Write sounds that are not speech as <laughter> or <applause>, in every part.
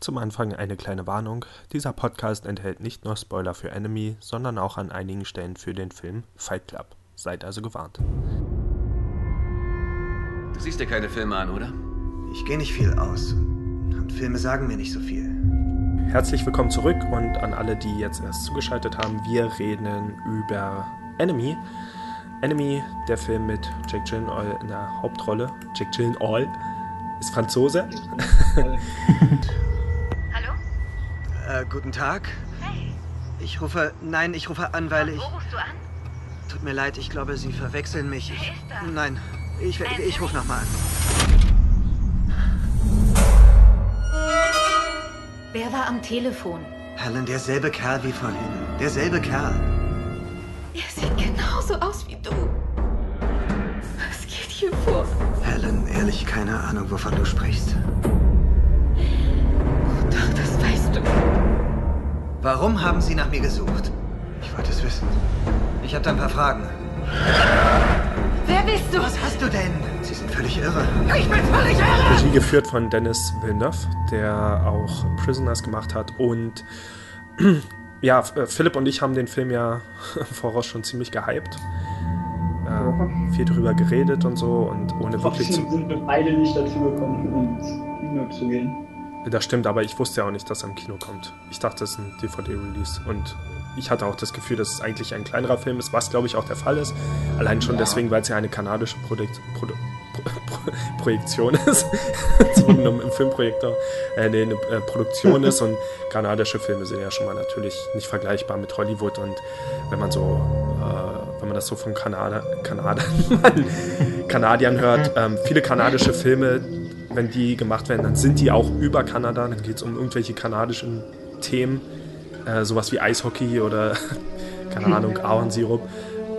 Zum Anfang eine kleine Warnung. Dieser Podcast enthält nicht nur Spoiler für Enemy, sondern auch an einigen Stellen für den Film Fight Club. Seid also gewarnt. Du siehst dir keine Filme an, oder? Ich gehe nicht viel aus. Und Filme sagen mir nicht so viel. Herzlich willkommen zurück und an alle, die jetzt erst zugeschaltet haben. Wir reden über Enemy. Enemy, der Film mit Jake Gyllenhaal in der Hauptrolle. Jake Gyllenhaal ist Franzose. <laughs> <laughs> Äh, guten Tag. Hey, Ich rufe. Nein, ich rufe an, weil ich. wo rufst du an? Tut mir leid, ich glaube, Sie verwechseln mich. Ich, Wer ist da? nein, ich, ich, ich rufe nochmal an. Wer war am Telefon? Helen, derselbe Kerl wie vorhin. Derselbe Kerl. Er sieht genauso aus wie du. Was geht hier vor? Helen, ehrlich, keine Ahnung, wovon du sprichst. Warum haben Sie nach mir gesucht? Ich wollte es wissen. Ich habe da ein paar Fragen. Wer bist du? Was hast du denn? Sie sind völlig irre. Ich bin völlig irre! Regie geführt von Dennis Villeneuve, der auch Prisoners gemacht hat. Und <clears throat> ja, äh, Philipp und ich haben den Film ja <laughs> im Voraus schon ziemlich gehypt. Äh, viel drüber geredet und so und ohne wirklich Trotzdem zu. sind wir beide nicht dazu gekommen, ins Kino zu gehen. Das stimmt, aber ich wusste ja auch nicht, dass er im Kino kommt. Ich dachte, es ist ein DVD-Release. Und ich hatte auch das Gefühl, dass es eigentlich ein kleinerer Film ist, was glaube ich auch der Fall ist. Allein schon Ja. deswegen, weil es ja eine kanadische Produkt, Produ Pro Pro Projektion <laughs> ist. im Filmprojektor, äh, nee, eine äh, Produktion ist. Und kanadische Filme sind ja schon mal natürlich nicht vergleichbar mit Hollywood. Und wenn man so, äh, wenn man das so von Kanada, Kanada, <laughs> Kanadiern hört, ähm, viele kanadische Filme, wenn die gemacht werden, dann sind die auch über Kanada. Dann geht es um irgendwelche kanadischen Themen, äh, sowas wie Eishockey oder <laughs> keine Ahnung, <laughs> Ahornsirup.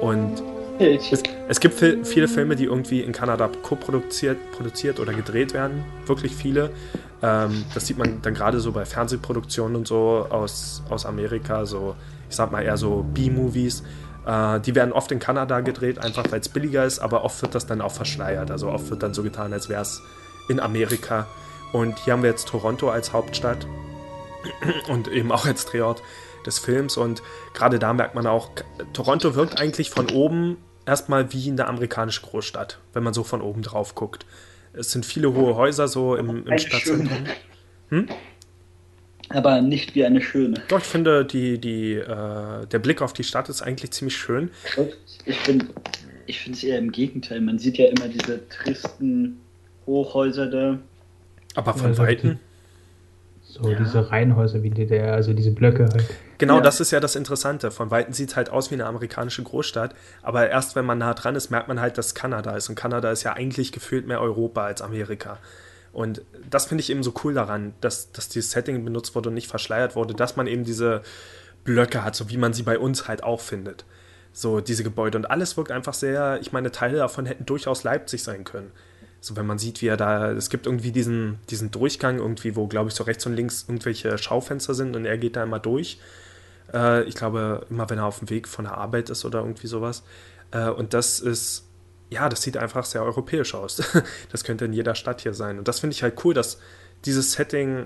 Und es, es gibt viel, viele Filme, die irgendwie in Kanada co-produziert produziert oder gedreht werden. Wirklich viele. Ähm, das sieht man dann gerade so bei Fernsehproduktionen und so aus, aus Amerika, so, ich sag mal eher so B-Movies. Äh, die werden oft in Kanada gedreht, einfach weil es billiger ist, aber oft wird das dann auch verschleiert. Also oft wird dann so getan, als wäre es in Amerika. Und hier haben wir jetzt Toronto als Hauptstadt <clears throat> und eben auch als Drehort des Films. Und gerade da merkt man auch, Toronto wirkt eigentlich von oben erstmal wie eine amerikanische Großstadt, wenn man so von oben drauf guckt. Es sind viele hohe Häuser so im, im Stadtzentrum. schöne. Aber nicht wie eine schöne. Doch, ich finde, die, die, äh, der Blick auf die Stadt ist eigentlich ziemlich schön. Ich finde ich finde es eher im Gegenteil. Man sieht ja immer diese tristen Hochhäuser da. Aber von Also Weitem. So diese Reihenhäuser wie DDR, also diese Blöcke halt. Genau, Ja. das ist ja das Interessante. Von Weitem sieht es halt aus wie eine amerikanische Großstadt, aber erst wenn man nah dran ist, merkt man halt, dass Kanada ist. Und Kanada ist ja eigentlich gefühlt mehr Europa als Amerika. Und das finde ich eben so cool daran, dass, dass dieses Setting benutzt wurde und nicht verschleiert wurde, dass man eben diese Blöcke hat, so wie man sie bei uns halt auch findet. So diese Gebäude. Und alles wirkt einfach sehr, ich meine, Teile davon hätten durchaus Leipzig sein können. So, wenn man sieht, wie er da, es gibt irgendwie diesen, diesen Durchgang irgendwie, wo, glaube ich, so rechts und links irgendwelche Schaufenster sind und er geht da immer durch. Äh, ich glaube, immer wenn er auf dem Weg von der Arbeit ist oder irgendwie sowas. Äh, und das ist, ja, das sieht einfach sehr europäisch aus. <laughs> das könnte in jeder Stadt hier sein. Und das finde ich halt cool, dass dieses Setting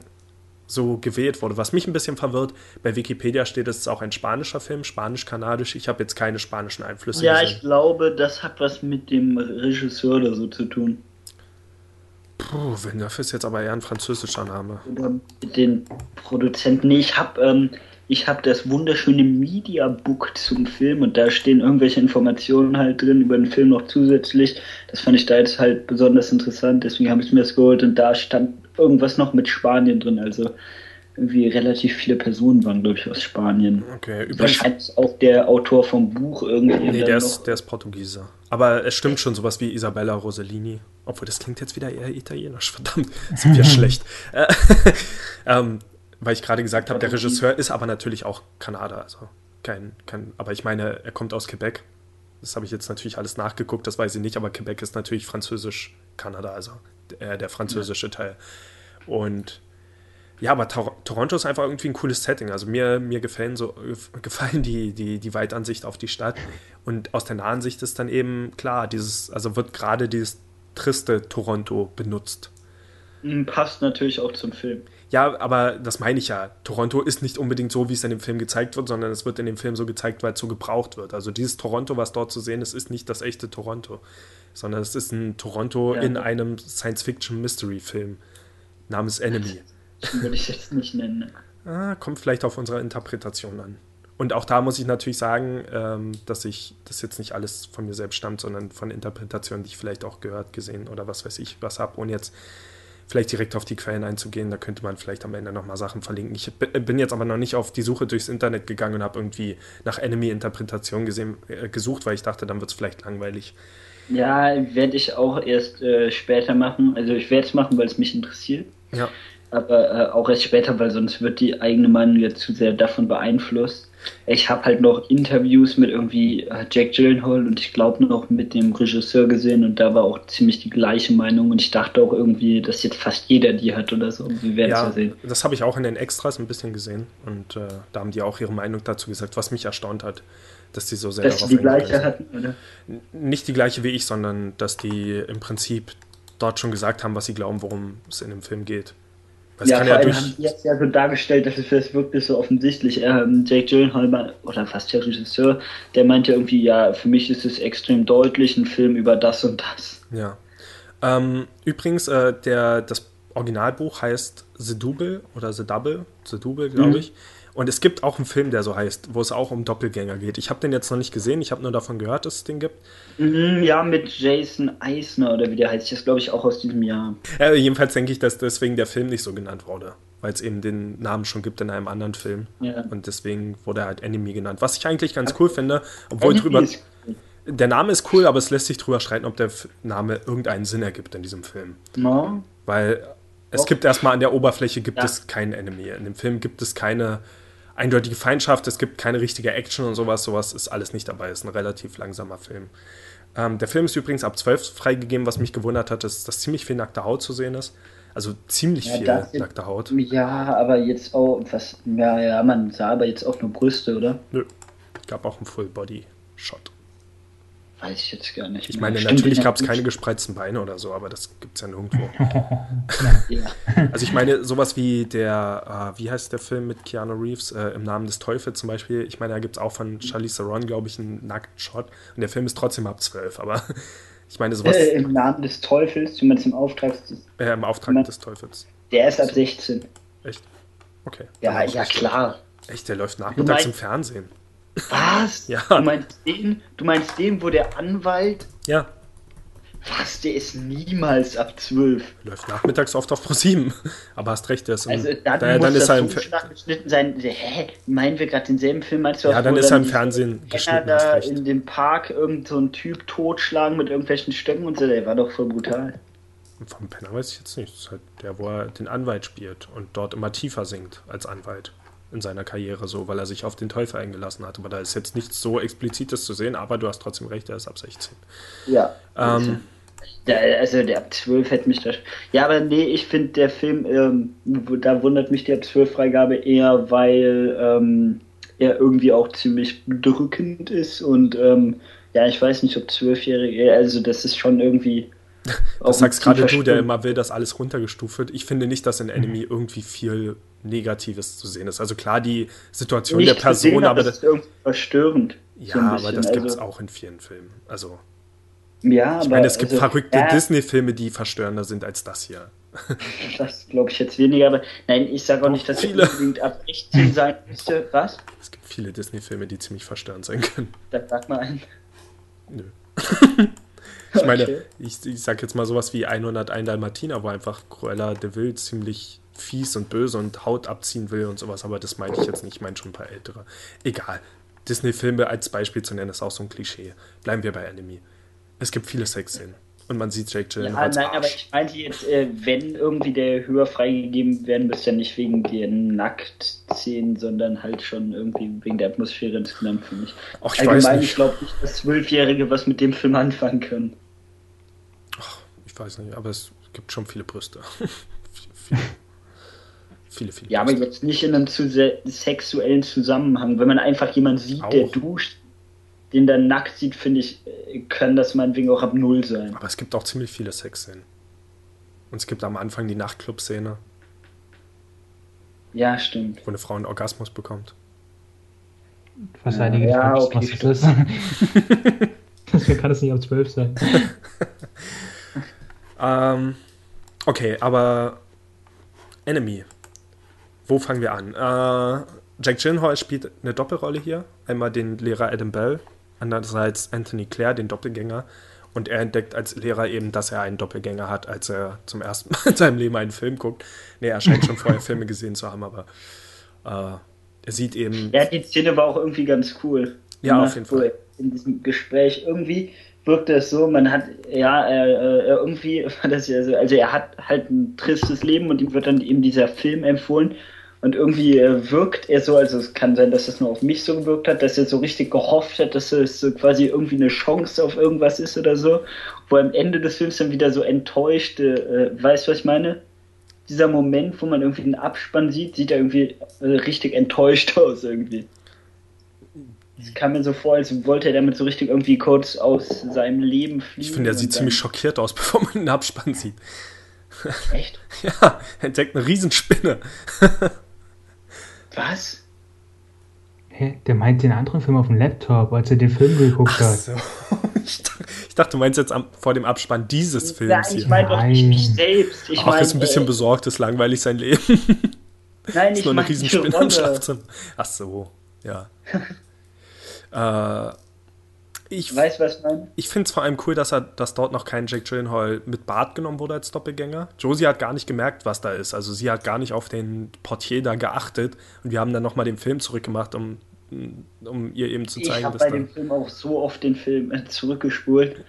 so gewählt wurde. Was mich ein bisschen verwirrt, bei Wikipedia steht, es ist auch ein spanischer Film, spanisch-kanadisch. Ich habe jetzt keine spanischen Einflüsse Ja, gesehen. ich glaube, das hat was mit dem Regisseur oder so zu tun. Puh, Villeneuve ist jetzt aber eher ein französischer Name. Oder den Produzenten. Nee, ich habe ähm, hab das wunderschöne Media Book zum Film und da stehen irgendwelche Informationen halt drin über den Film noch zusätzlich. Das fand ich da jetzt halt besonders interessant, deswegen habe ich mir das geholt und da stand irgendwas noch mit Spanien drin. Also irgendwie relativ viele Personen waren, glaube ich, aus Spanien. Okay, übrigens. Wahrscheinlich auch der Autor vom Buch irgendwie. Nee, der ist, der ist Portugiese. Aber es stimmt schon, sowas wie Isabella Rossellini. Obwohl, das klingt jetzt wieder eher italienisch. Verdammt, sind wir <laughs> schlecht. Äh, <laughs> ähm, weil ich gerade gesagt habe, der Regisseur ist aber natürlich auch Kanada. Also kein, kein, aber ich meine, er kommt aus Quebec. Das habe ich jetzt natürlich alles nachgeguckt, das weiß ich nicht, aber Quebec ist natürlich französisch-Kanada, also äh, der französische Teil. Und ja, aber Tor Toronto ist einfach irgendwie ein cooles Setting. Also mir, mir gefallen so <laughs> gefallen die, die, die Weitansicht auf die Stadt. Und aus der nahen Sicht ist dann eben klar, dieses, also wird gerade dieses triste Toronto benutzt. Hm, Passt natürlich auch zum Film. Ja, aber das meine ich ja. Toronto ist nicht unbedingt so, wie es in dem Film gezeigt wird, sondern es wird in dem Film so gezeigt, weil es so gebraucht wird. Also dieses Toronto, was dort zu sehen ist, ist nicht das echte Toronto, sondern es ist ein Toronto Ja. in einem Science-Fiction-Mystery-Film namens Enemy. Würde ich jetzt nicht nennen. Ah, kommt vielleicht auf unsere Interpretation an. Und auch da muss ich natürlich sagen, ähm, dass ich das jetzt nicht alles von mir selbst stammt, sondern von Interpretationen, die ich vielleicht auch gehört, gesehen oder was weiß ich was habe, ohne jetzt vielleicht direkt auf die Quellen einzugehen. Da könnte man vielleicht am Ende nochmal Sachen verlinken. Ich bin jetzt aber noch nicht auf die Suche durchs Internet gegangen und habe irgendwie nach Enemy-Interpretationen äh, gesucht, weil ich dachte, dann wird es vielleicht langweilig. Ja, werde ich auch erst äh, später machen. Also ich werde es machen, weil es mich interessiert. Ja. Aber äh, auch erst später, weil sonst wird die eigene Meinung jetzt zu sehr davon beeinflusst. Ich habe halt noch Interviews mit irgendwie äh, Jack Gyllenhaal und ich glaube noch mit dem Regisseur gesehen und da war auch ziemlich die gleiche Meinung und ich dachte auch irgendwie, dass jetzt fast jeder die hat oder so. Wir werden es ja, Ja, sehen. das habe ich auch in den Extras ein bisschen gesehen und äh, da haben die auch ihre Meinung dazu gesagt, was mich erstaunt hat, dass die so sehr Dass sie die gleiche hatten, oder? Nicht die gleiche wie ich, sondern dass die im Prinzip dort schon gesagt haben, was sie glauben, worum es in dem Film geht. Es Ja, kann vor ja allem durch. haben die jetzt ja so dargestellt, dass es das wirklich so offensichtlich. Ähm, Jake Gyllenhaal, oder fast der Regisseur, der meinte irgendwie, ja, für mich ist es extrem deutlich, ein Film über das und das. Ja. Ähm, übrigens, äh, der, das Originalbuch heißt The Double oder The Double, The Double, glaube Mhm. ich. Und es gibt auch einen Film, der so heißt, wo es auch um Doppelgänger geht. Ich habe den jetzt noch nicht gesehen, ich habe nur davon gehört, dass es den gibt. Mhm, ja, mit Jason Eisner oder wie der heißt. Das glaube ich auch aus diesem Jahr. Äh, jedenfalls denke ich, dass deswegen der Film nicht so genannt wurde, weil es eben den Namen schon gibt in einem anderen Film. Ja. Und deswegen wurde er halt Enemy genannt. Was ich eigentlich ganz cool finde, obwohl Enemy drüber. cool. Der Name ist cool, aber es lässt sich drüber streiten, ob der Name irgendeinen Sinn ergibt in diesem Film. No. Weil es Doch. gibt erstmal an der Oberfläche gibt Ja. es keinen Enemy. In dem Film gibt es keine eindeutige Feindschaft, es gibt keine richtige Action und sowas. Sowas ist alles nicht dabei. Ist ein relativ langsamer Film. Ähm, der Film ist übrigens ab 12 freigegeben, was mich gewundert hat, ist, dass ziemlich viel nackte Haut zu sehen ist. Also ziemlich Ja, viel jetzt- nackte Haut. Ja, aber jetzt auch, was, ja, ja, man sah aber jetzt auch nur Brüste, oder? Nö. Gab auch einen Full-Body-Shot. Weiß ich jetzt gar nicht. Ich meine, Stimmt, natürlich gab es keine gespreizten Beine oder so, aber das gibt es ja nirgendwo. <laughs> Ja. Also ich meine, sowas wie der, äh, wie heißt der Film mit Keanu Reeves, äh, im Namen des Teufels zum Beispiel, ich meine, da gibt es auch von Charlize Theron, glaube ich, einen Nacktshot und der Film ist trotzdem ab 12, aber <laughs> ich meine, sowas Äh, äh, Im Namen des Teufels, zumindest im Auftrag, des- im Auftrag Man- des Teufels. der ist ab 16. Echt? Okay. Ja, ja, klar. Echt, der läuft nachmittags meinst- im Fernsehen. Was? Ja. Du meinst den, du meinst den, wo der Anwalt, Ja, was, der ist niemals ab 12. läuft nachmittags oft auf Pro 7. Aber hast recht, der ist im, Also dann daher, muss dann ist er im geschnitten sein. Hä? Meinen wir gerade denselben Film? Du, Ja, dann ist er im Fernsehen geschnitten, da in dem Park irgend so ein Typ totschlagen mit irgendwelchen Stöcken und so, der war doch voll brutal. Vom Penner weiß ich jetzt nicht. Das ist halt der, wo er den Anwalt spielt und dort immer tiefer sinkt als Anwalt in seiner Karriere, so, weil er sich auf den Teufel eingelassen hat. Aber da ist jetzt nichts so explizites zu sehen, aber du hast trotzdem recht, er ist ab 16. Ja. Ähm, Der, also der ab 12 hätte mich da. Ja, aber nee, ich finde der Film, ähm, da wundert mich die ab 12 Freigabe eher, weil ähm, er irgendwie auch ziemlich bedrückend ist und ähm, ja, ich weiß nicht, ob 12-Jährige, also das ist schon irgendwie. Das sagst gerade du, der immer will, dass alles runtergestuft wird. Ich finde nicht, dass in Enemy irgendwie viel Negatives zu sehen ist. Also klar, die Situation Nicht der Person, gesehen, aber das ist irgendwie verstörend. ja, so aber das gibt es also, auch in vielen Filmen. Also Ja, ich aber, meine, es gibt also, verrückte ja, Disney-Filme, die verstörender sind als das hier. <laughs> Das glaube ich jetzt weniger, aber nein, ich sage auch nicht, dass viele. er unbedingt ab 16 sein <laughs> müsste. Was? Es gibt viele Disney-Filme, die ziemlich verstörend sein können. Das sag mal ein. Nö. <laughs> ich meine, Okay. ich, ich sag jetzt mal sowas wie 101 Dalmatiner, wo einfach Cruella de Vil ziemlich fies und böse und Haut abziehen will und sowas, aber das meine ich jetzt nicht, ich meine schon ein paar ältere. Egal. Disney-Filme als Beispiel zu nennen, ist auch so ein Klischee. Bleiben wir bei Enemy. Es gibt viele Sexszenen. Und man sieht Jake Ja, Gyllenhaals nein, aber Arsch. ich meinte jetzt, äh, wenn irgendwie der höher freigegeben werden müsste, ja nicht wegen den Nacktszenen, sondern halt schon irgendwie wegen der Atmosphäre insgesamt für mich. Ach, ich weiß Allgemein, nicht. ich glaube nicht, dass Zwölfjährige was mit dem Film anfangen können. Ich weiß nicht, aber es gibt schon viele Brüste. <laughs> viele, viele, viele Ja, aber Brüste. jetzt nicht in einem zu se- sexuellen Zusammenhang. Wenn man einfach jemanden sieht, der Auch. duscht, den dann nackt sieht, finde ich, äh, kann das meinetwegen auch ab Null sein. Aber es gibt auch ziemlich viele Sexszenen. Und es gibt am Anfang die Nachtclub-Szene. Ja, stimmt. Wo eine Frau einen Orgasmus bekommt. Verteidige Ja, ja, okay, was das ist. <laughs> Deswegen kann es nicht ab 12 sein. <laughs> Ähm, okay, aber Enemy. Wo fangen wir an? Äh, Jack Gyllenhaal spielt eine Doppelrolle hier. Einmal den Lehrer Adam Bell, andererseits Anthony Clare, den Doppelgänger. Und er entdeckt als Lehrer eben, dass er einen Doppelgänger hat, als er zum ersten Mal <laughs> in seinem Leben einen Film guckt. Nee, er scheint schon vorher Filme gesehen zu haben, aber äh, er sieht eben. Ja, die Szene war auch irgendwie ganz cool. Ja, Gemacht, auf jeden Fall. In diesem Gespräch irgendwie wirkte es so, man hat, ja, äh, äh, irgendwie <laughs> war das ja so, also er hat halt ein tristes Leben und ihm wird dann eben dieser Film empfohlen und irgendwie äh, wirkt er so, also es kann sein, dass es nur auf mich so gewirkt hat, dass er so richtig gehofft hat, dass es so quasi irgendwie eine Chance auf irgendwas ist oder so, wo er am Ende des Films dann wieder so enttäuscht, äh, weißt du, was ich meine? Dieser Moment, wo man irgendwie den Abspann sieht, sieht er irgendwie äh, richtig enttäuscht <laughs> aus irgendwie. Es kam mir so vor, als wollte er damit so richtig irgendwie kurz aus seinem Leben fliegen. Ich finde, er sieht ziemlich schockiert aus, <laughs> bevor man den Abspann sieht. Echt? <laughs> Ja, er entdeckt eine Riesenspinne. <laughs> Was? Hä? Der meint den anderen Film auf dem Laptop, als er den Film geguckt Ach hat. so. Ich dachte, ich dachte, du meinst jetzt am, vor dem Abspann dieses Films Nein, hier. ich meine doch nicht mich selbst. Ich Ach, meine, ist ein bisschen äh, besorgt, ist langweilig sein Leben. Nein, ist ich nur eine Riesenspinne im. Schlafzimmer. Ach so, ja. Äh, ich Weißt du, was ich meine? ich finde es vor allem cool, dass, er, dass dort noch kein Jack Gyllenhaal mit Bart genommen wurde als Doppelgänger. Josie hat gar nicht gemerkt, was da ist. Also sie hat gar nicht auf den Portier da geachtet. Und wir haben dann nochmal den Film zurückgemacht, um, um ihr eben zu Ich zeigen, habe dass bei da... dem Film auch so oft den Film äh, zurückgespult.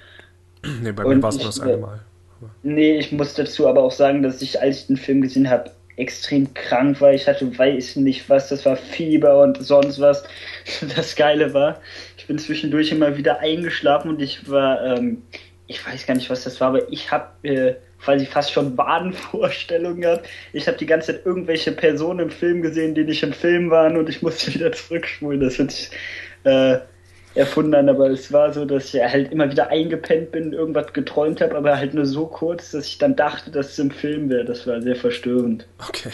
Nee, bei und mir war es ich- nur das eine Mal. Nee, ich muss dazu aber auch sagen, dass ich, als ich den Film gesehen habe, extrem krank war. Ich hatte weiß nicht was, das war Fieber und sonst was. <laughs> Das Geile war, ich bin zwischendurch immer wieder eingeschlafen und ich war, ähm, ich weiß gar nicht, was das war, aber ich habe äh, quasi fast schon Badenvorstellungen gehabt. Ich habe die ganze Zeit irgendwelche Personen im Film gesehen, die nicht im Film waren und ich musste <laughs> wieder zurückspulen. Das sich äh, erfunden aber es war so, dass ich halt immer wieder eingepennt bin, irgendwas geträumt habe, aber halt nur so kurz, dass ich dann dachte, dass es im Film wäre. Das war sehr verstörend. Okay.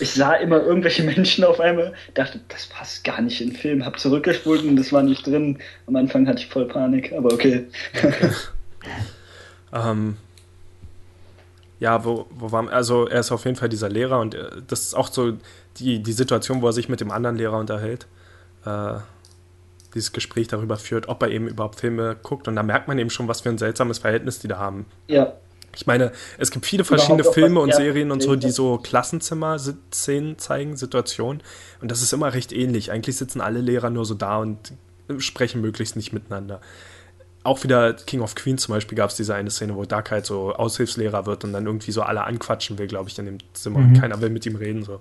Ich sah immer irgendwelche <laughs> Menschen auf einmal, dachte, das passt gar nicht in den Film, hab zurückgespult und das war nicht drin. Am Anfang hatte ich voll Panik, aber okay. <laughs> Ähm, ja, wo, wo war Also er ist auf jeden Fall dieser Lehrer und äh, das ist auch so die, die Situation, wo er sich mit dem anderen Lehrer unterhält. Äh, dieses Gespräch darüber führt, ob er eben überhaupt Filme guckt. Und da merkt man eben schon, was für ein seltsames Verhältnis die da haben. Ja, Ich meine, es gibt viele verschiedene Überhaupt Filme und er Serien und so, die so Klassenzimmer-Szenen zeigen, Situationen. Und das ist immer recht ähnlich. Eigentlich sitzen alle Lehrer nur so da und sprechen möglichst nicht miteinander. Auch wieder King of Queens zum Beispiel gab es diese eine Szene, wo Duck halt so Aushilfslehrer wird und dann irgendwie so alle anquatschen will, glaube ich, in dem Zimmer. Und keiner will mit ihm reden. So.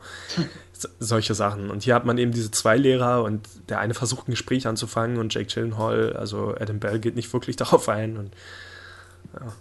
so. Solche Sachen. Und hier hat man eben diese zwei Lehrer und der eine versucht ein Gespräch anzufangen und Jake Gyllenhaal, also Adam Bell, geht nicht wirklich <laughs> darauf ein. Und ja,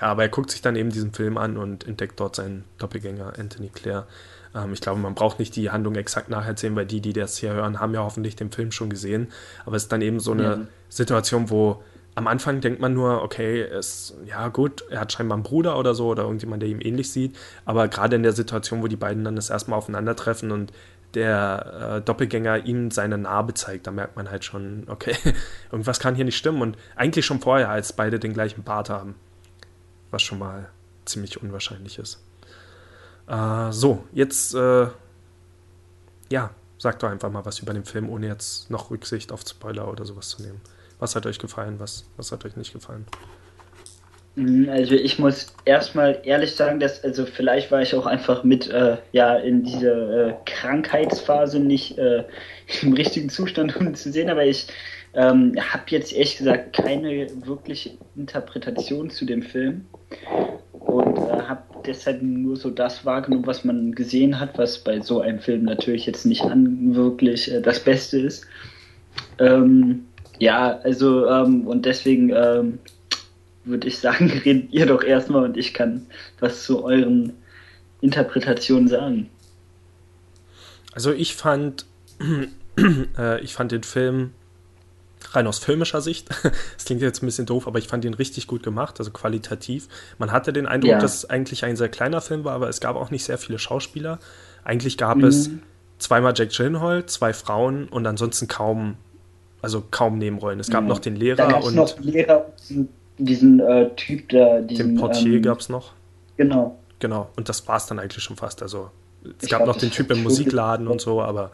aber er guckt sich dann eben diesen Film an und entdeckt dort seinen Doppelgänger Anthony Clare. Ähm, ich glaube, man braucht nicht die Handlung exakt nacherzählen, weil die, die das hier hören, haben ja hoffentlich den Film schon gesehen. Aber es ist dann eben so eine Ja. Situation, wo am Anfang denkt man nur, okay, es, ja gut, er hat scheinbar einen Bruder oder so oder irgendjemand, der ihm ähnlich sieht. Aber gerade in der Situation, wo die beiden dann das erste Mal aufeinandertreffen und der äh, Doppelgänger ihm seine Narbe zeigt, da merkt man halt schon, okay, <laughs> irgendwas kann hier nicht stimmen. Und eigentlich schon vorher, als beide den gleichen Bart haben was schon mal ziemlich unwahrscheinlich ist. Äh, so, jetzt, äh, ja, sagt doch einfach mal was über den Film, ohne jetzt noch Rücksicht auf Spoiler oder sowas zu nehmen. Was hat euch gefallen, was, was hat euch nicht gefallen? Mm, Also ich muss erstmal ehrlich sagen, dass also vielleicht war ich auch einfach mit äh, ja in dieser äh, Krankheitsphase nicht äh, <laughs> im richtigen Zustand, um zu sehen, aber ich ähm, habe jetzt ehrlich gesagt keine wirkliche Interpretation zu dem Film und äh, habe deshalb nur so das wahrgenommen, was man gesehen hat, was bei so einem Film natürlich jetzt nicht an wirklich äh, das Beste ist. Ähm, ja, also ähm, und deswegen ähm, würde ich sagen, <laughs> redet ihr doch erstmal und ich kann was zu euren Interpretationen sagen. Also ich fand, <clears throat> äh, ich fand den Film rein aus filmischer Sicht. <laughs> Das klingt jetzt ein bisschen doof, aber ich fand ihn richtig gut gemacht, also qualitativ. Man hatte den Eindruck, Ja. dass es eigentlich ein sehr kleiner Film war, aber es gab auch nicht sehr viele Schauspieler. Eigentlich gab Mhm. es zweimal Jack Gyllenhaal, zwei Frauen und ansonsten kaum, also kaum Nebenrollen. Es gab Ja. noch den Da Lehrer gab es und noch Lehrer, diesen, diesen äh, Typ da, diesen, den Portier ähm, gab es noch. Genau. Genau, und das war es dann eigentlich schon fast. Also es Ich gab glaub, noch den Typ im Musikladen und so, aber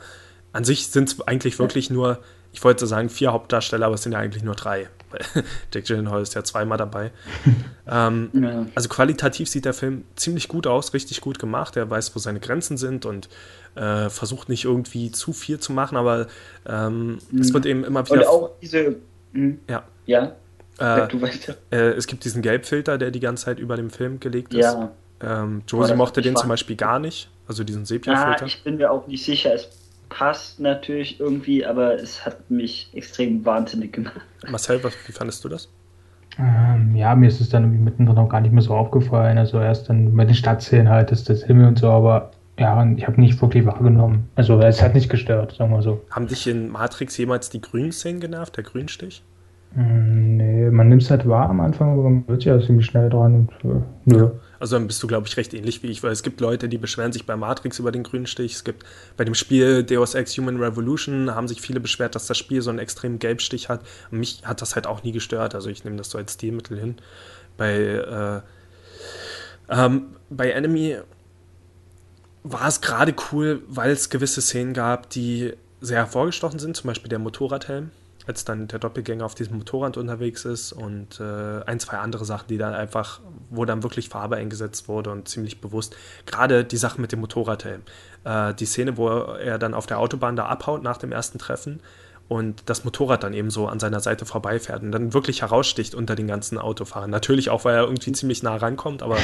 an sich sind es eigentlich wirklich nur, ich wollte sagen vier Hauptdarsteller, aber es sind ja eigentlich nur drei. <laughs> Jack Gyllenhaal ist ja zweimal dabei. <laughs> ähm, Ja. also qualitativ sieht der Film ziemlich gut aus, richtig gut gemacht. Er weiß, wo seine Grenzen sind und äh, versucht nicht irgendwie zu viel zu machen, aber ähm, es wird eben immer Mhm. Und wieder. auch diese. Hm, ja, ja, äh, äh, es gibt diesen Gelbfilter, der die ganze Zeit über dem Film gelegt ist. Ja. Ähm, Josie mochte den zum wa- Beispiel gar nicht, also diesen Ah, Sepia-Filter. ich bin mir auch nicht sicher. Es passt natürlich irgendwie, aber es hat mich extrem wahnsinnig gemacht. Marcel, was, wie fandest du das? Ähm, ja, mir ist es dann irgendwie mittendrin auch gar nicht mehr so aufgefallen. Also erst dann mit den Stadtszenen halt, das, das Himmel und so, aber ja, ich habe nicht wirklich wahrgenommen. Also es hat nicht gestört, sagen wir so. Haben dich in Matrix jemals die Grünszenen genervt, der Grünstich? Mm, Nee, man nimmt es halt wahr am Anfang, aber man wird ja ziemlich schnell dran und äh, nö. Also dann bist du, glaube ich, recht ähnlich wie ich, weil es gibt Leute, die beschweren sich bei Matrix über den Grünstich. Es gibt bei dem Spiel Deus Ex Human Revolution haben sich viele beschwert, dass das Spiel so einen extremen Gelbstich hat. Und mich hat das halt auch nie gestört. Also ich nehme das so als Stilmittel hin. Bei, äh, ähm, bei Enemy war es gerade cool, weil es gewisse Szenen gab, die sehr hervorgestochen sind, zum Beispiel der Motorradhelm, als dann der Doppelgänger auf diesem Motorrad unterwegs ist und äh, ein, zwei andere Sachen, die dann einfach, wo dann wirklich Farbe eingesetzt wurde und ziemlich bewusst. Gerade die Sache mit dem Motorradhelm. Äh, die Szene, wo er dann auf der Autobahn da abhaut nach dem ersten Treffen und das Motorrad dann eben so an seiner Seite vorbeifährt und dann wirklich heraussticht unter den ganzen Autofahrern. Natürlich auch, weil er irgendwie ziemlich nah rankommt, aber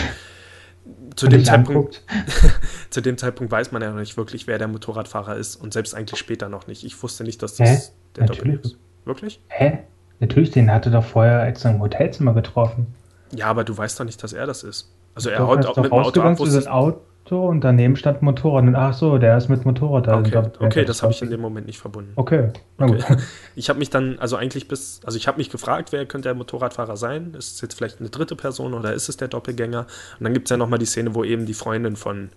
<laughs> zu dem Zeitpunkt <laughs> zu dem Zeitpunkt weiß man ja noch nicht wirklich, wer der Motorradfahrer ist und selbst eigentlich später noch nicht. Ich wusste nicht, dass Hä? das der Natürlich. Doppelgänger ist. Wirklich? Hä? Natürlich, den hatte doch vorher extra im Hotelzimmer getroffen. Ja, aber du weißt doch nicht, dass er das ist. Also er haut auch mit dem Auto ab. wusstest- diesem Auto und daneben stand ein Motorrad. Und ach so, der ist mit Motorrad da. Okay, Da- okay, das habe ich in dem Moment nicht verbunden. Okay, na gut. Okay. <laughs> Ich habe mich dann, also eigentlich bis, also ich habe mich gefragt, wer könnte der Motorradfahrer sein? Ist es jetzt vielleicht eine dritte Person oder ist es der Doppelgänger? Und dann gibt es ja nochmal die Szene, wo eben die Freundin von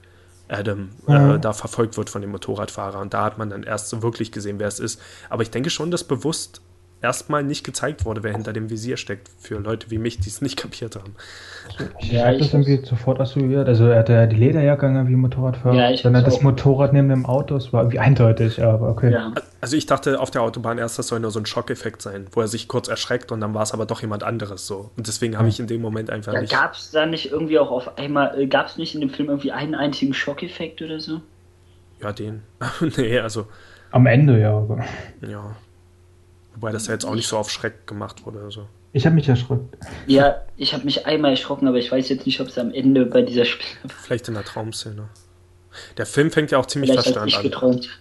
Adam äh, Mhm. da verfolgt wird von dem Motorradfahrer. Und da hat man dann erst so wirklich gesehen, wer es ist. Aber ich denke schon, dass bewusst erstmal nicht gezeigt wurde, wer hinter dem Visier steckt, für Leute wie mich, die es nicht <laughs> kapiert haben. Ich Ja, habe das irgendwie sofort assoziiert. Also er hatte ja die Lederjacke an wie Motorradfahrer. Ja, ich dann das auch. Motorrad neben dem Auto. Es war irgendwie eindeutig, aber okay. Ja. Also ich dachte auf der Autobahn erst, das soll nur so ein Schockeffekt sein, wo er sich kurz erschreckt und dann war es aber doch jemand anderes so. Und deswegen habe ich in dem Moment einfach Ja, nicht. gab es da nicht irgendwie auch auf einmal, äh, gab es nicht in dem Film irgendwie einen einzigen Schockeffekt oder so? Ja, den. <laughs> nee, also, Am Ende, ja. Aber ja. Wobei das ja jetzt auch nicht so auf Schreck gemacht wurde. Also. ich habe mich erschreckt. Ja, ich habe mich einmal erschrocken, aber ich weiß jetzt nicht, ob es am Ende bei dieser Spiel Vielleicht in der Traumszene. Der Film fängt ja auch ziemlich vielleicht hat verstörend sich an. geträumt.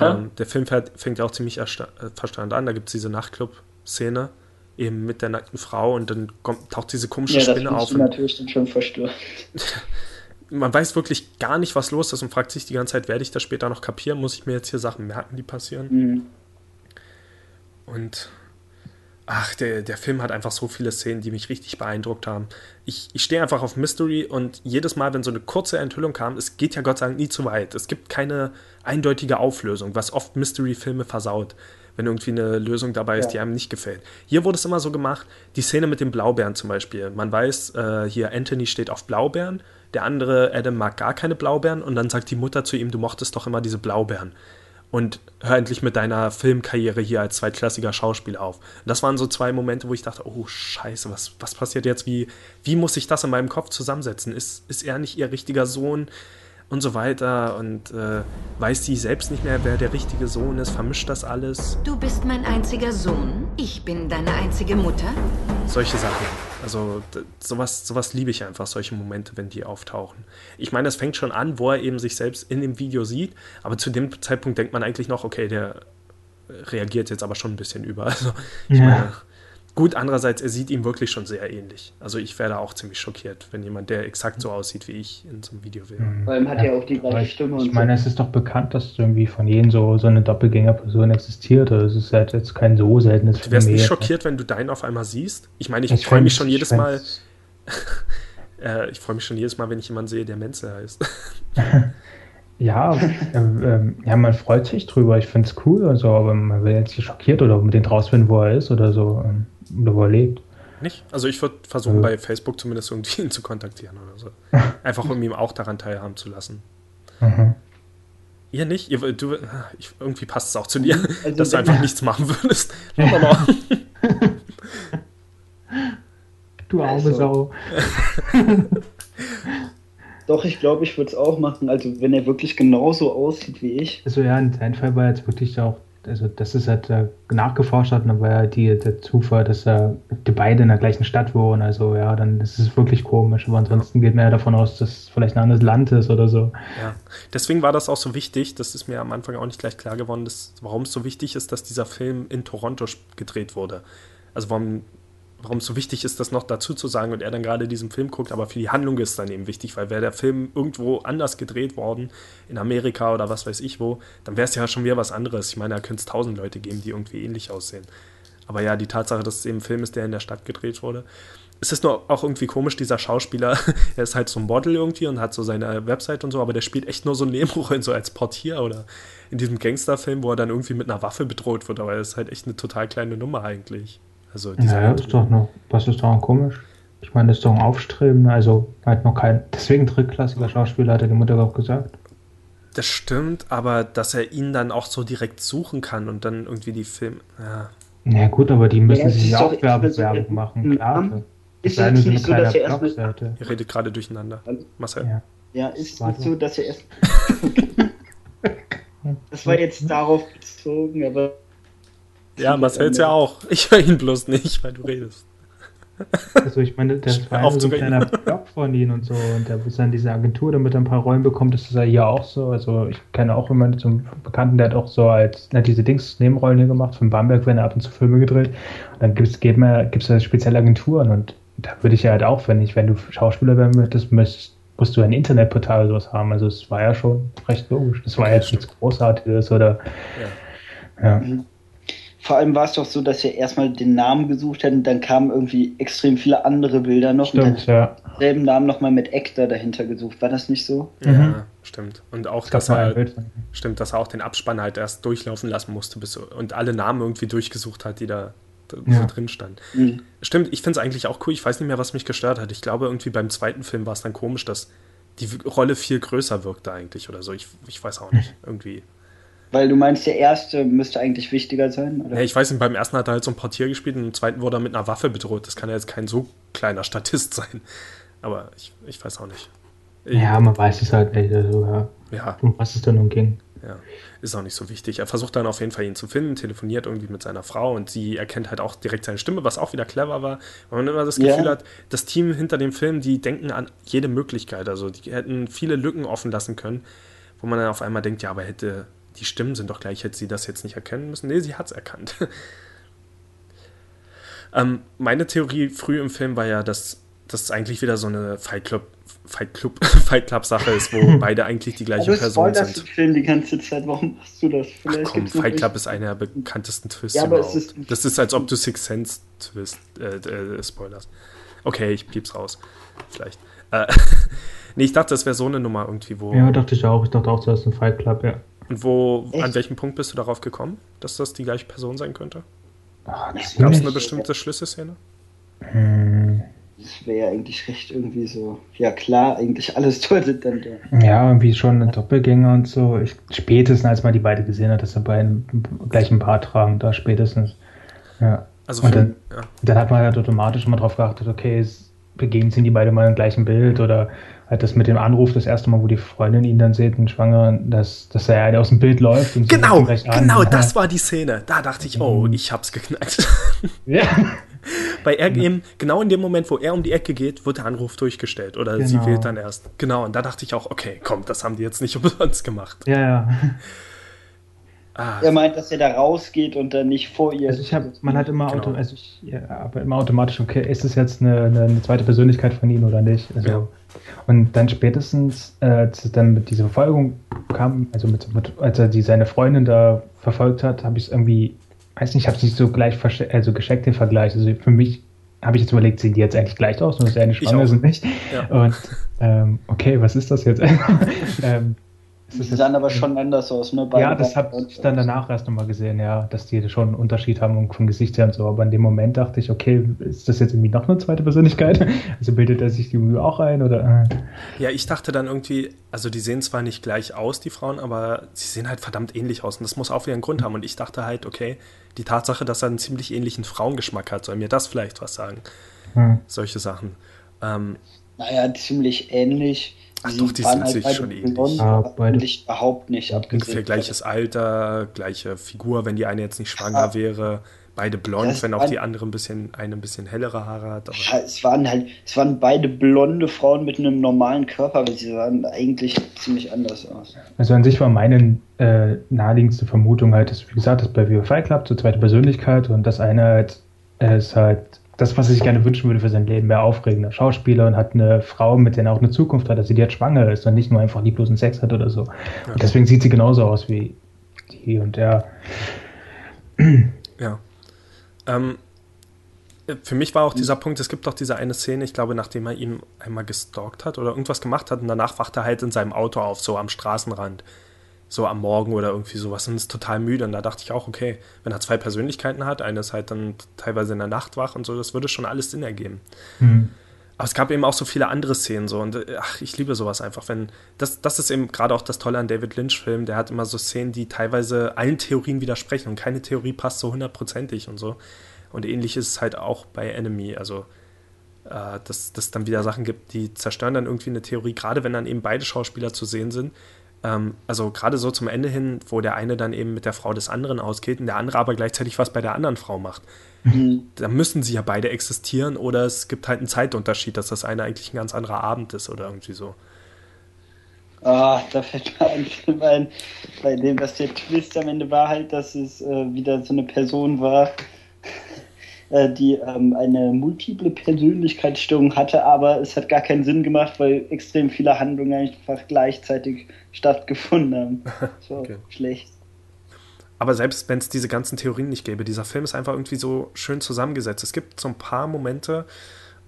Ähm, der Film fängt ja auch ziemlich äh, verstörend an. Da gibt es diese Nachtclub-Szene, eben mit der nackten Frau und dann kommt, taucht diese komische Ja, Spinne auf. du Und natürlich dann schon verstört. <laughs> man weiß wirklich gar nicht, was los ist und fragt sich die ganze Zeit, werde ich das später noch kapieren? Muss ich mir jetzt hier Sachen merken, die passieren? Mhm. Und ach, der, der Film hat einfach so viele Szenen, die mich richtig beeindruckt haben. Ich, ich stehe einfach auf Mystery und jedes Mal, wenn so eine kurze Enthüllung kam, es geht ja Gott sei Dank nie zu weit. Es gibt keine eindeutige Auflösung, was oft Mystery-Filme versaut, wenn irgendwie eine Lösung dabei ist, Ja. die einem nicht gefällt. Hier wurde es immer so gemacht, die Szene mit den Blaubeeren zum Beispiel. Man weiß, äh, hier Anthony steht auf Blaubeeren, der andere Adam mag gar keine Blaubeeren und dann sagt die Mutter zu ihm, du mochtest doch immer diese Blaubeeren und hör endlich mit deiner Filmkarriere hier als zweitklassiger Schauspieler auf. Und das waren so zwei Momente, wo ich dachte, oh scheiße, was, was passiert jetzt? Wie, wie muss ich das in meinem Kopf zusammensetzen? Ist, ist er nicht ihr richtiger Sohn? Und so weiter. Und äh, weiß sie selbst nicht mehr, wer der richtige Sohn ist? Vermischt das alles? Du bist mein einziger Sohn. Ich bin deine einzige Mutter. Solche Sachen. Also sowas, sowas liebe ich einfach, solche Momente, wenn die auftauchen. Ich meine, es fängt schon an, wo er eben sich selbst in dem Video sieht, aber zu dem Zeitpunkt denkt man eigentlich noch, okay, der reagiert jetzt aber schon ein bisschen über. <laughs> Also ich Ja. meine, Gut, andererseits, er sieht ihm wirklich schon sehr ähnlich. Also ich wäre da auch ziemlich schockiert, wenn jemand, der exakt so aussieht wie ich, in so einem Video wäre. Mhm. Vor allem hat er auch die gleiche Stimme. Ich, ich meine, es ist doch bekannt, dass irgendwie von jedem so, so eine Doppelgängerperson existiert. Also es ist halt jetzt kein so seltenes Phänomen. Du wärst nicht schockiert, wenn du deinen auf einmal siehst? Ich meine, ich, ich freue mich schon jedes Mal. <laughs> äh, ich freue mich schon jedes Mal, wenn ich jemanden sehe, der Menzel heißt. <laughs> Ja, ähm, ähm, ja, man freut sich drüber. Ich finde es cool, also, aber man will jetzt nicht schockiert oder mit den rausfinden, wo er ist oder so ähm, oder wo er lebt. Nicht? Also ich würde versuchen, ja. bei Facebook zumindest irgendwie ihn zu kontaktieren oder so. <laughs> Einfach um ihm auch daran teilhaben zu lassen. Mhm. Ihr nicht? Ihr, du, ich, irgendwie passt es auch zu dir, also, dass du einfach <laughs> nichts machen würdest. <laughs> du arme also. Sau. Doch, ich glaube, ich würde es auch machen. Also, wenn er wirklich genauso aussieht wie ich. Also, ja, in seinem Fall war jetzt wirklich auch, also, das ist halt äh, nachgeforscht hat, war ja die, der Zufall, dass äh, die beide in der gleichen Stadt wohnen. Also, ja, dann ist es wirklich komisch. Aber ansonsten geht man ja davon aus, dass es vielleicht ein anderes Land ist oder so. Ja, deswegen war das auch so wichtig. Das ist mir am Anfang auch nicht gleich klar geworden, warum es so wichtig ist, dass dieser Film in Toronto gedreht wurde. Also, warum warum es so wichtig ist, das noch dazu zu sagen und er dann gerade diesen Film guckt, aber für die Handlung ist es dann eben wichtig, weil wäre der Film irgendwo anders gedreht worden, in Amerika oder was weiß ich wo, dann wäre es ja schon wieder was anderes. Ich meine, da könnte es tausend Leute geben, die irgendwie ähnlich aussehen. Aber ja, die Tatsache, dass es eben ein Film ist, der in der Stadt gedreht wurde. Es ist nur auch irgendwie komisch, dieser Schauspieler, <laughs> er ist halt so ein Model irgendwie und hat so seine Website und so, aber der spielt echt nur so Nebenrollen, so als Portier oder in diesem Gangsterfilm, wo er dann irgendwie mit einer Waffe bedroht wird, aber er ist halt echt eine total kleine Nummer eigentlich. Also ja, ist doch noch, was ist daran komisch? Ich meine, das ist doch ein Aufstreben, also halt noch kein, deswegen drittklassiger Schauspieler, hat er die Mutter auch gesagt. Das stimmt, aber dass er ihn dann auch so direkt suchen kann und dann irgendwie die Film, ja. Ja gut, aber die müssen ja, sich ja auch Werbung, Werbung machen, klar. Ist es nicht, so, dass er erst mit... Ihr redet gerade durcheinander. Marcel. Ja, ja ist es nicht so, dass er erst... das war jetzt darauf bezogen, aber ja, Marcel's ja auch. <laughs> Ich höre ihn bloß nicht, weil du redest. Also ich meine, das war ja so ein kleiner Blog von ihm und so und der ist dann diese Agentur, damit er ein paar Rollen bekommt, das ist ja hier auch so. Also ich kenne auch jemanden zum Bekannten, der hat auch so als na, diese Dings Nebenrollen hier gemacht, von Bamberg werden ab und zu Filme gedreht. Und dann gibt's gibt gibt's da spezielle Agenturen und da würde ich ja halt auch, wenn ich, wenn du Schauspieler werden würdest, müsst, musst du ein Internetportal oder sowas haben. Also es war ja schon recht logisch. Das war okay, jetzt nichts Großartiges oder ja. ja. Mhm. Vor allem war es doch so, dass wir erstmal den Namen gesucht hätten, dann kamen irgendwie extrem viele andere Bilder noch. Stimmt, und ja. Selben Namen nochmal mit Ektar dahinter gesucht. War das nicht so? Ja, mhm. stimmt. Und auch, dass er, stimmt, dass er auch den Abspann halt erst durchlaufen lassen musste bis, und alle Namen irgendwie durchgesucht hat, die da, ja. so drin standen. Mhm. Stimmt, ich finde es eigentlich auch cool. Ich weiß nicht mehr, was mich gestört hat. Ich glaube, irgendwie beim zweiten Film war es dann komisch, dass die Rolle viel größer wirkte eigentlich oder so. Ich, ich weiß auch nicht. Irgendwie. Weil du meinst, der erste müsste eigentlich wichtiger sein? Oder? Ja, ich weiß nicht, beim ersten hat er halt so ein Portier gespielt und im zweiten wurde er mit einer Waffe bedroht. Das kann ja jetzt kein so kleiner Statist <laughs> sein. Aber ich, ich weiß auch nicht. Ja, man weiß es halt nicht. Also, ja. ja. Um was es dann nun ging. Ja, ist auch nicht so wichtig. Er versucht dann auf jeden Fall ihn zu finden, telefoniert irgendwie mit seiner Frau und sie erkennt halt auch direkt seine Stimme, was auch wieder clever war. Weil man immer das Gefühl ja. hat, das Team hinter dem Film, die denken an jede Möglichkeit. Also die hätten viele Lücken offen lassen können, wo man dann auf einmal denkt, ja, aber hätte die Stimmen sind doch gleich, hätte sie das jetzt nicht erkennen müssen. Nee, sie hat es erkannt. <laughs> ähm, meine Theorie früh im Film war ja, dass das eigentlich wieder so eine Fight Club, Fight Club, <laughs> Fight Club Sache ist, wo <laughs> beide eigentlich die gleiche Person sind. Du Film die ganze Zeit. Warum machst du das? Vielleicht Ach komm, Fight Club ist einer der bekanntesten Twists ja, überhaupt. Ist das ist, als ob du Six Sense Twist äh, äh, spoilerst. Okay, ich piep's raus. Vielleicht. Äh, nee, ich dachte, das wäre so eine Nummer irgendwie, wo. Ja, dachte ich auch. Ich dachte auch, das ist ein Fight Club, ja. Und wo, Echt? an welchem Punkt bist du darauf gekommen, dass das die gleiche Person sein könnte? Gab es eine bestimmte Schlüsselszene? Hm. Das wäre ja eigentlich recht irgendwie so, ja klar, eigentlich alles <laughs> deutet dann da. Ja, irgendwie schon ein Doppelgänger und so. Ich, spätestens, als man die beide gesehen hat, dass sie beiden gleichen Paar tragen, da spätestens. Ja. Also und dann, ja. dann, hat man halt automatisch mal drauf geachtet, okay, es begegnen sind die beide mal im gleichen Bild oder halt das mit dem Anruf, das erste Mal, wo die Freundin ihn dann sieht, ein Schwanger, dass, dass er halt aus dem Bild läuft. Und genau, genau, das war die Szene. Da dachte ich, oh, mhm. ich hab's geknackt. <laughs> Ja. <laughs> Weil er eben, genau in dem Moment, wo er um die Ecke geht, wird der Anruf durchgestellt oder genau. sie wählt dann erst. Genau, und da dachte ich auch, okay, komm, das haben die jetzt nicht <laughs> umsonst gemacht. Ja, ja. Ah, er meint, dass er da rausgeht und dann nicht vor ihr. Also ich habe, man hat immer, genau. Auto, also ich, ja, aber immer automatisch, okay, ist es jetzt eine, eine, zweite Persönlichkeit von ihm oder nicht? Also, ja. Und dann spätestens, äh, als es dann mit dieser Verfolgung kam, also mit, mit, als er die seine Freundin da verfolgt hat, habe ich es irgendwie, weiß nicht, ich habe es nicht so gleich also gescheckt den Vergleich. Also für mich habe ich jetzt überlegt, sehen die jetzt eigentlich gleich aus, nur dass er eine schwanger sind nicht. Ja. Und ähm, okay, was ist das jetzt? <laughs> ähm, die sahen aber schon anders aus, ne? Beide ja, das habe ich dann danach erst nochmal gesehen, ja, dass die schon einen Unterschied haben vom Gesicht her und so. Aber in dem Moment dachte ich, okay, ist das jetzt irgendwie noch eine zweite Persönlichkeit? <laughs> Also bildet er sich die irgendwie auch ein oder? Ja, ich dachte dann irgendwie, also die sehen zwar nicht gleich aus, die Frauen, aber sie sehen halt verdammt ähnlich aus und das muss auch wieder einen Grund haben. Und ich dachte halt, okay, die Tatsache, dass er einen ziemlich ähnlichen Frauengeschmack hat, soll mir das vielleicht was sagen? Hm. Solche Sachen. Ähm, naja, ziemlich ähnlich Ach doch, die sind halt sich schon ähnlich. Ja, beide. überhaupt nicht abgesehen. Ungefähr gleiches Alter, gleiche Figur, wenn die eine jetzt nicht schwanger ja. wäre. Beide blond, ja, wenn auch die andere ein bisschen, eine ein bisschen hellere Haare hat. ja, es waren halt, es waren beide blonde Frauen mit einem normalen Körper, aber sie sahen eigentlich ziemlich anders aus. Also an sich war meine äh, naheliegendste Vermutung halt, dass, wie gesagt, das bei VFI Club zur zweite Persönlichkeit und das eine halt, äh, ist halt das, was er sich gerne wünschen würde für sein Leben, mehr aufregender Schauspieler und hat eine Frau, mit der er auch eine Zukunft hat, dass sie jetzt schwanger ist und nicht nur einfach lieblosen Sex hat oder so. Ja. Und deswegen sieht sie genauso aus wie die und der. Ja. Ähm, für mich war auch dieser Punkt, es gibt doch diese eine Szene, ich glaube, nachdem er ihn einmal gestalkt hat oder irgendwas gemacht hat und danach wacht er halt in seinem Auto auf, so am Straßenrand so am Morgen oder irgendwie sowas und ist total müde. Und da dachte ich auch, okay, wenn er zwei Persönlichkeiten hat, eine ist halt dann teilweise in der Nacht wach und so, das würde schon alles Sinn ergeben. Mhm. Aber es gab eben auch so viele andere Szenen so und ach, ich liebe sowas einfach, wenn das das ist eben gerade auch das Tolle an David Lynch Filmen, der hat immer so Szenen, die teilweise allen Theorien widersprechen und keine Theorie passt so hundertprozentig und so. Und ähnlich ist es halt auch bei Enemy, also äh, dass es dann wieder Sachen gibt, die zerstören dann irgendwie eine Theorie, gerade wenn dann eben beide Schauspieler zu sehen sind ähm, also gerade so zum Ende hin, wo der eine dann eben mit der Frau des anderen ausgeht und der andere aber gleichzeitig was bei der anderen Frau macht. Mhm. Da müssen sie ja beide existieren oder es gibt halt einen Zeitunterschied, dass das eine eigentlich ein ganz anderer Abend ist oder irgendwie so. Ah, da fällt mir ein, bei dem, was der Twist am Ende war, halt, dass es äh, wieder so eine Person war, die ähm, eine multiple Persönlichkeitsstörung hatte, aber es hat gar keinen Sinn gemacht, weil extrem viele Handlungen einfach gleichzeitig stattgefunden haben. <laughs> So okay. schlecht. Aber selbst wenn es diese ganzen Theorien nicht gäbe, dieser Film ist einfach irgendwie so schön zusammengesetzt. Es gibt so ein paar Momente,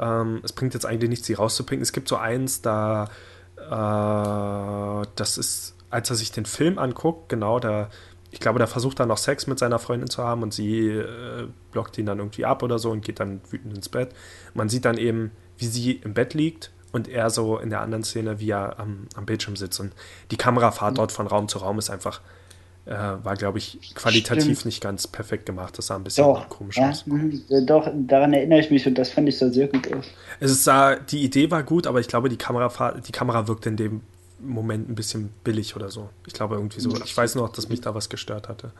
ähm, es bringt jetzt eigentlich nichts, sie rauszubringen. Es gibt so eins, da äh, das ist, als er sich den Film anguckt, genau, da ich glaube, da versucht er noch Sex mit seiner Freundin zu haben und sie äh, blockt ihn dann irgendwie ab oder so und geht dann wütend ins Bett. Man sieht dann eben, wie sie im Bett liegt und er so in der anderen Szene, wie er am, am Bildschirm sitzt. Und die Kamerafahrt dort von Raum zu Raum ist einfach, äh, war, glaube ich, qualitativ Stimmt. nicht ganz perfekt gemacht. Das sah ein bisschen doch, komisch ja, aus. Mhm. Doch, daran erinnere ich mich und das fand ich so sehr gut aus. Es sah, die Idee war gut, aber ich glaube, die Kamerafahrt, die Kamera wirkte in dem Moment ein bisschen billig oder so. Ich glaube irgendwie so. Ich weiß noch, dass mich da was gestört hatte.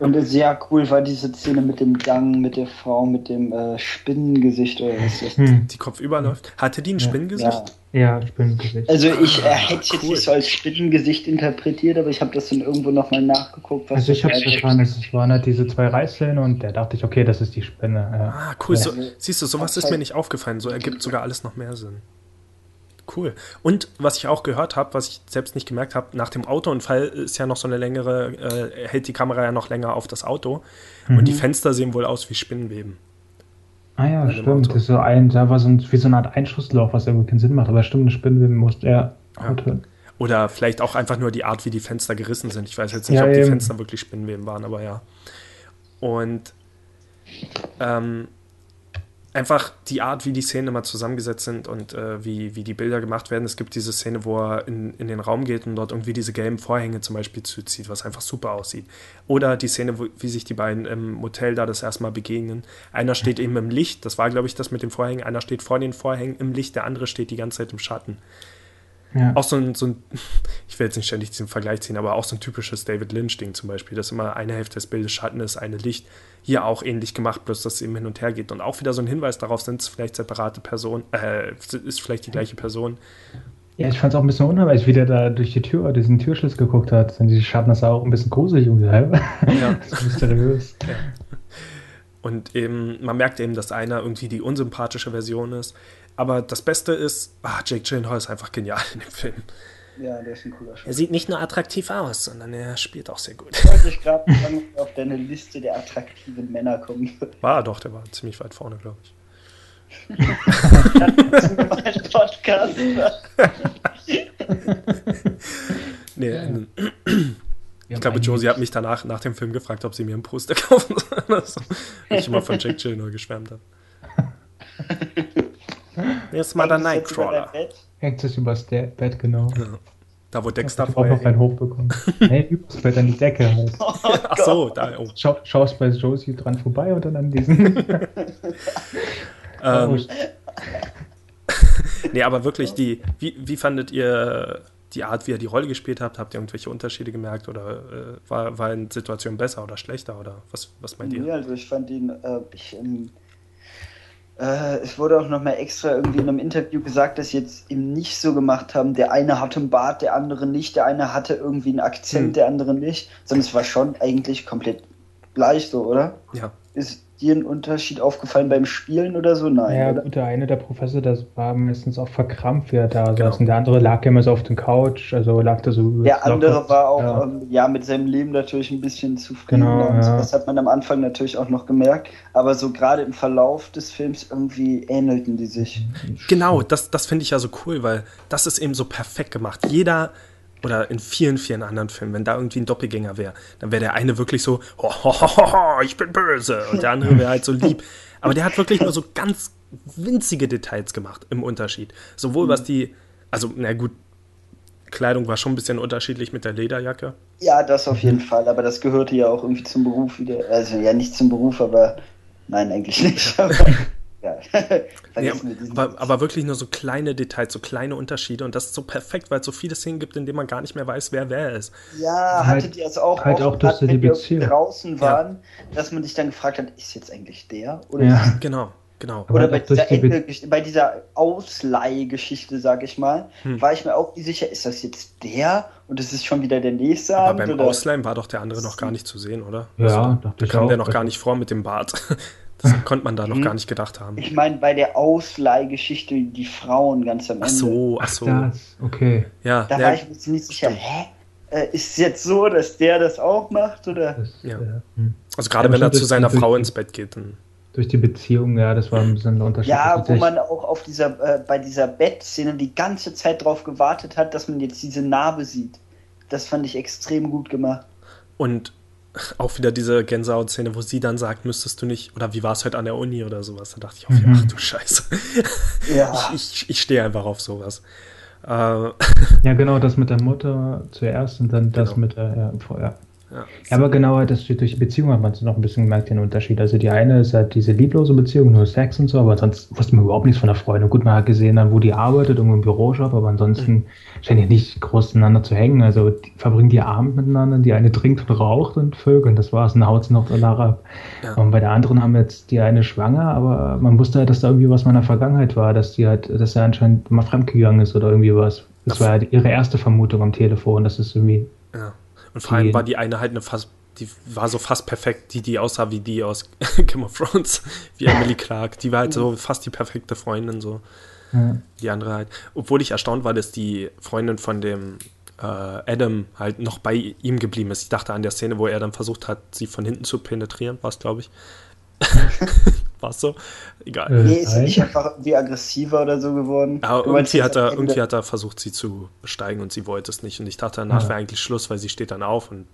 Und sehr cool war diese Szene mit dem Gang, mit der Frau, mit dem äh, Spinnengesicht oder was ist hm. Die kopfüber läuft. Hatte die ein ja. Spinnengesicht? Ja. ja, Spinnengesicht. Also ich äh, hätte es cool. jetzt nicht so als Spinnengesicht interpretiert, aber ich habe das dann irgendwo nochmal nachgeguckt. also ich habe es verstanden, es waren halt diese zwei Reißzähne und da dachte ich, okay, das ist die Spinne. Ja. Ah, cool. So, siehst du, sowas ist mir nicht aufgefallen. So ergibt sogar alles noch mehr Sinn. Cool. Und was ich auch gehört habe, was ich selbst nicht gemerkt habe, nach dem Autounfall ist ja noch so eine längere, äh, hält die Kamera ja noch länger auf das Auto. Mhm. Und die Fenster sehen wohl aus wie Spinnenweben. Ah ja, stimmt. Das ist so ein, da war so ein, wie so eine Art Einschussloch, was irgendwie keinen Sinn macht. Aber stimmt, eine Spinnenweben muss er. Ja. Oder vielleicht auch einfach nur die Art, wie die Fenster gerissen sind. Ich weiß jetzt nicht, ja, ob die Fenster wirklich Spinnenweben waren, aber ja. Und ähm, einfach die Art, wie die Szenen immer zusammengesetzt sind und äh, wie, wie die Bilder gemacht werden. Es gibt diese Szene, wo er in, in den Raum geht und dort irgendwie diese gelben Vorhänge zum Beispiel zuzieht, was einfach super aussieht. Oder die Szene, wo, wie sich die beiden im Motel da das erstmal begegnen. Einer steht eben im Licht, das war, glaube ich, das mit den Vorhängen. Einer steht vor den Vorhängen im Licht, der andere steht die ganze Zeit im Schatten. Ja. Auch so ein, so ein, <laughs> ich will jetzt nicht ständig diesen Vergleich ziehen, aber auch so ein typisches David Lynch-Ding zum Beispiel, dass immer eine Hälfte des Bildes Schatten ist, eine Licht. Hier auch ähnlich gemacht, bloß dass es eben hin und her geht. Und auch wieder so ein Hinweis darauf, sind es vielleicht separate Personen, äh, ist vielleicht die gleiche Person. Ja, ich fand es auch ein bisschen unheimlich, wie der da durch die Tür, diesen Türschluss geguckt hat. Und die Schatten, das sah auch ein bisschen gruselig und ja, <laughs> mysteriös. Ja. Und eben, man merkt eben, dass einer irgendwie die unsympathische Version ist. Aber das Beste ist, ah, Jake Gyllenhaal ist einfach genial in dem Film. Ja, der ist ein cooler Schauspieler. Er sieht nicht nur attraktiv aus, sondern er spielt auch sehr gut. Wollte ich gerade auf deine Liste der attraktiven Männer kommen. War doch, der war ziemlich weit vorne, <laughs> glaube ich. Podcast. nee, ähm, ich glaube, Josie hat mich danach nach dem Film gefragt, ob sie mir ein Poster <laughs> kaufen soll. Also, weil ich immer von Jack Gyllenhaal geschwärmt habe. <laughs> Jetzt mal der Nightcrawler. Hängt es übers Bett, genau. Ja. Da, wo Dexter vorher noch ein hochbekommen. <laughs> nee, übers Bett an die Decke halt. <laughs> Oh, Ach so, da. Oh. Schau, schaust bei Josie dran vorbei und dann an diesen. <laughs> ähm, nee, aber wirklich, die, wie, wie fandet ihr die Art, wie ihr die Rolle gespielt habt? Habt ihr irgendwelche Unterschiede gemerkt oder äh, war, war in Situation besser oder schlechter oder was, was meint ihr? Nee, also ich fand ihn, äh, ich, ähm, äh, es wurde auch nochmal extra irgendwie in einem Interview gesagt, dass sie jetzt eben nicht so gemacht haben, der eine hatte einen Bart, der andere nicht, der eine hatte irgendwie einen Akzent, hm. der andere nicht, sondern es war schon eigentlich komplett gleich so, oder? Ja. Ist, dir ein Unterschied aufgefallen beim Spielen oder so? Nein. Ja, oder? gut, der eine, der Professor, das war meistens auch verkrampft, wie er da genau. saß. Und der andere lag ja immer so auf dem Couch, also lag da so. Der andere locker. war auch, ja. Ähm, ja. mit seinem Leben natürlich ein bisschen zufrieden. Genau, und ja. Das hat man am Anfang natürlich auch noch gemerkt. Aber so gerade im Verlauf des Films irgendwie ähnelten die sich. Genau, das, das finde ich ja so cool, weil das ist eben so perfekt gemacht. Jeder oder in vielen, vielen anderen Filmen, wenn da irgendwie ein Doppelgänger wäre, dann wäre der eine wirklich so, ho, ho, ho, ho, ich bin böse und der andere wäre halt so lieb. Aber der hat wirklich nur so ganz winzige Details gemacht im Unterschied. Sowohl was die, also na gut, Kleidung war schon ein bisschen unterschiedlich mit der Lederjacke. Ja, das auf jeden Fall, aber das gehörte ja auch irgendwie zum Beruf wieder. Also ja, nicht zum Beruf, aber nein, eigentlich nicht. <laughs> Ja. <laughs> ja aber, aber, wirklich nur so kleine Details, so kleine Unterschiede und das ist so perfekt, weil es so viele Szenen gibt, in denen man gar nicht mehr weiß, wer wer ist. Ja, halt, hattet ihr es auch, halt auch dass die Beziehung. draußen waren, ja. dass man sich dann gefragt hat, ist jetzt eigentlich der? Oder ja. Genau. Genau. Oder bei dieser, Ende, bei dieser Ausleihgeschichte, sag ich mal, hm. war ich mir auch nicht sicher, ist das jetzt der und es ist schon wieder der nächste Aber beim oder? Ausleihen war doch der andere noch gar nicht zu sehen, oder? Ja, also, da kam der noch gar nicht vor mit dem Bart. <laughs> Das konnte man da noch hm. gar nicht gedacht haben. Ich meine, bei der Ausleihgeschichte, die Frauen ganz am Ende. Ach so, ach so. Ach, das, okay. Ja, da war ich mir nicht sicher, hä? Äh, ist es jetzt so, dass der das auch macht? Oder? Das, ja. Hm. Also gerade ja, wenn er zu seiner Frau ins Bett geht, dann. Durch die Beziehung, ja, das war ein bisschen ein Unterschied. Ja, wo man auch auf dieser, äh, bei dieser Bettszene die ganze Zeit darauf gewartet hat, dass man jetzt diese Narbe sieht. Das fand ich extrem gut gemacht. Und auch wieder diese Gänsehaut-Szene, wo sie dann sagt, müsstest du nicht, oder wie war es heute an der Uni oder sowas. Da dachte ich auch, mhm. ach du Scheiße. Ja. <laughs> Ich, ich, ich stehe einfach auf sowas. Äh, ja, genau, das mit der Mutter zuerst und dann das genau. mit der, ja, vorher. Ja, aber genau, halt, das durch die Beziehung hat man noch ein bisschen gemerkt, den Unterschied. Also die eine ist halt diese lieblose Beziehung, nur Sex und so, aber sonst wusste man überhaupt nichts von der Freundin. Gut, man hat gesehen dann, wo die arbeitet, irgendwo im Bürojob, aber ansonsten mhm. scheinen die nicht groß miteinander zu hängen. Also die verbringen die Abend miteinander, die eine trinkt und raucht und vögelt, das war's, und haut sie noch danach ab. Ja. Und bei der anderen haben jetzt die eine schwanger, aber man wusste halt, dass da irgendwie was meiner Vergangenheit war, dass die halt, dass er anscheinend mal fremdgegangen ist oder irgendwie was. Das war halt ihre erste Vermutung am Telefon, das ist irgendwie. Ja und vor allem war die eine halt eine fast, die war so fast perfekt, die, die aussah wie die aus <laughs> Game of Thrones, wie Emily Clark. Die war halt so fast die perfekte Freundin, so. Ja. Die andere halt. Obwohl ich erstaunt war, dass die Freundin von dem äh, Adam halt noch bei ihm geblieben ist. Ich dachte an der Szene, wo er dann versucht hat, sie von hinten zu penetrieren, war es, glaube ich. <laughs> War es so? Egal. Äh, nee, ist er nicht einfach irgendwie aggressiver oder so geworden? Ja, irgendwie hat, er, irgendwie hat er versucht, sie zu besteigen und sie wollte es nicht. Und ich dachte, danach ja. wäre eigentlich Schluss, weil sie steht dann auf und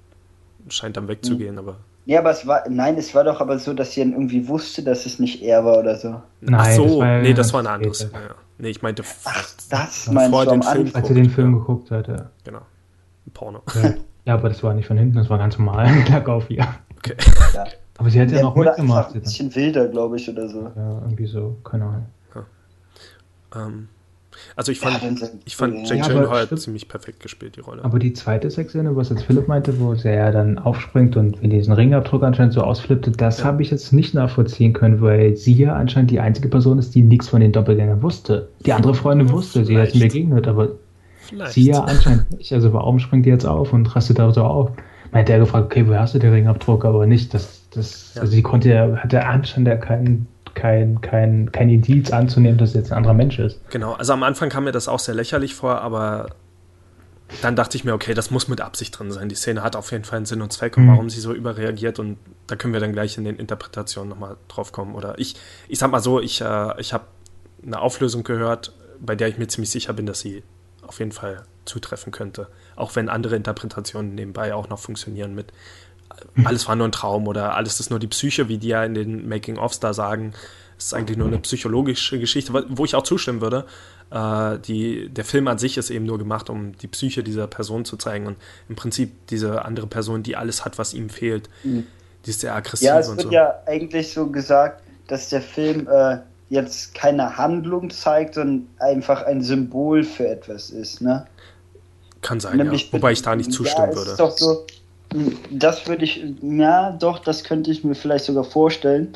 scheint dann wegzugehen, mhm. aber. Ja, aber es war, nein, es war doch aber so, dass sie dann irgendwie wusste, dass es nicht er war oder so. Nein, Ach so, das war, nee, das war ein anderes. Ja. Nee, ich meinte, Ach, das meinst vor den Film, als sie den Film geguckt hat, ja. Genau. Ein Porno. Ja. ja, aber das war nicht von hinten, das war ganz normal. <laughs> Lag auf ihr. Okay. Ja. <laughs> Aber sie hat ja noch mitgemacht. Ein bisschen wilder, glaube ich, oder so. Ja, irgendwie so, keine Ahnung. Ja. Ähm, also ich fand, ja, ich fand Jake ja, Gyllenhaal hat ziemlich perfekt gespielt, die Rolle. Aber die zweite Sexszene, was jetzt Philipp meinte, wo er ja dann aufspringt und in diesen Ringabdruck anscheinend so ausflippte, das ja. habe ich jetzt nicht nachvollziehen können, weil sie ja anscheinend die einzige Person ist, die nichts von den Doppelgängern wusste. Die andere Freundin wusste, Vielleicht. sie hat mir begegnet, aber Vielleicht. Sie ja anscheinend nicht. Also warum springt die jetzt auf und rastet da so auf? Meint er gefragt, okay, woher hast du den Ringabdruck? Aber nicht, das, das, ja. also sie konnte ja, hatte anscheinend ja keinen kein, kein, kein Indiz anzunehmen, dass es jetzt ein anderer Mensch ist. Genau, also am Anfang kam mir das auch sehr lächerlich vor, aber dann dachte ich mir, okay, das muss mit Absicht drin sein. Die Szene hat auf jeden Fall einen Sinn und Zweck und mhm. warum sie so überreagiert und da können wir dann gleich in den Interpretationen nochmal drauf kommen. Oder ich, ich sag mal so, ich, äh, ich habe eine Auflösung gehört, bei der ich mir ziemlich sicher bin, dass sie auf jeden Fall zutreffen könnte. Auch wenn andere Interpretationen nebenbei auch noch funktionieren mit alles war nur ein Traum oder alles ist nur die Psyche, wie die ja in den Making-ofs da sagen. Es ist eigentlich nur eine psychologische Geschichte, wo ich auch zustimmen würde. Äh, die, der Film an sich ist eben nur gemacht, um die Psyche dieser Person zu zeigen und im Prinzip diese andere Person, die alles hat, was ihm fehlt. Mhm. Die ist sehr aggressiv. Ja, es wird so. ja eigentlich so gesagt, dass der Film äh, jetzt keine Handlung zeigt, sondern einfach ein Symbol für etwas ist, ne? Kann sein, Nämlich ja. Wobei ich da nicht zustimmen ja, würde. Ist doch so, das würde ich, ja, doch, das könnte ich mir vielleicht sogar vorstellen.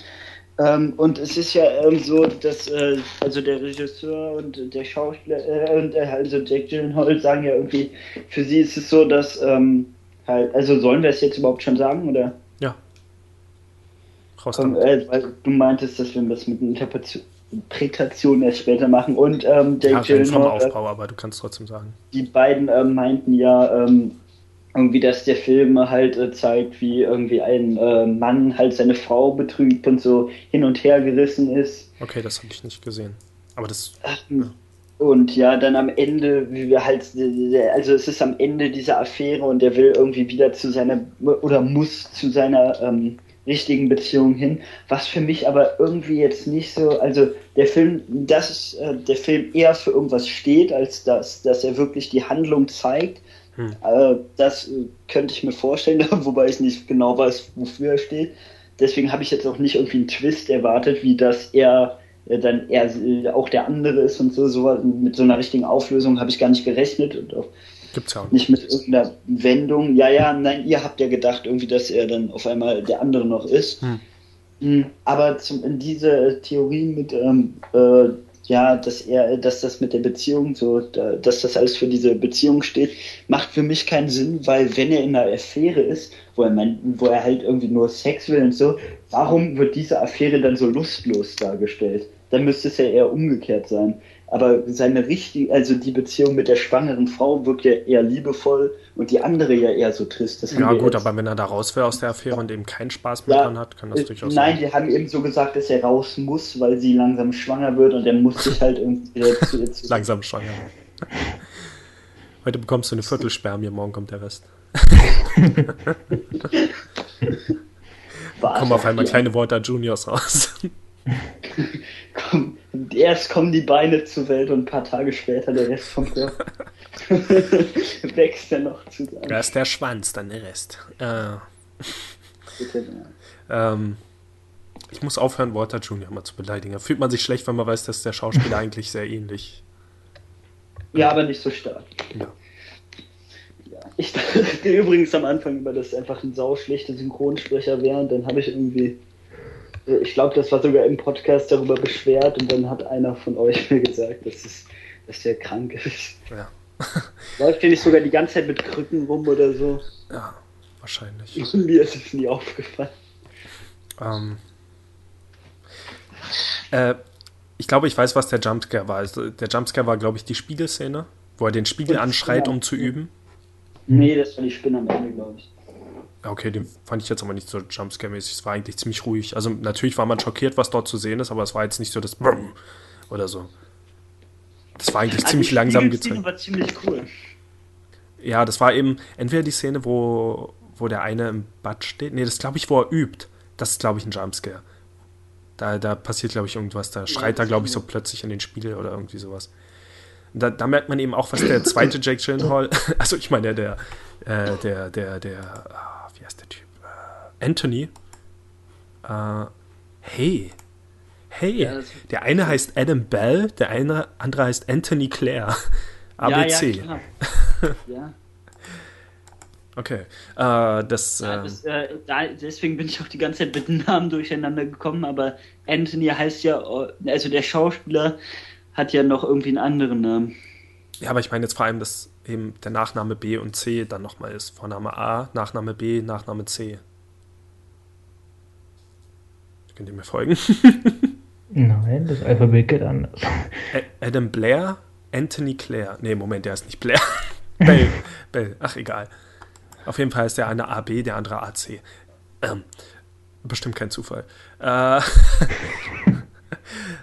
Ähm, und es ist ja ähm, so, dass äh, also der Regisseur und der Schauspieler äh, und äh, also Jack Gyllenhaal sagen ja irgendwie, für sie ist es so, dass ähm, halt, also sollen wir es jetzt überhaupt schon sagen oder? Ja. Raus Komm, äh, weil du meintest, dass wir das mit Interpretation erst später machen und ähm, Jake ja, Gyllenhaal. Aufbau, aber du kannst trotzdem sagen. Die beiden ähm, meinten ja, ähm, irgendwie, dass der Film halt äh, zeigt, wie irgendwie ein äh, Mann halt seine Frau betrügt und so hin und her gerissen ist. Okay, das habe ich nicht gesehen. Aber das. Ja. Und ja, dann am Ende, wie wir halt, also es ist am Ende dieser Affäre und er will irgendwie wieder zu seiner, oder muss zu seiner ähm, richtigen Beziehung hin, was für mich aber irgendwie jetzt nicht so, also der Film, dass äh, der Film eher für irgendwas steht, als dass, dass er wirklich die Handlung zeigt hm. Äh, das äh, könnte ich mir vorstellen, <laughs> wobei ich nicht genau weiß, wofür er steht. Deswegen habe ich jetzt auch nicht irgendwie einen Twist erwartet, wie dass er äh, dann er auch der andere ist und so. so mit so einer richtigen Auflösung habe ich gar nicht gerechnet und auch Gibt's ja auch nicht. nicht mit irgendeiner Wendung. Ja, ja, nein, ihr habt ja gedacht irgendwie, dass er dann auf einmal der andere noch ist. Hm. hm aber zum, in diese Theorie mit ähm, äh, ja, dass er, dass das mit der Beziehung so, dass das alles für diese Beziehung steht, macht für mich keinen Sinn, weil wenn er in einer Affäre ist, wo er, mein, wo er halt irgendwie nur Sex will und so, warum wird diese Affäre dann so lustlos dargestellt? Dann müsste es ja eher umgekehrt sein. Aber seine richtige, also die Beziehung mit der schwangeren Frau wirkt ja eher liebevoll und die andere ja eher so trist. Ja, gut, aber wenn er da raus wäre aus der Affäre und eben keinen Spaß mehr ja, dran hat, kann das äh, durchaus Nein, sein. die haben eben so gesagt, dass er raus muss, weil sie langsam schwanger wird und er muss sich halt irgendwie zu, <laughs> zu Langsam schwanger. <laughs> Heute bekommst du eine Viertelspermie, morgen kommt der Rest. <laughs> Kommen auf einmal kleine Walter Juniors raus. <laughs> Komm, erst kommen die Beine zur Welt und ein paar Tage später der Rest vom Körper. <laughs> Wächst er noch zusammen. ist der Schwanz, dann der Rest. Äh, ähm, ich muss aufhören, Walter Junior mal zu beleidigen. Da fühlt man sich schlecht, wenn man weiß, dass der Schauspieler <laughs> eigentlich sehr ähnlich. Ja, aber nicht so stark. Ja. ja. Ich dachte übrigens am Anfang über, dass einfach ein sauschlechter Synchronsprecher wäre und dann habe ich irgendwie ich glaube, das war sogar im Podcast darüber beschwert und dann hat einer von euch <laughs> mir gesagt, dass, es, dass der krank ist. Ja. <laughs> <laughs> Läuft der nicht sogar die ganze Zeit mit Krücken rum oder so? Ja, wahrscheinlich. Mir ist es nie aufgefallen. Ähm, äh, ich glaube, ich weiß, was der Jumpscare war. Also, der Jumpscare war, glaube ich, die Spiegelszene, wo er den Spiegel anschreit, um zu üben. Nee, das war die Spinne am Ende, glaube ich. Okay, den fand ich jetzt aber nicht so Jumpscare-mäßig. Es war eigentlich ziemlich ruhig. Also natürlich war man schockiert, was dort zu sehen ist, aber es war jetzt nicht so das Brumm oder so. Das war eigentlich also ziemlich langsam gezeigt. War ziemlich cool. Ja, das war eben entweder die Szene, wo, wo der eine im Bad steht. Nee, das glaube ich, wo er übt. Das ist, glaube ich, ein Jumpscare. Da, da passiert, glaube ich, irgendwas. Da schreit ja, er, glaube ich, so plötzlich in den Spiegel oder irgendwie sowas. Da, da, merkt man eben auch, was der zweite <coughs> Jake Gyllenhaal, <laughs> also ich meine, der, der, äh, der, der, der, heißt der Typ? Äh, Anthony. Äh, hey. Hey. Ja, der eine heißt Adam Bell, der eine, andere heißt Anthony Clare. ABC. Ja, ja, <laughs> ja. Okay. Äh, das, ja, das ähm, äh, da, deswegen bin ich auch die ganze Zeit mit den Namen durcheinander gekommen, aber Anthony heißt ja, also der Schauspieler hat ja noch irgendwie einen anderen Namen. Ja, aber ich meine jetzt vor allem, dass eben der Nachname B und C dann nochmal ist. Vorname A, Nachname B, Nachname C. Könnt ihr mir folgen? <laughs> Nein, das Alphabet geht anders. Adam Blair, Anthony Clare. Nee, Moment, der ist nicht Blair. <laughs> Bell. Bell. Ach, egal. Auf jeden Fall ist der eine AB, der andere AC. Ähm, bestimmt kein Zufall. Äh, <laughs>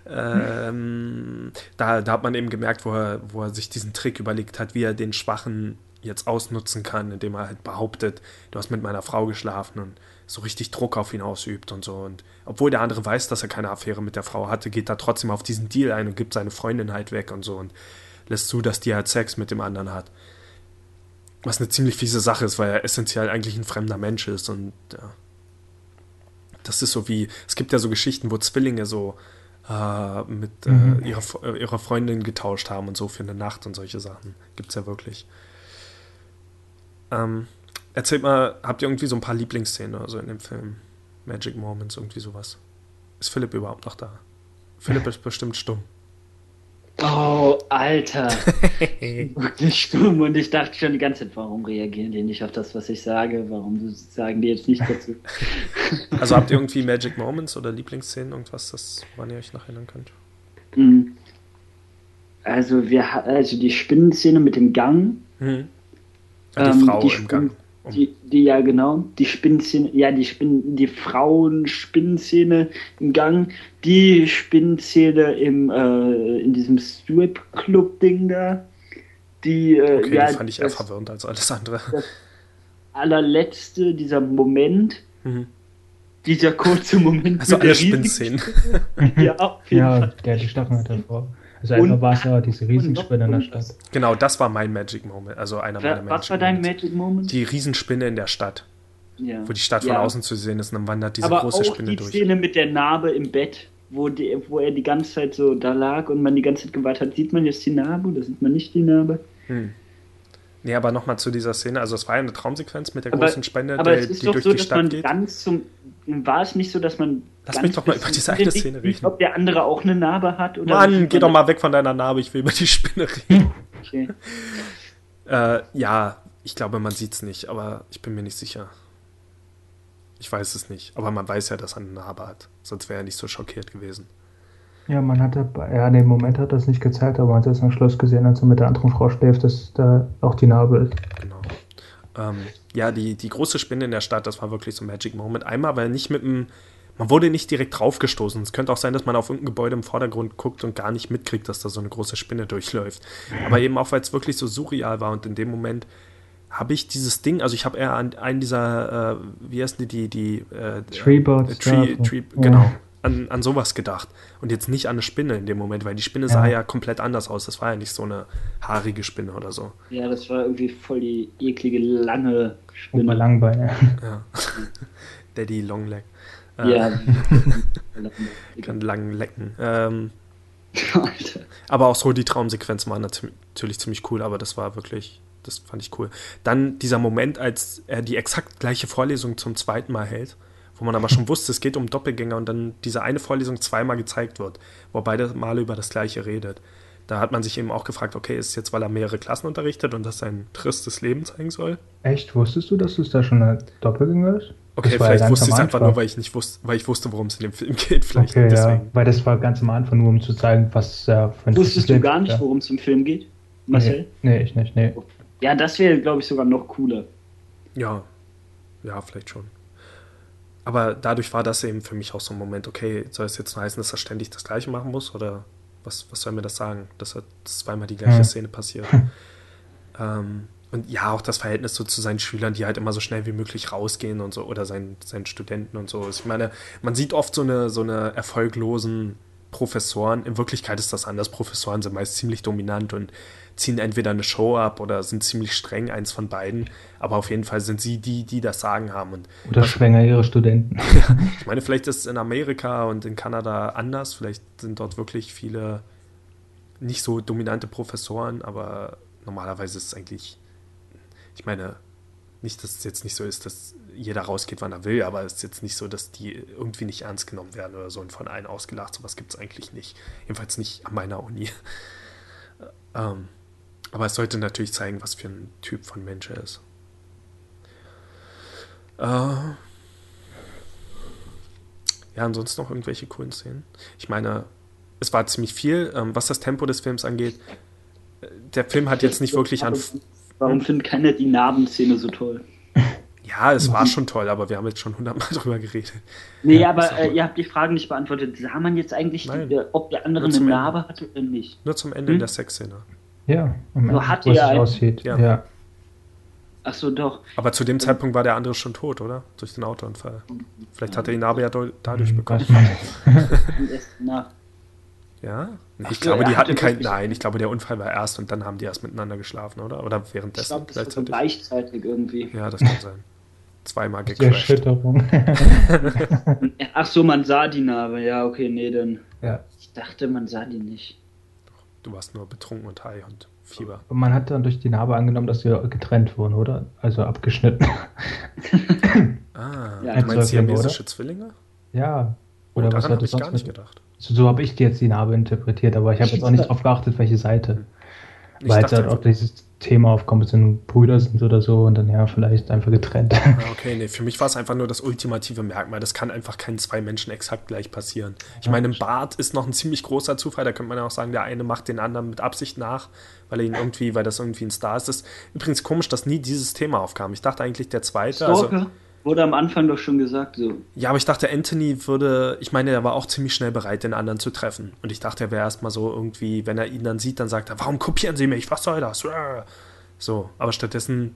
ähm, da, da hat man eben gemerkt, wo er, wo er sich diesen Trick überlegt hat, wie er den Schwachen jetzt ausnutzen kann, indem er halt behauptet, du hast mit meiner Frau geschlafen und so richtig Druck auf ihn ausübt und so. Und obwohl der andere weiß, dass er keine Affäre mit der Frau hatte, geht er trotzdem auf diesen Deal ein und gibt seine Freundin halt weg und so und lässt zu, dass die halt Sex mit dem anderen hat. Was eine ziemlich fiese Sache ist, weil er essentiell eigentlich ein fremder Mensch ist und ja. Das ist so wie, es gibt ja so Geschichten, wo Zwillinge so äh, mit äh, mhm. ihrer, äh, ihrer Freundin getauscht haben und so für eine Nacht und solche Sachen. Gibt es ja wirklich. Ähm, erzählt mal, habt ihr irgendwie so ein paar Lieblingsszenen oder so in dem Film? Magic Moments, irgendwie sowas. Ist Philipp überhaupt noch da? Philipp <laughs> ist bestimmt stumm. Oh, Alter. <laughs> Wirklich stumm. Und ich dachte schon die ganze Zeit, warum reagieren die nicht auf das, was ich sage? Warum sagen die jetzt nicht dazu? <laughs> Also habt ihr irgendwie Magic Moments oder Lieblingsszenen, irgendwas, das, woran ihr euch noch erinnern könnt? Mm. Also wir also die Spinnenszene mit dem Gang. Hm. Die ähm, Frau die im Gang. Die, die, ja, genau, die Spinnenszene, ja, die Spinnen, die Frauen-Spinnenszene im Gang, die Spinnenszene im, äh, in diesem Strip-Club-Ding da, die, äh, okay, ja, die fand ich eher verwirrend als alles andere. Das allerletzte, dieser Moment, mhm. dieser kurze Moment. Also alle Spinnenszenen. <laughs> ja, auf jeden ja, Fall. der die Stacheln hat davor. Also einmal war es ja diese Riesenspinne in der Stadt. Genau, das war mein Magic Moment. Also einer meiner Magic Was war dein Magic Moment? Die Riesenspinne in der Stadt. Ja. Wo die Stadt ja. von außen zu sehen ist und dann wandert diese Aber große auch Spinne die durch. Die Szene mit der Narbe im Bett, wo, die, wo er die ganze Zeit so da lag und man die ganze Zeit gewartet hat, sieht man jetzt die Narbe oder sieht man nicht die Narbe? Hm. Nee, aber nochmal zu dieser Szene. Also, es war ja eine Traumsequenz mit der aber, großen Spende, aber die, die durch so, die Stadt geht. Ganz zum, war es nicht so, dass man. Lass mich doch mal über diese eine Szene reden. Ob der andere auch eine Narbe hat oder. Mann, geh doch mal weg von deiner Narbe, ich will über die Spinne reden. <laughs> Okay. äh, ja, ich glaube, man sieht es nicht, aber ich bin mir nicht sicher. Ich weiß es nicht. Aber man weiß ja, dass er eine Narbe hat. Sonst wäre er nicht so schockiert gewesen. Ja, man hatte, ja, in dem Moment hat das nicht gezeigt, aber man hat es am Schluss gesehen, als er mit der anderen Frau schläft, dass da auch die Narbe ist. Genau. Ähm, ja, die, die große Spinne in der Stadt, das war wirklich so ein Magic Moment. Einmal, weil nicht mit dem, man wurde nicht direkt draufgestoßen. Es könnte auch sein, dass man auf irgendein Gebäude im Vordergrund guckt und gar nicht mitkriegt, dass da so eine große Spinne durchläuft. Aber eben auch, weil es wirklich so surreal war und in dem Moment habe ich dieses Ding, also ich habe eher an einen dieser, äh, wie heißen die, die, die äh, Treebots. Äh, Tree, Tree, genau an, an sowas gedacht und jetzt nicht an eine Spinne in dem Moment, weil die Spinne ja. sah ja komplett anders aus. Das war ja nicht so eine haarige Spinne oder so. Ja, das war irgendwie voll die eklige, lange Spinne. Und Langbeine. Ja. <laughs> Daddy Longleg. Ja. <laughs> kann lang lecken. Ähm, <laughs> aber auch so die Traumsequenzen waren natürlich ziemlich cool, aber das war wirklich, das fand ich cool. Dann dieser Moment, als er die exakt gleiche Vorlesung zum zweiten Mal hält wo man aber schon wusste, es geht um Doppelgänger und dann diese eine Vorlesung zweimal gezeigt wird, wo beide Male über das Gleiche redet. Da hat man sich eben auch gefragt, okay, ist es jetzt, weil er mehrere Klassen unterrichtet und das sein tristes Leben zeigen soll? Echt? Wusstest du, dass es da schon ein Doppelgänger ist? Okay, vielleicht ja wusste ich es einfach nur, weil ich nicht wusste, weil ich wusste, worum es in dem Film geht. Vielleicht okay, deswegen. Ja, weil das war ganz am Anfang nur, um zu zeigen, was äh, für ein Wusstest du gar nicht, worum es im Film geht, Marcel? Nee, nee ich nicht, nee. Ja, das wäre, glaube ich, sogar noch cooler. Ja, ja, vielleicht schon. Aber dadurch war das eben für mich auch so ein Moment, okay, soll es jetzt nur heißen, dass er ständig das Gleiche machen muss? Oder was, was soll mir das sagen, dass er zweimal die gleiche Szene passiert? <laughs> ähm, und ja, auch das Verhältnis so zu seinen Schülern, die halt immer so schnell wie möglich rausgehen und so, oder seinen, seinen Studenten und so. Ich meine, man sieht oft so eine, so eine erfolglosen Professoren. In Wirklichkeit ist das anders. Professoren sind meist ziemlich dominant und ziehen entweder eine Show ab oder sind ziemlich streng, eins von beiden. Aber auf jeden Fall sind sie die, die das Sagen haben. Und oder schwänger ihre Studenten. <laughs> ich meine, vielleicht ist es in Amerika und in Kanada anders. Vielleicht sind dort wirklich viele nicht so dominante Professoren, aber normalerweise ist es eigentlich, ich meine, nicht, dass es jetzt nicht so ist, dass jeder rausgeht, wann er will, aber es ist jetzt nicht so, dass die irgendwie nicht ernst genommen werden oder so und von allen ausgelacht. Sowas gibt es eigentlich nicht. Jedenfalls nicht an meiner Uni. <laughs> ähm, Aber es sollte natürlich zeigen, was für ein Typ von Mensch er ist. Äh, ja, ansonsten noch irgendwelche coolen Szenen. Ich meine, es war ziemlich viel. Ähm, was das Tempo des Films angeht, äh, der Film hat jetzt nicht wirklich an. Warum findet keiner die Narbenszene so toll? Ja, es war schon toll, aber wir haben jetzt schon hundertmal <laughs> drüber geredet. Nee, ja, aber äh, ihr habt die Fragen nicht beantwortet. Sah man jetzt eigentlich, die, ob der andere eine Narbe hatte oder nicht? Nur zum Ende hm? der Sexszene. Ja, am so hat er aussieht. Ja. ja. Ach so, doch. Aber zu dem Zeitpunkt war der andere schon tot, oder? Durch den Autounfall. Vielleicht hat er die Narbe ja dadurch hm, bekommen. <laughs> ja? Ich Ach, glaube, die hatten keinen. Nein, ich glaube, der Unfall war erst und dann haben die erst miteinander geschlafen, oder? Oder währenddessen? Ich glaube, das war so gleichzeitig irgendwie. Ja, das kann sein. Zweimal gecrashed. Erschütterung. <laughs> Ach so, man sah die Narbe. Ja, okay, nee, dann. Ja. Ich dachte, man sah die nicht. Du warst nur betrunken und high und Fieber. Und man hat dann durch die Narbe angenommen, dass sie getrennt wurden, oder? Also abgeschnitten. <laughs> ah, ja, du meinst siamesische Zwillinge? Ja. Oder was hat ich gar nicht gedacht. So, so habe ich jetzt die Narbe interpretiert, aber ich habe jetzt auch nicht <laughs> darauf geachtet, welche Seite. Ich Weil es halt auch dieses Thema aufkommt, dass sie Brüder sind oder so und dann ja vielleicht einfach getrennt. Ah, <laughs> okay, nee, für mich war es einfach nur das ultimative Merkmal. Das kann einfach keinen zwei Menschen exakt gleich passieren. Ich ja, meine, im Bart ist noch ein ziemlich großer Zufall. Da könnte man ja auch sagen, der eine macht den anderen mit Absicht nach, weil er ihn irgendwie, weil das irgendwie ein Star ist. Das ist übrigens komisch, dass nie dieses Thema aufkam. Ich dachte eigentlich, der zweite. Also Stalker? Also, Wurde am Anfang doch schon gesagt so. Ja, aber ich dachte, Anthony würde, ich meine, er war auch ziemlich schnell bereit, den anderen zu treffen. Und ich dachte, er wäre erstmal so irgendwie, wenn er ihn dann sieht, dann sagt er, warum kopieren Sie mich? Was soll das? So, aber stattdessen,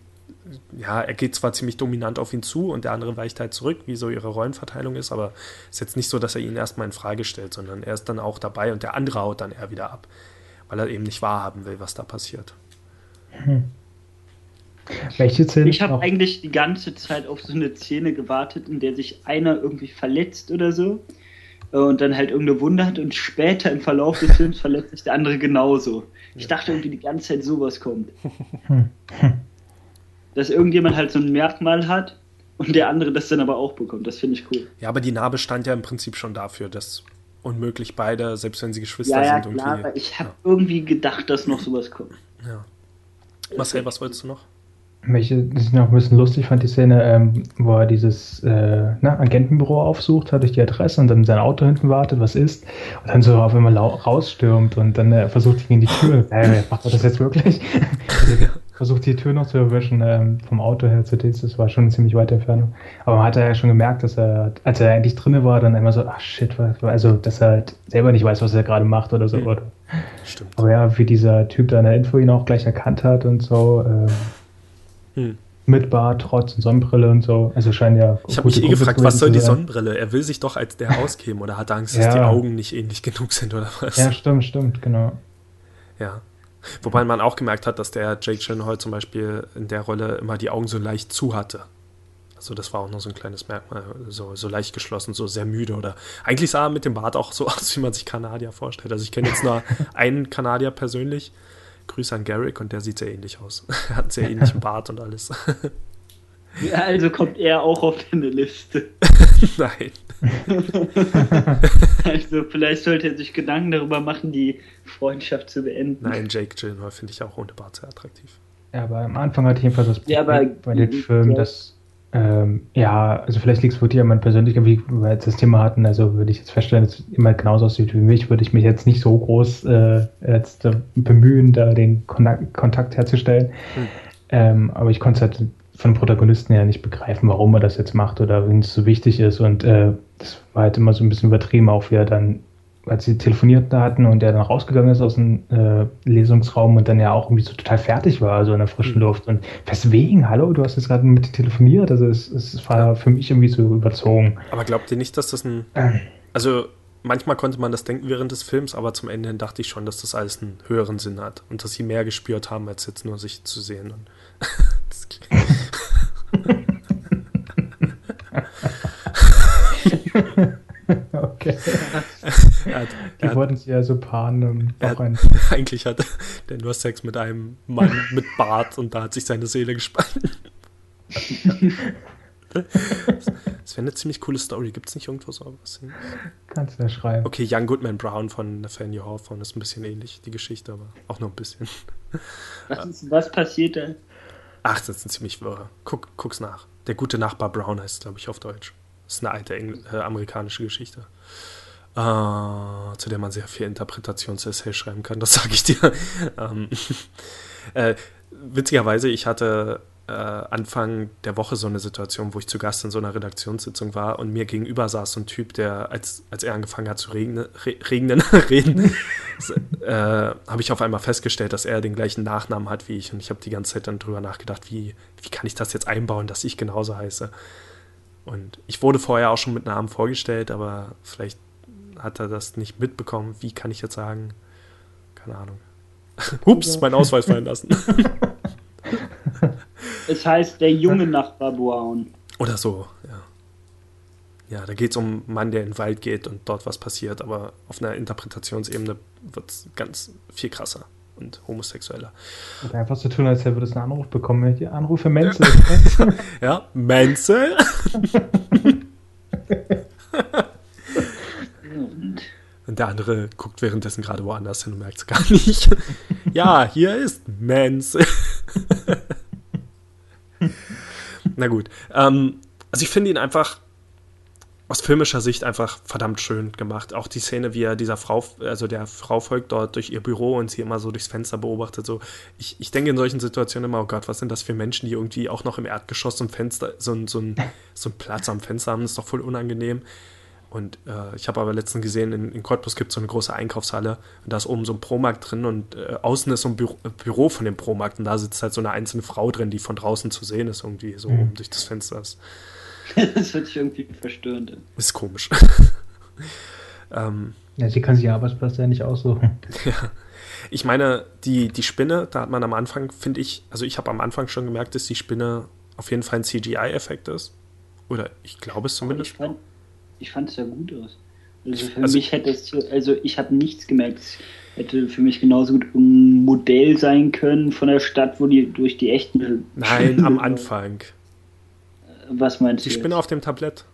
ja, er geht zwar ziemlich dominant auf ihn zu und der andere weicht halt zurück, wie so ihre Rollenverteilung ist, aber es ist jetzt nicht so, dass er ihn erstmal in Frage stellt, sondern er ist dann auch dabei und der andere haut dann eher wieder ab, weil er eben nicht wahrhaben will, was da passiert. Hm. Welche Szene? Ich habe eigentlich die ganze Zeit auf so eine Szene gewartet, in der sich einer irgendwie verletzt oder so äh, und dann halt irgendeine Wunde hat und später im Verlauf des Films verletzt sich der andere genauso. Ich dachte irgendwie die ganze Zeit sowas kommt. <laughs> Dass irgendjemand halt so ein Merkmal hat und der andere das dann aber auch bekommt. Das finde ich cool. Ja, aber die Narbe stand ja im Prinzip schon dafür, dass unmöglich beide, selbst wenn sie Geschwister ja, ja, sind, klar, irgendwie. Aber ich habe ja. irgendwie gedacht, dass noch sowas kommt. Ja. Marcel, was wolltest du noch? Welche, ist noch ein bisschen lustig fand, die Szene, ähm, wo er dieses äh, na, Agentenbüro aufsucht, hat durch die Adresse und dann sein Auto hinten wartet, was ist, und dann so auf einmal rausstürmt und dann äh, versucht gegen die Tür, <laughs> äh, macht er das jetzt wirklich? <laughs> versucht die Tür noch zu erwischen ähm, vom Auto her zu Dienst, das war schon eine ziemlich weite Entfernung. Aber man hat ja schon gemerkt, dass er, als er endlich drinne war, dann immer so, ach shit, also dass er halt selber nicht weiß, was er gerade macht oder so. Mhm. Oder. Stimmt. Aber ja, wie dieser Typ da in der Info ihn auch gleich erkannt hat und so, ähm, hm. Mit Bart, trotz und Sonnenbrille und so. Also scheint ja. Ich habe mich eh gefragt, was soll die Sonnenbrille? Er will sich doch als der auskämen oder hat Angst, dass ja. die Augen nicht ähnlich genug sind oder was? Ja, stimmt, stimmt, genau. Ja. Wobei man auch gemerkt hat, dass der Jake Gyllenhaal zum Beispiel in der Rolle immer die Augen so leicht zu hatte. Also das war auch noch so ein kleines Merkmal, so, so leicht geschlossen, so sehr müde oder eigentlich sah er mit dem Bart auch so <laughs> aus, wie man sich Kanadier vorstellt. Also ich kenne jetzt nur einen Kanadier persönlich Grüße an Garrick und der sieht sehr ähnlich aus. <laughs> er hat einen sehr ähnlichen <laughs> Bart und alles. ja, also kommt er auch auf deine Liste. <laughs> Nein. also vielleicht sollte er sich Gedanken darüber machen, die Freundschaft zu beenden. Nein, Jake Gyllenhaal finde ich auch ohne Bart sehr attraktiv. Ja, aber am Anfang hatte ich jedenfalls das Problem ja, aber, bei den Filmen, ja. dass ähm, ja, also vielleicht liegt es wirklich an meinem persönlichen, wie wir jetzt das Thema hatten, also würde ich jetzt feststellen, dass es immer genauso aussieht wie mich, würde ich mich jetzt nicht so groß äh, jetzt äh, bemühen, da den Kontakt, Kontakt herzustellen. Hm. Ähm, aber ich konnte es halt von den Protagonisten her nicht begreifen, warum er das jetzt macht oder wenn es so wichtig ist. Und äh, das war halt immer so ein bisschen übertrieben, auch wie er dann als sie telefoniert hatten und er dann rausgegangen ist aus dem äh, Lesungsraum und dann ja auch irgendwie so total fertig war, also in der frischen mhm. Luft. Und weswegen? Hallo, du hast jetzt gerade mit telefoniert. Also es, es war für mich irgendwie so überzogen. Aber glaubt ihr nicht, dass das ein. Ähm. Also manchmal konnte man das denken während des Films, aber zum Ende hin dachte ich schon, dass das alles einen höheren Sinn hat und dass sie mehr gespürt haben, als jetzt nur sich zu sehen. <laughs> <laughs> <laughs> <laughs> Okay. hat, Die wollten sie ja so paaren. Hat, <laughs> eigentlich hat der nur Sex mit einem Mann mit Bart und da hat sich seine Seele gespannt. <laughs> Das wäre eine ziemlich coole Story. Gibt es nicht irgendwo so was? Kannst du ja schreiben. Okay, Young Goodman Brown von Nathaniel Hawthorne ist ein bisschen ähnlich, die Geschichte, aber auch nur ein bisschen. Was, ist, was passiert da? Ach, das ist ein ziemlich wirre. Guck, guck's nach. Der gute Nachbar Brown heißt, glaube ich, auf Deutsch. Das ist eine alte Engl äh, amerikanische Geschichte. Uh, zu der man sehr viel Interpretationsessay schreiben kann, das <laughs> sage ich dir. ähm, <laughs> äh, witzigerweise, ich hatte äh, Anfang der Woche so eine Situation, wo ich zu Gast in so einer Redaktionssitzung war und mir gegenüber saß so ein Typ, der, als, als er angefangen hat zu regnen, re, regnen, <laughs> reden, äh, habe ich auf einmal festgestellt, dass er den gleichen Nachnamen hat wie ich und ich habe die ganze Zeit dann drüber nachgedacht, wie, wie kann ich das jetzt einbauen, dass ich genauso heiße. Und ich wurde vorher auch schon mit Namen vorgestellt, aber vielleicht hat er das nicht mitbekommen. Wie kann ich jetzt sagen? Keine Ahnung. <laughs> Hups, mein Ausweis fallen lassen. <laughs> es heißt der junge Nachbar Brown. Oder so, ja. Ja, da geht es um einen Mann, der in den Wald geht und dort was passiert, aber auf einer Interpretationsebene wird es ganz viel krasser und homosexueller. Und einfach so tun, als hätte es einen Anruf bekommen. Die Anrufe Menzel. ja, Menzel. <laughs> <laughs> Und der andere guckt währenddessen gerade woanders hin und merkt es gar nicht. <laughs> ja, hier ist Mens. Na gut. Ähm, also ich finde ihn einfach aus filmischer Sicht einfach verdammt schön gemacht. Auch die Szene, wie er dieser Frau, also der Frau folgt dort durch ihr Büro und sie immer so durchs Fenster beobachtet. So, ich, ich denke in solchen Situationen immer, oh Gott, was sind das für Menschen, die irgendwie auch noch im Erdgeschoss so ein Fenster, so, ein, so, ein, so ein Platz am Fenster haben, das ist doch voll unangenehm. Und äh, ich habe aber letztens gesehen, in, in Cottbus gibt es so eine große Einkaufshalle und da ist oben so ein Promarkt drin und äh, außen ist so ein Büro, Büro, von dem Promarkt und da sitzt halt so eine einzelne Frau drin, die von draußen zu sehen ist, irgendwie so mhm. oben durch das Fenster ist. <laughs> das hört sich irgendwie verstörend an. Ist komisch. <laughs> ähm, ja, sie kann sich Arbeitsplatz ja nicht aussuchen. <laughs> ja. Ich meine, die, die Spinne, da hat man am Anfang, finde ich, also ich habe am Anfang schon gemerkt, dass die Spinne auf jeden Fall ein CGI-Effekt ist. Oder ich glaube es zumindest. Ich fand, ich fand es ja gut aus. Also für also, mich hätte es, also ich habe nichts gemerkt. Es hätte für mich genauso gut ein Modell sein können von der Stadt, wo die durch die echten. Nein, am Anfang. Was meinst die du? Die Spinne jetzt? auf dem Tablett.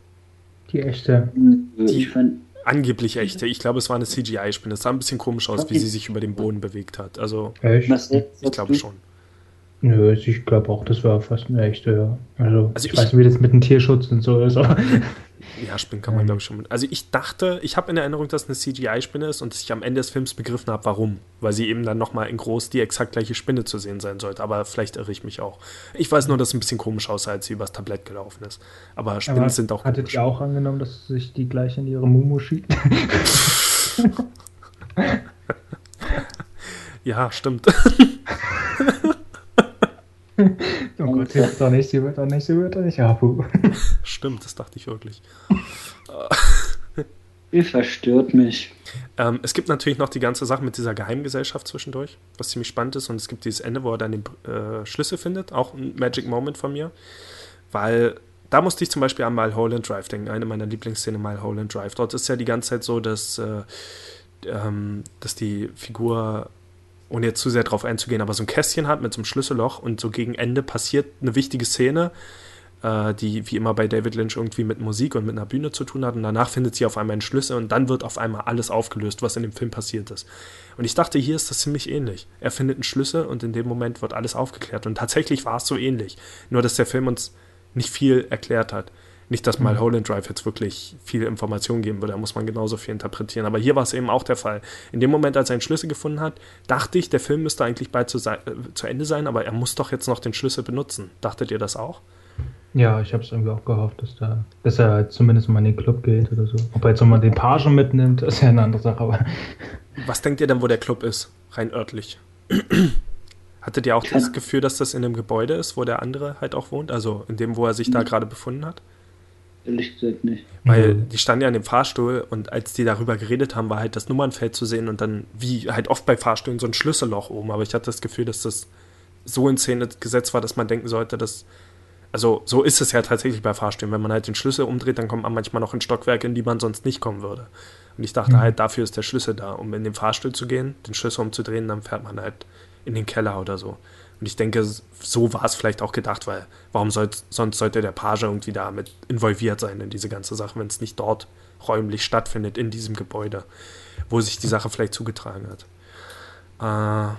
Die echte. Die fand, angeblich echte. Ich glaube, es war eine CGI-Spinne. Es sah ein bisschen komisch aus, wie sie sich über den Boden bewegt hat. Also, Echt? ich glaube schon. Nö, ich glaube auch, das war fast eine echte, ja. Also, also ich, ich, weiß nicht, wie das mit dem Tierschutz und so ist, aber <laughs> ja, Spinnen kann man, glaube ich, schon. Also ich dachte, ich habe in Erinnerung, dass es eine CGI-Spinne ist und dass ich am Ende des Films begriffen habe, warum. Weil sie eben dann nochmal in groß die exakt gleiche Spinne zu sehen sein sollte. Aber vielleicht irre ich mich auch. Ich weiß nur, dass es ein bisschen komisch aussah, als sie übers Tablett gelaufen ist. Aber Spinnen Aber sind auch Hattet komisch. ihr auch angenommen, dass sich die gleich in ihre Mumu schiebt? <laughs> ja, stimmt. <laughs> <laughs> oh Gott, sie wird doch nicht, sie wird doch nicht, sie wird doch nicht. Puh. <laughs> Stimmt, das dachte ich wirklich. <laughs> Ihr verstört mich. Ähm, es gibt natürlich noch die ganze Sache mit dieser Geheimgesellschaft zwischendurch, was ziemlich spannend ist. Und es gibt dieses Ende, wo er dann den äh, Schlüssel findet. Auch ein Magic Moment von mir. Weil da musste ich zum Beispiel an Mulholland Drive denken. Eine meiner Lieblingsszenen Mulholland Drive. Dort ist ja die ganze Zeit so, dass, äh, ähm, dass die Figur ohne jetzt zu sehr drauf einzugehen, aber so ein Kästchen hat mit so einem Schlüsselloch und so gegen Ende passiert eine wichtige Szene, äh, die wie immer bei David Lynch irgendwie mit Musik und mit einer Bühne zu tun hat und danach findet sie auf einmal einen Schlüssel und dann wird auf einmal alles aufgelöst, was in dem Film passiert ist. Und ich dachte, hier ist das ziemlich ähnlich. Er findet einen Schlüssel und in dem Moment wird alles aufgeklärt und tatsächlich war es so ähnlich, nur dass der Film uns nicht viel erklärt hat. Nicht, dass mal Holland Drive jetzt wirklich viele Informationen geben würde, da muss man genauso viel interpretieren. Aber hier war es eben auch der Fall. In dem Moment, als er einen Schlüssel gefunden hat, dachte ich, der Film müsste eigentlich bald zu, äh, zu Ende sein, aber er muss doch jetzt noch den Schlüssel benutzen. Dachtet ihr das auch? Ja, ich habe es irgendwie auch gehofft, dass, da, dass er zumindest mal in den Club geht oder so. Ob er jetzt nochmal den Page mitnimmt, ist ja eine andere Sache. Aber <laughs> Was denkt ihr denn, wo der Club ist, rein örtlich? <clears throat> Hattet ihr auch das Gefühl, dass das in dem Gebäude ist, wo der andere halt auch wohnt? Also in dem, wo er sich da gerade befunden hat? Ehrlich gesagt nicht. Weil die standen ja in dem Fahrstuhl und als die darüber geredet haben, war halt das Nummernfeld zu sehen und dann, wie halt oft bei Fahrstühlen, so ein Schlüsselloch oben. Aber ich hatte das Gefühl, dass das so in Szene gesetzt war, dass man denken sollte, dass. Also, so ist es ja tatsächlich bei Fahrstühlen. Wenn man halt den Schlüssel umdreht, dann kommt man manchmal noch in Stockwerke, in die man sonst nicht kommen würde. Und ich dachte mhm. halt, dafür ist der Schlüssel da, um in den Fahrstuhl zu gehen, den Schlüssel umzudrehen, dann fährt man halt in den Keller oder so. Und ich denke, so war es vielleicht auch gedacht, weil warum soll, sonst sollte der Page irgendwie da mit involviert sein in diese ganze Sache, wenn es nicht dort räumlich stattfindet, in diesem Gebäude, wo sich die Sache vielleicht zugetragen hat. Äh,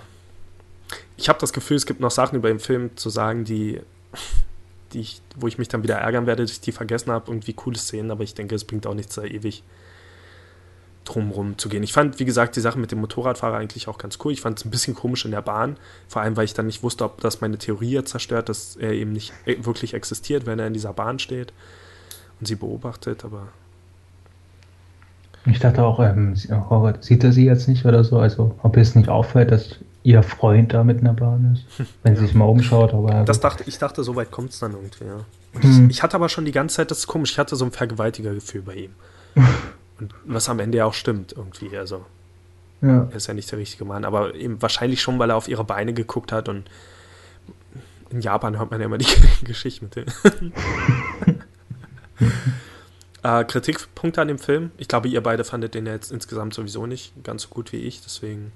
ich habe das Gefühl, es gibt noch Sachen über den Film zu sagen, die, die ich, wo ich mich dann wieder ärgern werde, dass ich die vergessen habe, irgendwie coole Szenen, aber ich denke, es bringt auch nichts da ewig drumrum zu gehen. Ich fand, wie gesagt, die Sache mit dem Motorradfahrer eigentlich auch ganz cool. Ich fand es ein bisschen komisch in der Bahn, vor allem, weil ich dann nicht wusste, ob das meine Theorie jetzt zerstört, dass er eben nicht e-, wirklich existiert, wenn er in dieser Bahn steht und sie beobachtet, aber. Ich dachte auch, ähm, sieht er sie jetzt nicht oder so? Also, ob es nicht auffällt, dass ihr Freund da mit in der Bahn ist, <laughs> wenn sie sich mal umschaut. Aber das dachte, ich dachte, so weit kommt es dann irgendwie, ja. Hm. Ich, ich, hatte aber schon die ganze Zeit, das ist komisch, ich hatte so ein Vergewaltiger-Gefühl bei ihm. <laughs> Und was am Ende ja auch stimmt, irgendwie. Also, ja. er ist ja nicht der richtige Mann, aber eben wahrscheinlich schon, weil er auf ihre Beine geguckt hat und in Japan hört man ja immer die <laughs> Geschichte mit denen. <laughs> äh, Kritikpunkte an dem Film. Ich glaube, ihr beide fandet den ja jetzt insgesamt sowieso nicht ganz so gut wie ich, deswegen.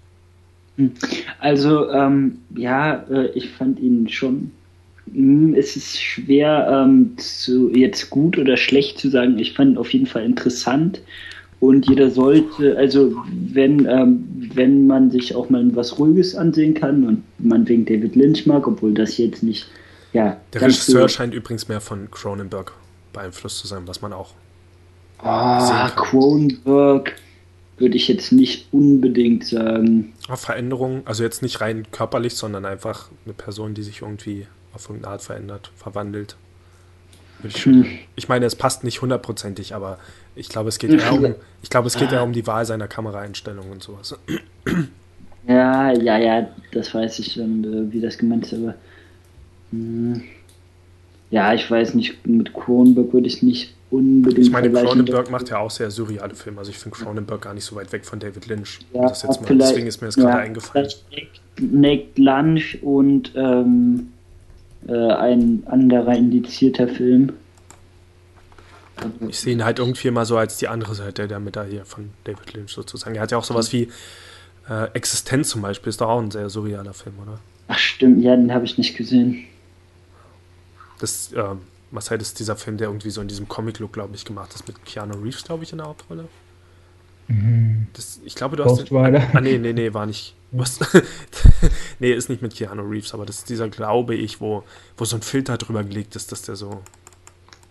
Hm. Also, ähm, ja, äh, ich fand ihn schon. Hm, es ist schwer, ähm, zu, jetzt gut oder schlecht zu sagen. Ich fand ihn auf jeden Fall interessant. Und jeder sollte, also wenn, ähm, wenn man sich auch mal was Ruhiges ansehen kann und man wegen David Lynch mag, obwohl das jetzt nicht, ja. Der Regisseur scheint übrigens mehr von Cronenberg beeinflusst zu sein, was man auch. Ah, Cronenberg würde ich jetzt nicht unbedingt sagen. Veränderung, also jetzt nicht rein körperlich, sondern einfach eine Person, die sich irgendwie auf irgendeine Art verändert, verwandelt. Ich, hm. ich, meine, es passt nicht hundertprozentig, aber ich glaube, es geht eher um, ich glaube, es geht ja um die Wahl seiner Kameraeinstellung und sowas. Ja, ja, ja, das weiß ich schon, äh, wie das gemeint ist, aber mh, hm, ja, ich weiß nicht, mit Cronenberg würde ich nicht unbedingt. Ich meine, Cronenberg macht ja auch sehr surreale Filme. Also ich finde Cronenberg gar nicht so weit weg von David Lynch. Ja, mal, deswegen ist mir das ja, gerade eingefallen. Naked Lunch und ähm, äh, ein anderer indizierter Film. Ich sehe ihn halt irgendwie immer so als die andere Seite der Medaille von David Lynch sozusagen. Er hat ja auch sowas wie äh, Existenz zum Beispiel, ist doch auch ein sehr surrealer Film, oder? Ach stimmt, ja, den habe ich nicht gesehen. Das, äh, was halt ist dieser Film, der irgendwie so in diesem Comic-Look, glaube ich, gemacht ist, mit Keanu Reeves, glaube ich, in der Hauptrolle. Mhm. Das, ich glaube, du hast. Den, ah, nee, nee, nee, war nicht. Was? <laughs> nee, ist nicht mit Keanu Reeves, aber das ist dieser, glaube ich, wo, wo so ein Filter drüber gelegt ist, dass der so.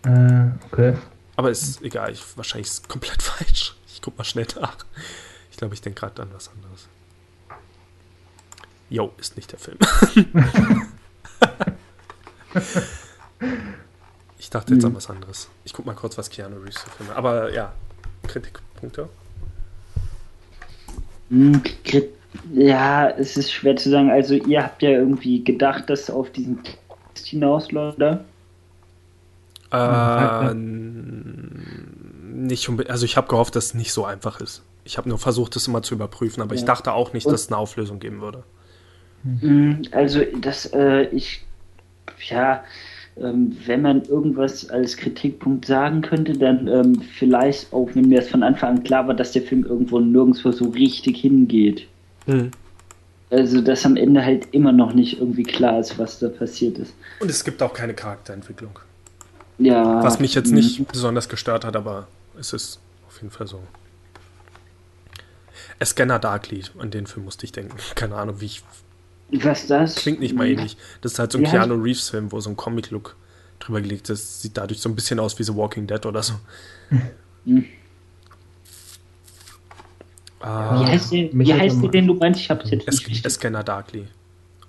Äh, okay. Aber ist egal, ich, wahrscheinlich ist es komplett <laughs> falsch. Ich guck mal schnell nach. Ich glaube, ich denke gerade an was anderes. Jo, ist nicht der Film. <laughs> ich dachte jetzt mhm. an was anderes. Ich guck mal kurz, was Keanu Reeves für Filme. Aber ja, Kritikpunkte. Hm, ja, es ist schwer zu sagen. Also, ihr habt ja irgendwie gedacht, dass auf diesen Text hinausläuft, oder? Äh, nicht also ich habe gehofft, dass es nicht so einfach ist. Ich habe nur versucht, das immer zu überprüfen, aber ja. ich dachte auch nicht, dass es eine Auflösung geben würde. Hm, also das, äh, ich, ja, ähm, wenn man irgendwas als Kritikpunkt sagen könnte, dann ähm, vielleicht auch, wenn mir es von Anfang an klar war, dass der Film irgendwo nirgendwo so richtig hingeht. Mhm. Also, dass am Ende halt immer noch nicht irgendwie klar ist, was da passiert ist. Und es gibt auch keine Charakterentwicklung. Ja. Was mich jetzt nicht mhm. besonders gestört hat, aber es ist auf jeden Fall so. A Scanner Darkly, an den Film musste ich denken. <laughs> Keine Ahnung, wie ich. Was das? Klingt nicht mal ähnlich. Das ist halt so ein ja. Keanu Reeves-Film, wo so ein Comic-Look drüber gelegt ist. Sieht dadurch so ein bisschen aus wie The Walking Dead oder so. Mhm. Ah, wie heißt, der, wie heißt der, den du meinst? Ich hab's jetzt nicht. A Scanner Darkly.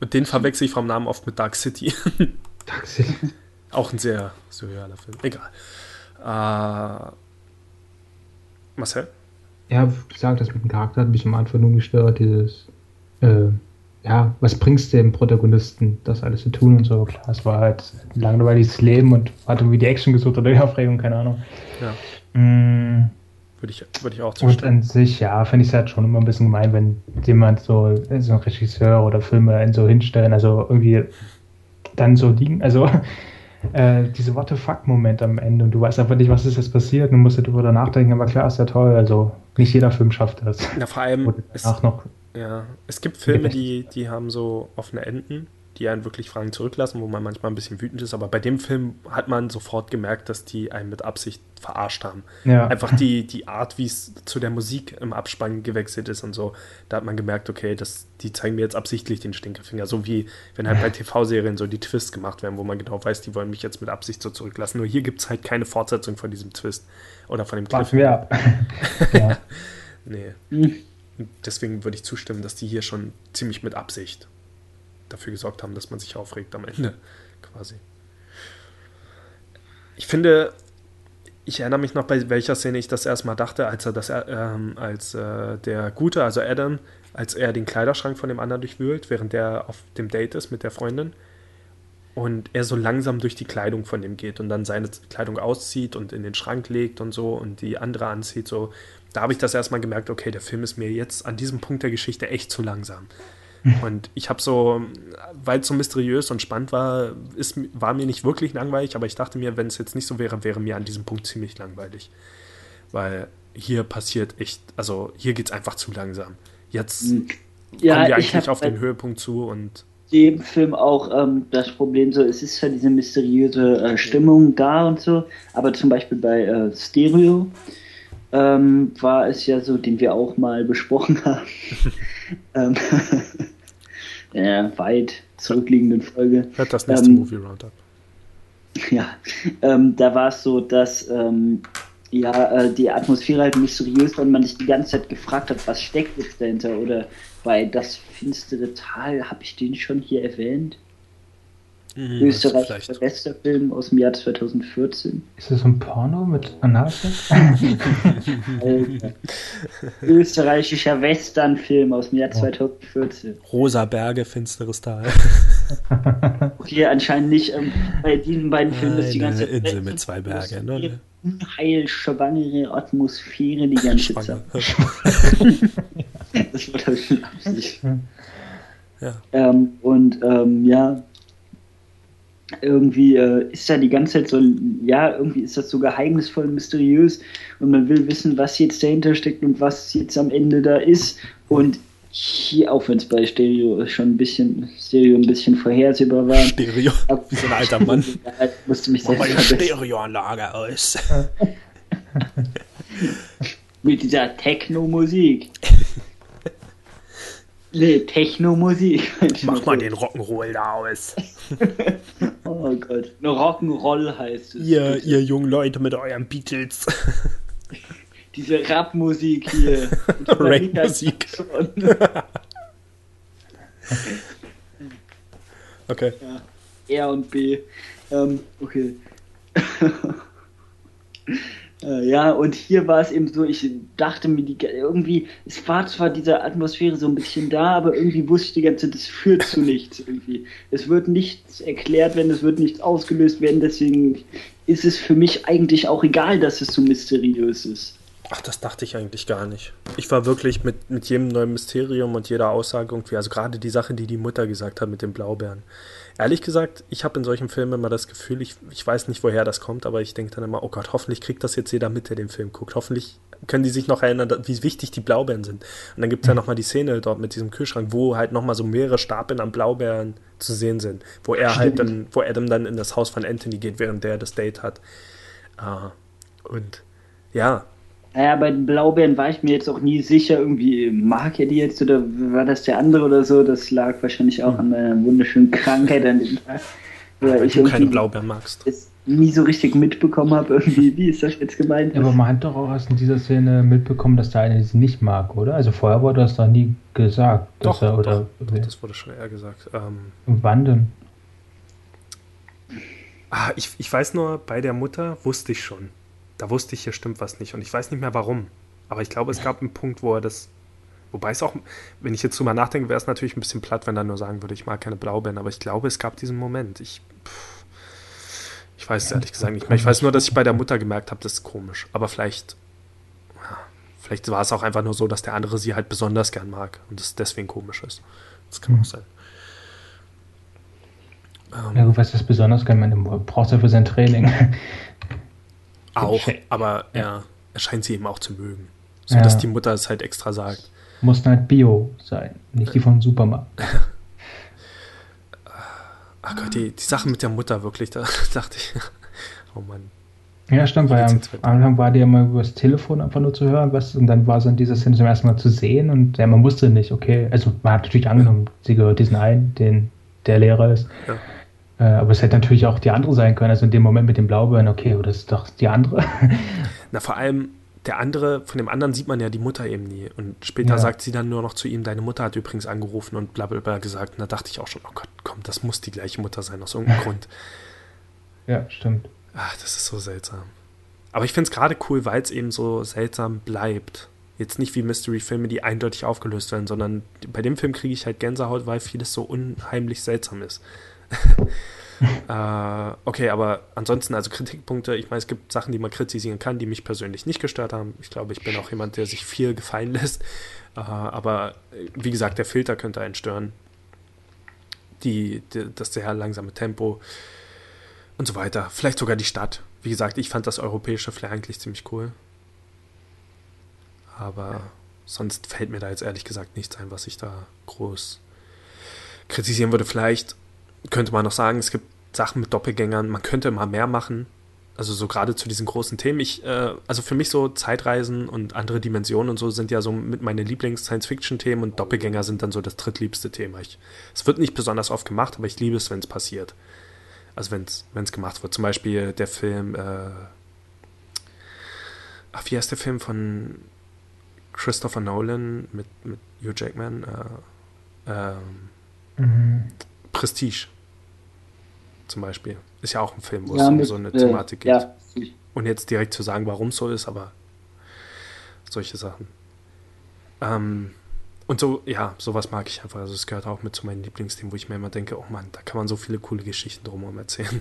Und den verwechsel ich vom Namen oft mit Dark City. <laughs> Dark City. Auch ein sehr surrealer Film. Egal. Äh, Marcel? Ja, wie gesagt, das mit dem Charakter hat mich am Anfang nur gestört. Dieses, äh, ja, was bringst du dem Protagonisten, das alles zu tun und so. Klar, es war halt ein langweiliges Leben und hat irgendwie die Action gesucht oder die Aufregung, keine Ahnung. Ja. Mm. Würde ich, würde ich auch zustimmen. Und an sich, ja, finde ich es halt schon immer ein bisschen gemein, wenn jemand so, so ein Regisseur oder Filme so hinstellen, also irgendwie dann so liegen, also <laughs> äh, diese What the fuck-Moment am Ende und du weißt einfach nicht, was ist jetzt passiert und musst darüber nachdenken, aber klar, ist ja toll, also nicht jeder Film schafft das. Ja, vor allem, es, noch, ja, es gibt Filme, die, die haben so offene Enden die einen wirklich Fragen zurücklassen, wo man manchmal ein bisschen wütend ist. Aber bei dem Film hat man sofort gemerkt, dass die einen mit Absicht verarscht haben. Ja. Einfach die, die Art, wie es zu der Musik im Abspann gewechselt ist und so. Da hat man gemerkt, okay, das, die zeigen mir jetzt absichtlich den Stinkefinger. So wie wenn halt bei TV-Serien so die Twists gemacht werden, wo man genau weiß, die wollen mich jetzt mit Absicht so zurücklassen. Nur hier gibt es halt keine Fortsetzung von diesem Twist. Oder von dem Cliffhanger. <laughs> ja. nee. Hm. Deswegen würde ich zustimmen, dass die hier schon ziemlich mit Absicht dafür gesorgt haben, dass man sich aufregt am Ende, quasi. Ich finde, ich erinnere mich noch, bei welcher Szene ich das erstmal dachte, als er das, ähm, als äh, der Gute, also Adam, als er den Kleiderschrank von dem anderen durchwühlt, während der auf dem Date ist mit der Freundin und er so langsam durch die Kleidung von dem geht und dann seine Kleidung auszieht und in den Schrank legt und so und die andere anzieht, so da habe ich das erstmal gemerkt, okay, der Film ist mir jetzt an diesem Punkt der Geschichte echt zu langsam. Und ich habe so, weil es so mysteriös und spannend war, ist, war mir nicht wirklich langweilig, aber ich dachte mir, wenn es jetzt nicht so wäre, wäre mir an diesem Punkt ziemlich langweilig. Weil hier passiert echt, also hier geht es einfach zu langsam. Jetzt ja, kommen wir eigentlich auf den Höhepunkt zu und. Dem Film auch ähm, das Problem so, es ist ja diese mysteriöse äh, Stimmung da und so, aber zum Beispiel bei äh, Stereo ähm, war es ja so, den wir auch mal besprochen <laughs> haben. ähm, <laughs> der weit zurückliegenden Folge. Hört das nächste ähm, Movie Roundup. <laughs> Ja, ähm, da war es so, dass ähm, ja, äh, die Atmosphäre halt mysteriös war und man sich die ganze Zeit gefragt hat, was steckt jetzt dahinter? Oder bei Das finstere Tal, habe ich den schon hier erwähnt? Mhm, Österreichischer Westerfilm aus dem Jahr 2014. Ist das ein Porno mit Analsex? <laughs> <laughs> Österreichischer Westernfilm aus dem Jahr 2014. Rosa Berge, finsteres Tal. <laughs> okay, anscheinend nicht. Ähm, bei diesen beiden Filmen ist die ganze Insel mit zwei Bergen. Ne? Unheilschwangere Atmosphäre die ganze Zeit. das war das schon Absicht. Ja. Ähm, und ähm, ja, irgendwie äh, ist da die ganze Zeit so, ja, irgendwie ist das so geheimnisvoll, mysteriös und man will wissen, was jetzt dahinter steckt und was jetzt am Ende da ist. Und hier, auch wenn es bei Stereo schon ein bisschen, Stereo ein bisschen vorhersehbar war. Stereo, <laughs> so ein alter Mann. ja, musste mich mal die Stereoanlage aus. <laughs> Mit dieser Techno-Musik. <laughs> Nee, Techno-Musik. Mach mal den Rock'n'Roll da aus. <laughs> oh Gott. Eine Rock'n'Roll heißt es. Ihr, ihr jungen Leute mit euren Beatles. <laughs> Diese Rap-Musik hier. <laughs> Rap-Musik. okay. Ja. R und B. Ähm, okay. Äh, ja, und hier war es eben so, ich dachte mir, die, irgendwie, es war zwar diese Atmosphäre so ein bisschen da, aber irgendwie wusste ich die ganze Zeit, es führt zu <laughs> nichts irgendwie. Es wird nichts erklärt werden, es wird nichts ausgelöst werden, deswegen ist es für mich eigentlich auch egal, dass es so mysteriös ist. Ach, das dachte ich eigentlich gar nicht. Ich war wirklich mit, mit jedem neuen Mysterium und jeder Aussage irgendwie, also gerade die Sache, die die Mutter gesagt hat mit den Blaubeeren. Ehrlich gesagt, ich habe in solchen Filmen immer das Gefühl, ich, ich weiß nicht, woher das kommt, aber ich denke dann immer, oh Gott, hoffentlich kriegt das jetzt jeder mit, der den Film guckt. Hoffentlich können die sich noch erinnern, wie wichtig die Blaubeeren sind. Und dann gibt es ja nochmal die Szene dort mit diesem Kühlschrank, wo halt nochmal so mehrere Stapeln an Blaubeeren zu sehen sind, wo er halt dann, wo Adam dann in das Haus von Anthony geht, während der das Date hat. Uh, und ja, naja, bei den Blaubeeren war ich mir jetzt auch nie sicher, irgendwie mag er die jetzt oder war das der andere oder so. Das lag wahrscheinlich auch an meiner wunderschönen Krankheit an dem <laughs> Tag. Weil ich du keine Blaubeeren magst. Es nie so richtig mitbekommen habe, irgendwie, wie ist das jetzt gemeint? aber man hat doch auch erst in dieser Szene mitbekommen, dass der eine sie nicht mag, oder? Also vorher wurde das doch nie gesagt. Doch, er, oder, doch, das wurde schon eher gesagt. Ähm, wann denn? Ah, ich, ich weiß nur, bei der Mutter wusste ich schon da wusste ich, hier stimmt was nicht. Und ich weiß nicht mehr warum. Aber ich glaube, es gab einen Punkt, wo er das. Wobei es auch, wenn ich jetzt drüber nachdenke, wäre es natürlich ein bisschen platt, wenn er nur sagen würde, ich mag keine Blaubeeren. Aber ich glaube, es gab diesen Moment. Ich, pff, ich weiß es ehrlich gesagt nicht mehr. Ich weiß nur, dass ich bei der Mutter gemerkt habe, das ist komisch. Aber vielleicht, ja, vielleicht war es auch einfach nur so, dass der andere sie halt besonders gern mag und es deswegen komisch ist. Das kann auch sein. Ja, du weißt, das besonders gern man braucht ja für sein Training. Auch, aber er, er scheint sie eben auch zu mögen. So ja. dass die Mutter es halt extra sagt. Muss halt Bio sein, nicht die vom Supermarkt. <laughs> Ach Gott, die, die Sache mit der Mutter wirklich, da <laughs> dachte ich, oh Mann. Ja, stimmt, weil am Anfang war die ja mal übers Telefon einfach nur zu hören, was, und dann war so in dieser Szene zum ersten Mal zu sehen und ja, man wusste nicht, okay, also man hat natürlich angenommen, sie gehört diesen einen, den der Lehrer ist. Ja. Äh, aber es hätte natürlich auch die andere sein können, also in dem Moment mit dem Blaubeeren, okay, oder das ist doch die andere. <laughs> Na, vor allem, der andere, von dem anderen sieht man ja die Mutter eben nie. Und später ja. sagt sie dann nur noch zu ihm, deine Mutter hat übrigens angerufen und bla bla bla gesagt. Und da dachte ich auch schon, oh Gott, komm, das muss die gleiche Mutter sein, aus irgendeinem <laughs> Grund. Ja, stimmt. Ach, das ist so seltsam. Aber ich finde es gerade cool, weil es eben so seltsam bleibt. Jetzt nicht wie Mystery-Filme, die eindeutig aufgelöst werden, sondern bei dem Film kriege ich halt Gänsehaut, weil vieles so unheimlich seltsam ist. <laughs> äh, okay, aber ansonsten, also Kritikpunkte, ich meine, es gibt Sachen, die man kritisieren kann, die mich persönlich nicht gestört haben. Ich glaube, ich bin auch jemand, der sich viel gefallen lässt. Äh, aber wie gesagt, der Filter könnte einen stören. Die, die, das sehr langsame Tempo und so weiter. Vielleicht sogar die Stadt. Wie gesagt, ich fand das europäische Flair eigentlich ziemlich cool. Aber sonst fällt mir da jetzt ehrlich gesagt nichts ein, was ich da groß kritisieren würde. Vielleicht könnte man noch sagen, es gibt Sachen mit Doppelgängern, man könnte mal mehr machen. Also so gerade zu diesen großen Themen. Ich, äh, also für mich so Zeitreisen und andere Dimensionen und so sind ja so mit meine Lieblings-Science-Fiction-Themen und Doppelgänger sind dann so das drittliebste Thema. Ich, es wird nicht besonders oft gemacht, aber ich liebe es, wenn es passiert. Also wenn es gemacht wird. Zum Beispiel der Film, äh, ach, wie heißt der Film von Christopher Nolan mit, mit Hugh Jackman? Äh, ähm, mhm. Prestige zum Beispiel. Ist ja auch ein Film, wo ja, es um so eine äh, Thematik geht. Ja. Und jetzt direkt zu sagen, warum es so ist, aber solche Sachen. Ähm, und so, ja, sowas mag ich einfach. Also es gehört auch mit zu meinen Lieblingsthemen, wo ich mir immer denke, oh Mann, da kann man so viele coole Geschichten drumherum erzählen.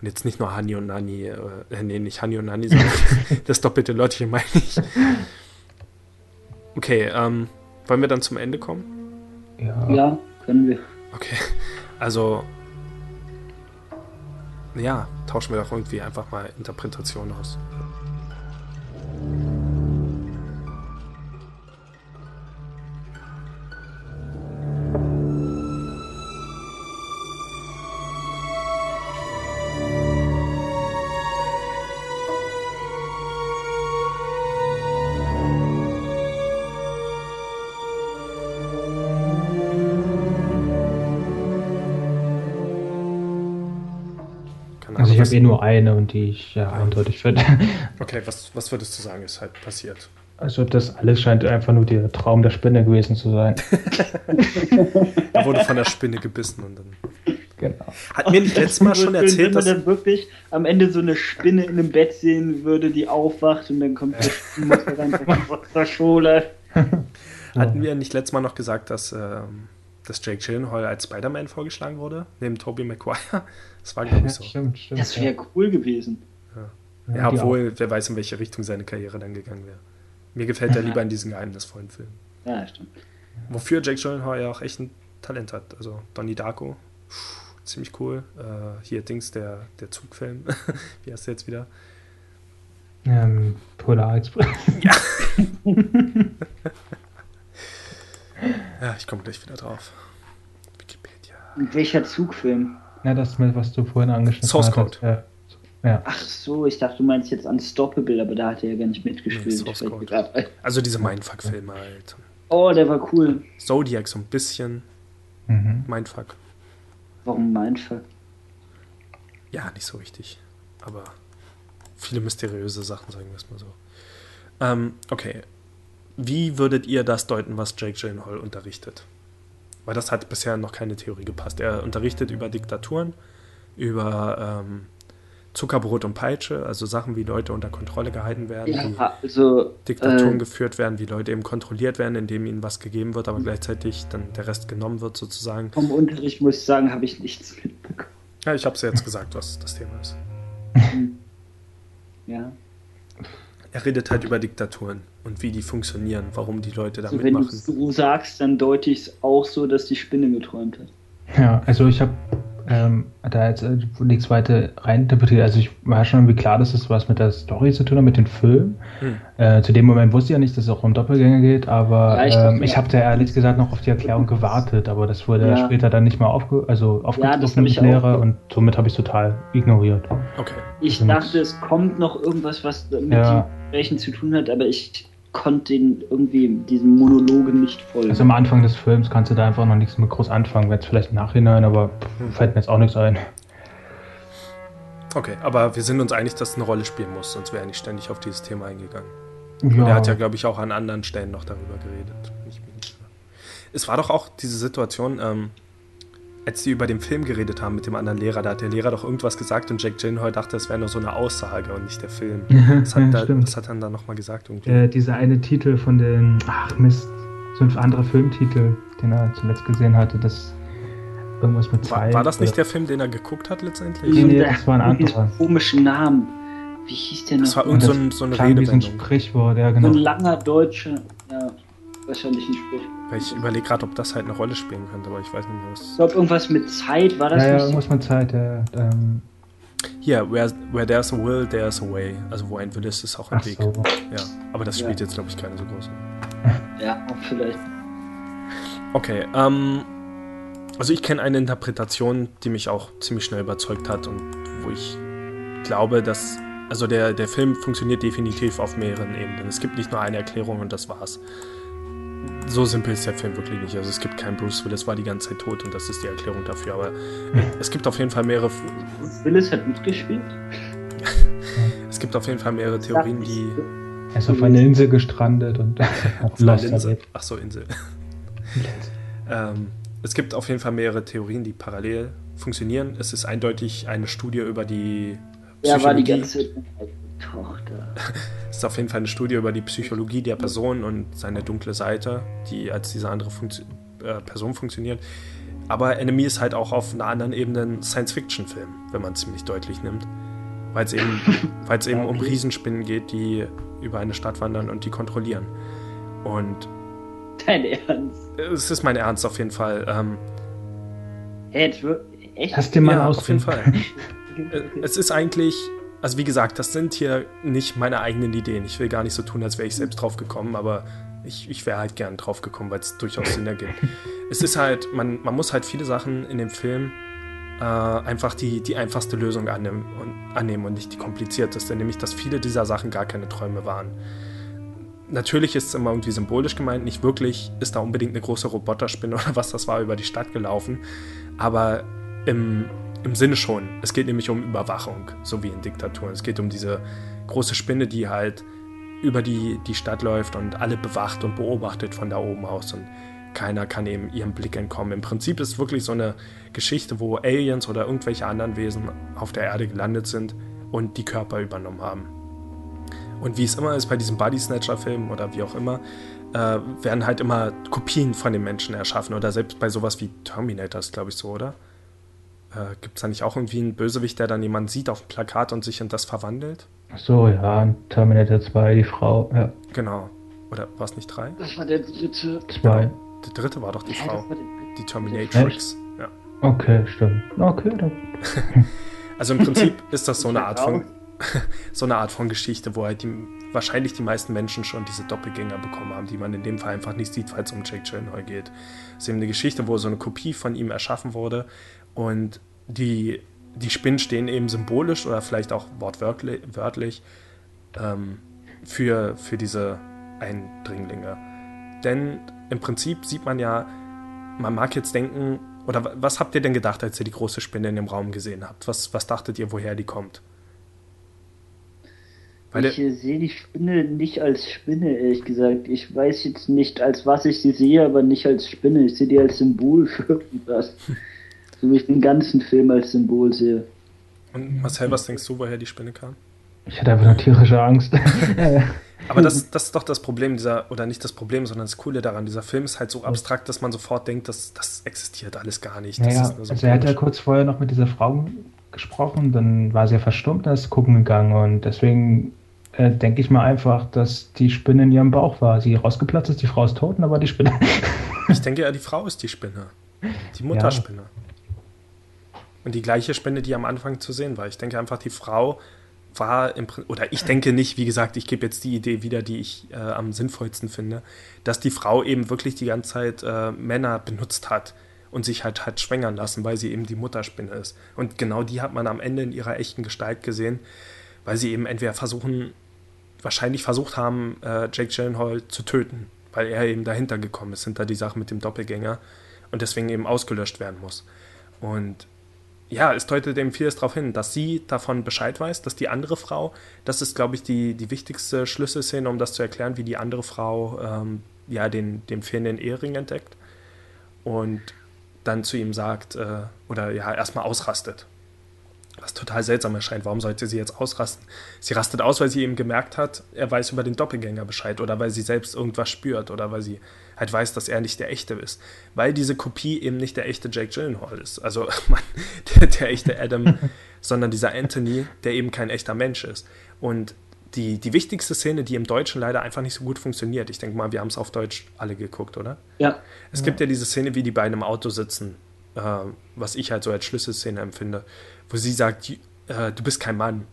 Und jetzt nicht nur Hani und Nani, äh, nee, nicht Hani und Nani, sondern <laughs> das doppelte Leutchen meine ich. Okay, ähm, wollen wir dann zum Ende kommen? Ja. ja, können wir. Okay, also ja, tauschen wir doch irgendwie einfach mal Interpretationen aus. Habe eh nur eine und die ich ja, eindeutig finde. <laughs> Okay, was, was würdest du sagen, ist halt passiert? Also das alles scheint einfach nur der Traum der Spinne gewesen zu sein. <laughs> er wurde von der Spinne gebissen und dann. Genau. Hat mir nicht letztes Mal schon erzählt, dass. Wenn man dann wirklich am Ende so eine Spinne in einem Bett sehen würde, die aufwacht und dann kommt der <laughs> Mutter rein aus der Schule. Hatten wir nicht letztes Mal noch gesagt, dass, ähm, dass Jake Gyllenhaal als Spider-Man vorgeschlagen wurde, neben Tobey Maguire? <laughs> Das war, glaube ich, so. stimmt, stimmt, das wäre ja. cool gewesen. Ja, ja obwohl, wer weiß, in welche Richtung seine Karriere dann gegangen wäre. Mir gefällt er lieber in diesen geheimnisvollen Filmen. Ja, stimmt. Wofür Jake Gyllenhaal ja auch echt ein Talent hat. Also Donnie Darko, pff, ziemlich cool. Äh, hier Dings, der, der Zugfilm. <laughs> Wie heißt der jetzt wieder? Ähm, Polar Express. Ja. <laughs> ja, ich komme gleich wieder drauf. Wikipedia. Und welcher Zugfilm? Ja, das, was du vorhin angeschnitten Source Code. Äh, ja. Ach so, ich dachte, du meinst jetzt Unstoppable, aber da hat er ja gar nicht mitgespielt. Nee, also diese Mindfuck-Filme halt. Oh, der war cool. Zodiac so ein bisschen. Mhm. Mindfuck. Warum Mindfuck? Ja, nicht so richtig. Aber viele mysteriöse Sachen, sagen wir es mal so. Ähm, okay. Wie würdet ihr das deuten, was Jake Gyllenhaal unterrichtet? Weil das hat bisher noch keine Theorie gepasst. Er unterrichtet über Diktaturen, über ähm, Zuckerbrot und Peitsche, also Sachen, wie Leute unter Kontrolle gehalten werden, ja, wie also, Diktaturen äh, geführt werden, wie Leute eben kontrolliert werden, indem ihnen was gegeben wird, aber gleichzeitig dann der Rest genommen wird sozusagen. Vom Unterricht muss ich sagen, habe ich nichts mitbekommen. Ja, ich habe es ja jetzt gesagt, was das Thema ist. <laughs> ja. Er redet halt über Diktaturen und wie die funktionieren, warum die Leute da also mitmachen. Wenn du so sagst, dann deute ich es auch so, dass die Spinne geträumt hat. Ja, also ich habe ähm, da jetzt äh, nichts weiter reininterpretiert. Also ich war schon irgendwie klar, dass es was mit der Story zu tun hat, mit dem Film. Hm. Äh, zu dem Moment wusste ich ja nicht, dass es auch um Doppelgänger geht, aber ja, ich, ähm, ich habe da ehrlich gesagt noch auf die Erklärung <laughs> gewartet, aber das wurde ja. später dann nicht mehr aufge also aufgegriffen ja, Lehrer und somit habe ich total ignoriert. Okay. Ich also dachte, es kommt noch irgendwas, was mit ja. Gesprächen zu tun hat, aber ich konnte den irgendwie diesen Monologen nicht folgen. Also am Anfang des Films kannst du da einfach noch nichts mit groß anfangen, wenn es vielleicht im Nachhinein, aber fällt mir jetzt auch nichts ein. Okay, aber wir sind uns einig, dass es eine Rolle spielen muss, sonst wäre er nicht ständig auf dieses Thema eingegangen. Ja. Und er hat ja, glaube ich, auch an anderen Stellen noch darüber geredet. Es war doch auch diese Situation, ähm, als sie über den Film geredet haben mit dem anderen Lehrer, da hat der Lehrer doch irgendwas gesagt und Jack Gyllenhaal dachte, es wäre nur so eine Aussage und nicht der Film. Was hat, ja, da, was hat er dann nochmal gesagt? Irgendwie? Äh, dieser eine Titel von den, ach Mist, so ein anderer Filmtitel, den er zuletzt gesehen hatte, das irgendwas mit Zeit. War, war das nicht oder? der Film, den er geguckt hat letztendlich? Nee, nee das war ein anderer. komischen Namen. Wie hieß der noch? Das war irgend so, ein, so eine so ein Sprichwort, ja genau. So ein langer deutscher, ja, wahrscheinlich ein Sprichwort. Weil ich überlege gerade, ob das halt eine Rolle spielen könnte, aber ich weiß nicht mehr, was. Ich glaube, irgendwas mit Zeit war das ja? Ja, irgendwas mit Zeit, ja. Ähm. Hier, where, where there's a will, there's a way. Also, wo ein Will ist, ist auch ein Ach Weg. So. Ja, aber das spielt ja. jetzt, glaube ich, keine so große. <laughs> Ja, vielleicht. Okay, ähm. Also, ich kenne eine Interpretation, die mich auch ziemlich schnell überzeugt hat und wo ich glaube, dass. Also, der, der Film funktioniert definitiv auf mehreren Ebenen. Es gibt nicht nur eine Erklärung und das war's so simpel ist der Film wirklich nicht. Also es gibt keinen Bruce Willis, war die ganze Zeit tot und das ist die Erklärung dafür. Aber es gibt auf jeden Fall mehrere. Bruce Willis hat mitgespielt? <laughs> es gibt auf jeden Fall mehrere Theorien, die. Er ist auf einer Insel gestrandet und hat <laughs> Lost Insel. Ach so, Insel. <laughs> ähm, es gibt auf jeden Fall mehrere Theorien, die parallel funktionieren. Es ist eindeutig eine Studie über die Psychologie. Ja, war die ganze Tochter. Es <laughs> ist auf jeden Fall eine Studie über die Psychologie der Person und seine dunkle Seite, die als diese andere Funktio äh, Person funktioniert. Aber Enemy ist halt auch auf einer anderen Ebene ein Science-Fiction-Film, wenn man es ziemlich deutlich nimmt. Weil es eben, weil's eben <laughs> um Riesenspinnen geht, die über eine Stadt wandern und die kontrollieren. Und. Dein Ernst? Es ist mein Ernst auf jeden Fall. Ähm, hey, echt? Hast du mal ja, auf jeden Fall. <laughs> es ist eigentlich also wie gesagt, das sind hier nicht meine eigenen Ideen. Ich will gar nicht so tun, als wäre ich selbst drauf gekommen, aber ich, ich wäre halt gern drauf gekommen, weil es durchaus Sinn ergibt. <laughs> es ist halt, man, man muss halt viele Sachen in dem Film äh, einfach die, die einfachste Lösung annehmen und, annehmen und nicht die komplizierteste, nämlich dass viele dieser Sachen gar keine Träume waren. Natürlich ist es immer irgendwie symbolisch gemeint, nicht wirklich ist da unbedingt eine große Roboterspinne <laughs> oder was das war über die Stadt gelaufen, aber im, im Sinne schon. Es geht nämlich um Überwachung, so wie in Diktaturen. Es geht um diese große Spinne, die halt über die, die Stadt läuft und alle bewacht und beobachtet von da oben aus und keiner kann eben ihrem Blick entkommen. Im Prinzip ist es wirklich so eine Geschichte, wo Aliens oder irgendwelche anderen Wesen auf der Erde gelandet sind und die Körper übernommen haben. Und wie es immer ist bei diesen Body Snatcher-Filmen oder wie auch immer, äh, werden halt immer Kopien von den Menschen erschaffen oder selbst bei sowas wie Terminator ist, glaube ich, so, oder? Äh, Gibt es da nicht auch irgendwie einen Bösewicht, der dann jemanden sieht auf dem Plakat und sich in das verwandelt? Ach so, ja, Terminator 2, die Frau, ja. Genau. Oder war es nicht 3? Das war der dritte. 2. Der dritte war doch die ja, Frau. Die Terminatrix. Ja. Okay, stimmt. Okay, dann. <laughs> also im Prinzip ist das so eine Art von <laughs> so eine Art von Geschichte, wo halt die, wahrscheinlich die meisten Menschen schon diese Doppelgänger bekommen haben, die man in dem Fall einfach nicht sieht, falls es um Jake Gyllenhaal geht. Es ist eben eine Geschichte, wo so eine Kopie von ihm erschaffen wurde und die, die Spinnen stehen eben symbolisch oder vielleicht auch wortwörtlich wörtlich, ähm, für, für diese Eindringlinge. Denn im Prinzip sieht man ja, man mag jetzt denken, oder was habt ihr denn gedacht, als ihr die große Spinne in dem Raum gesehen habt? Was, was dachtet ihr, woher die kommt? Weil ich sehe die Spinne nicht als Spinne, ehrlich gesagt. Ich weiß jetzt nicht, als was ich sie sehe, aber nicht als Spinne. Ich sehe die als Symbol für irgendwas. <laughs> So wie ich den ganzen Film als Symbol sehe. Und Marcel, was denkst du, woher die Spinne kam? Ich hatte einfach nur tierische Angst. <laughs> Aber das, <laughs> das ist doch das Problem dieser, oder nicht das Problem, sondern das Coole daran. Dieser Film ist halt so abstrakt, dass man sofort denkt, dass das existiert alles gar nicht. Das naja, so also er hat ja kurz vorher noch mit dieser Frau gesprochen, dann war sie ja verstummt, dann ist gucken gegangen und deswegen äh, denke ich mal einfach, dass die Spinne in ihrem Bauch war. Sie rausgeplatzt ist, die Frau ist tot, aber die Spinne. ich denke ja, die Frau ist die Spinne. Die <laughs> Mutterspinne. Ja. Und die gleiche Spinne, die am Anfang zu sehen war. Ich denke einfach, die Frau war im oder ich denke nicht, wie gesagt, ich gebe jetzt die Idee wieder, die ich äh, am sinnvollsten finde, dass die Frau eben wirklich die ganze Zeit äh, Männer benutzt hat und sich halt hat schwängern lassen, weil sie eben die Mutterspinne ist. Und genau die hat man am Ende in ihrer echten Gestalt gesehen, weil sie eben entweder versuchen, wahrscheinlich versucht haben, äh, Jake Gyllenhaal zu töten, weil er eben dahinter gekommen ist, hinter die Sache mit dem Doppelgänger und deswegen eben ausgelöscht werden muss. Und ja, es deutet eben vieles darauf hin, dass sie davon Bescheid weiß, dass die andere Frau, das ist, glaube ich, die, die wichtigste Schlüsselszene, um das zu erklären, wie die andere Frau ähm, ja den, den fehlenden Ehering entdeckt und dann zu ihm sagt, äh, oder ja, erstmal ausrastet. Was total seltsam erscheint. Warum sollte sie jetzt ausrasten? Sie rastet aus, weil sie eben gemerkt hat, er weiß über den Doppelgänger Bescheid oder weil sie selbst irgendwas spürt oder weil sie halt weiß, dass er nicht der echte ist. Weil diese Kopie eben nicht der echte Jake Gyllenhaal ist. Also <laughs> man, der, der echte Adam, <laughs> sondern dieser Anthony, der eben kein echter Mensch ist. Und die, die wichtigste Szene, die im Deutschen leider einfach nicht so gut funktioniert. Ich denke mal, wir haben es auf Deutsch alle geguckt, oder? Ja. Es gibt ja diese Szene, wie die beiden im Auto sitzen, äh, was ich halt so als Schlüsselszene empfinde, wo sie sagt, äh, du bist kein Mann.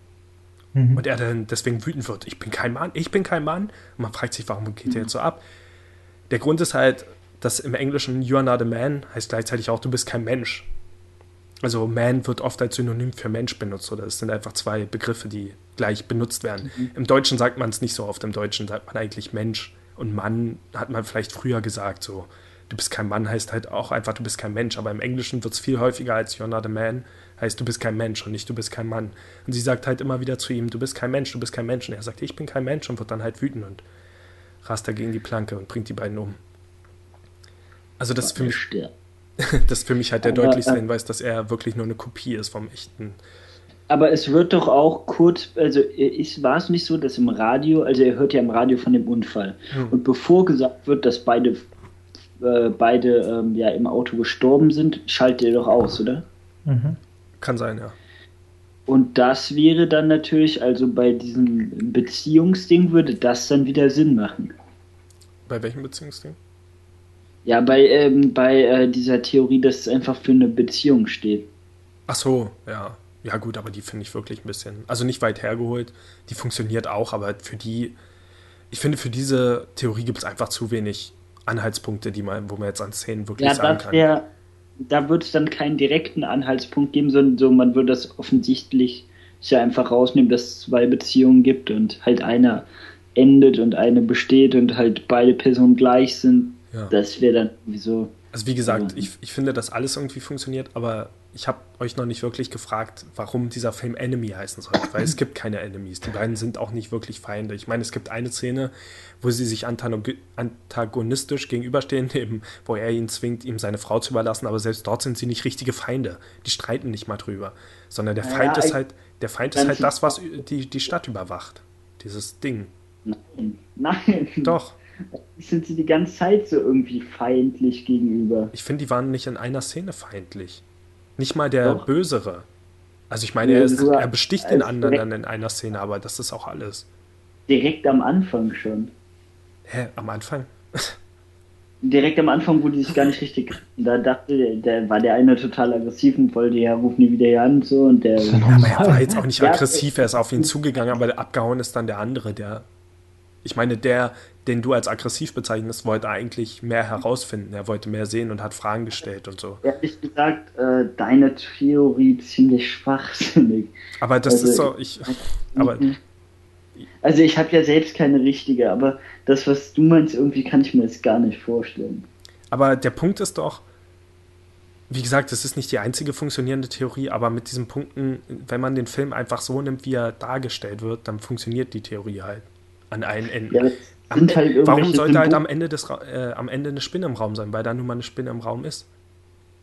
Mhm. Und er dann deswegen wütend wird, ich bin kein Mann, ich bin kein Mann. Und man fragt sich, warum geht mhm. er jetzt so ab? Der Grund ist halt, dass im Englischen You are not a man heißt gleichzeitig auch, du bist kein Mensch. Also man wird oft als Synonym für Mensch benutzt oder es sind einfach zwei Begriffe, die gleich benutzt werden. Mhm. Im Deutschen sagt man es nicht so oft. Im Deutschen sagt man eigentlich Mensch und Mann hat man vielleicht früher gesagt so. Du bist kein Mann heißt halt auch einfach, du bist kein Mensch. Aber im Englischen wird es viel häufiger als You're not a man heißt, du bist kein Mensch und nicht du bist kein Mann. Und sie sagt halt immer wieder zu ihm, du bist kein Mensch, du bist kein Mensch. Und er sagt, ich bin kein Mensch und wird dann halt wütend und rast er gegen die Planke und bringt die beiden um. Also das ist für mich, <laughs> das ist für mich halt der aber, deutlichste äh, Hinweis, dass er wirklich nur eine Kopie ist vom echten. Aber es wird doch auch kurz, also ist, war es nicht so, dass im Radio, also er hört ja im Radio von dem Unfall. Hm. Und bevor gesagt wird, dass beide, äh, beide ähm, ja im Auto gestorben sind, schaltet er doch aus, oder? Mhm. Kann sein, ja. Und das wäre dann natürlich, also bei diesem Beziehungsding würde das dann wieder Sinn machen. Bei welchem Beziehungsding? Ja, bei, ähm, bei äh, dieser Theorie, dass es einfach für eine Beziehung steht. Ach so, ja. Ja, gut, aber die finde ich wirklich ein bisschen, also nicht weit hergeholt. Die funktioniert auch, aber für die, ich finde, für diese Theorie gibt es einfach zu wenig Anhaltspunkte, die man, wo man jetzt an Szenen wirklich ja, sagen kann. Ja, da wird es dann keinen direkten Anhaltspunkt geben, sondern so, man würde das offensichtlich ja einfach rausnehmen, dass es zwei Beziehungen gibt und halt einer endet und eine besteht und halt beide Personen gleich sind. Ja. Das wäre dann sowieso. Also wie gesagt, ich, ich finde, dass alles irgendwie funktioniert, aber ich habe euch noch nicht wirklich gefragt, warum dieser Film Enemy heißen soll, weil es gibt keine Enemies. Die beiden sind auch nicht wirklich Feinde. Ich meine, es gibt eine Szene, wo sie sich antagonistisch gegenüberstehen, <laughs> eben, wo er ihn zwingt, ihm seine Frau zu überlassen, aber selbst dort sind sie nicht richtige Feinde. Die streiten nicht mal drüber, sondern der Feind ja, ist halt, der Feind ist halt das, was die, die Stadt überwacht. Dieses Ding. Nein, nein. Doch <laughs> sind sie die ganze Zeit so irgendwie feindlich gegenüber. Ich finde, die waren nicht in einer Szene feindlich. Nicht mal der Doch. Bösere. Also ich meine, er, ist, er besticht den anderen dann in einer Szene, aber das ist auch alles. Direkt am Anfang schon. Hä, am Anfang? Direkt am Anfang, wo die sich gar nicht richtig. Da dachte der, der war der eine total aggressiv und wollte ja rufen nie wieder hier an und so und der. Ja, aber er war jetzt auch nicht aggressiv, er ist auf ihn zugegangen, aber abgehauen ist dann der andere, der. Ich meine, der, den du als aggressiv bezeichnest, wollte eigentlich mehr herausfinden. Er wollte mehr sehen und hat Fragen gestellt und so. Ehrlich gesagt, äh, deine Theorie ziemlich schwachsinnig. Aber das also, ist so, ich. Aber. Also ich habe ja selbst keine richtige, aber das, was du meinst, irgendwie kann ich mir das gar nicht vorstellen. Aber der Punkt ist doch, wie gesagt, es ist nicht die einzige funktionierende Theorie, aber mit diesen Punkten, wenn man den Film einfach so nimmt, wie er dargestellt wird, dann funktioniert die Theorie halt an allen Enden. Ja, halt warum sollte halt am Ende, des, äh, am Ende eine Spinne im Raum sein? Weil da nun mal eine Spinne im Raum ist.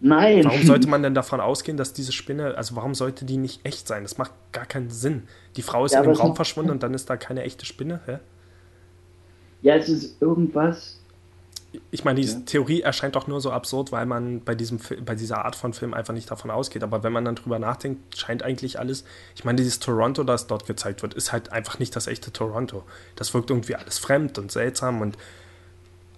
Nein. Warum sollte <laughs> man denn davon ausgehen, dass diese Spinne, also warum sollte die nicht echt sein? Das macht gar keinen Sinn. Die Frau ist ja, in dem Raum verschwunden und dann ist da keine echte Spinne. Hä? Ja, es ist irgendwas, ich meine, diese ja. Theorie erscheint doch nur so absurd, weil man bei, diesem, bei dieser Art von Film einfach nicht davon ausgeht. Aber wenn man dann drüber nachdenkt, scheint eigentlich alles. Ich meine, dieses Toronto, das dort gezeigt wird, ist halt einfach nicht das echte Toronto. Das wirkt irgendwie alles fremd und seltsam und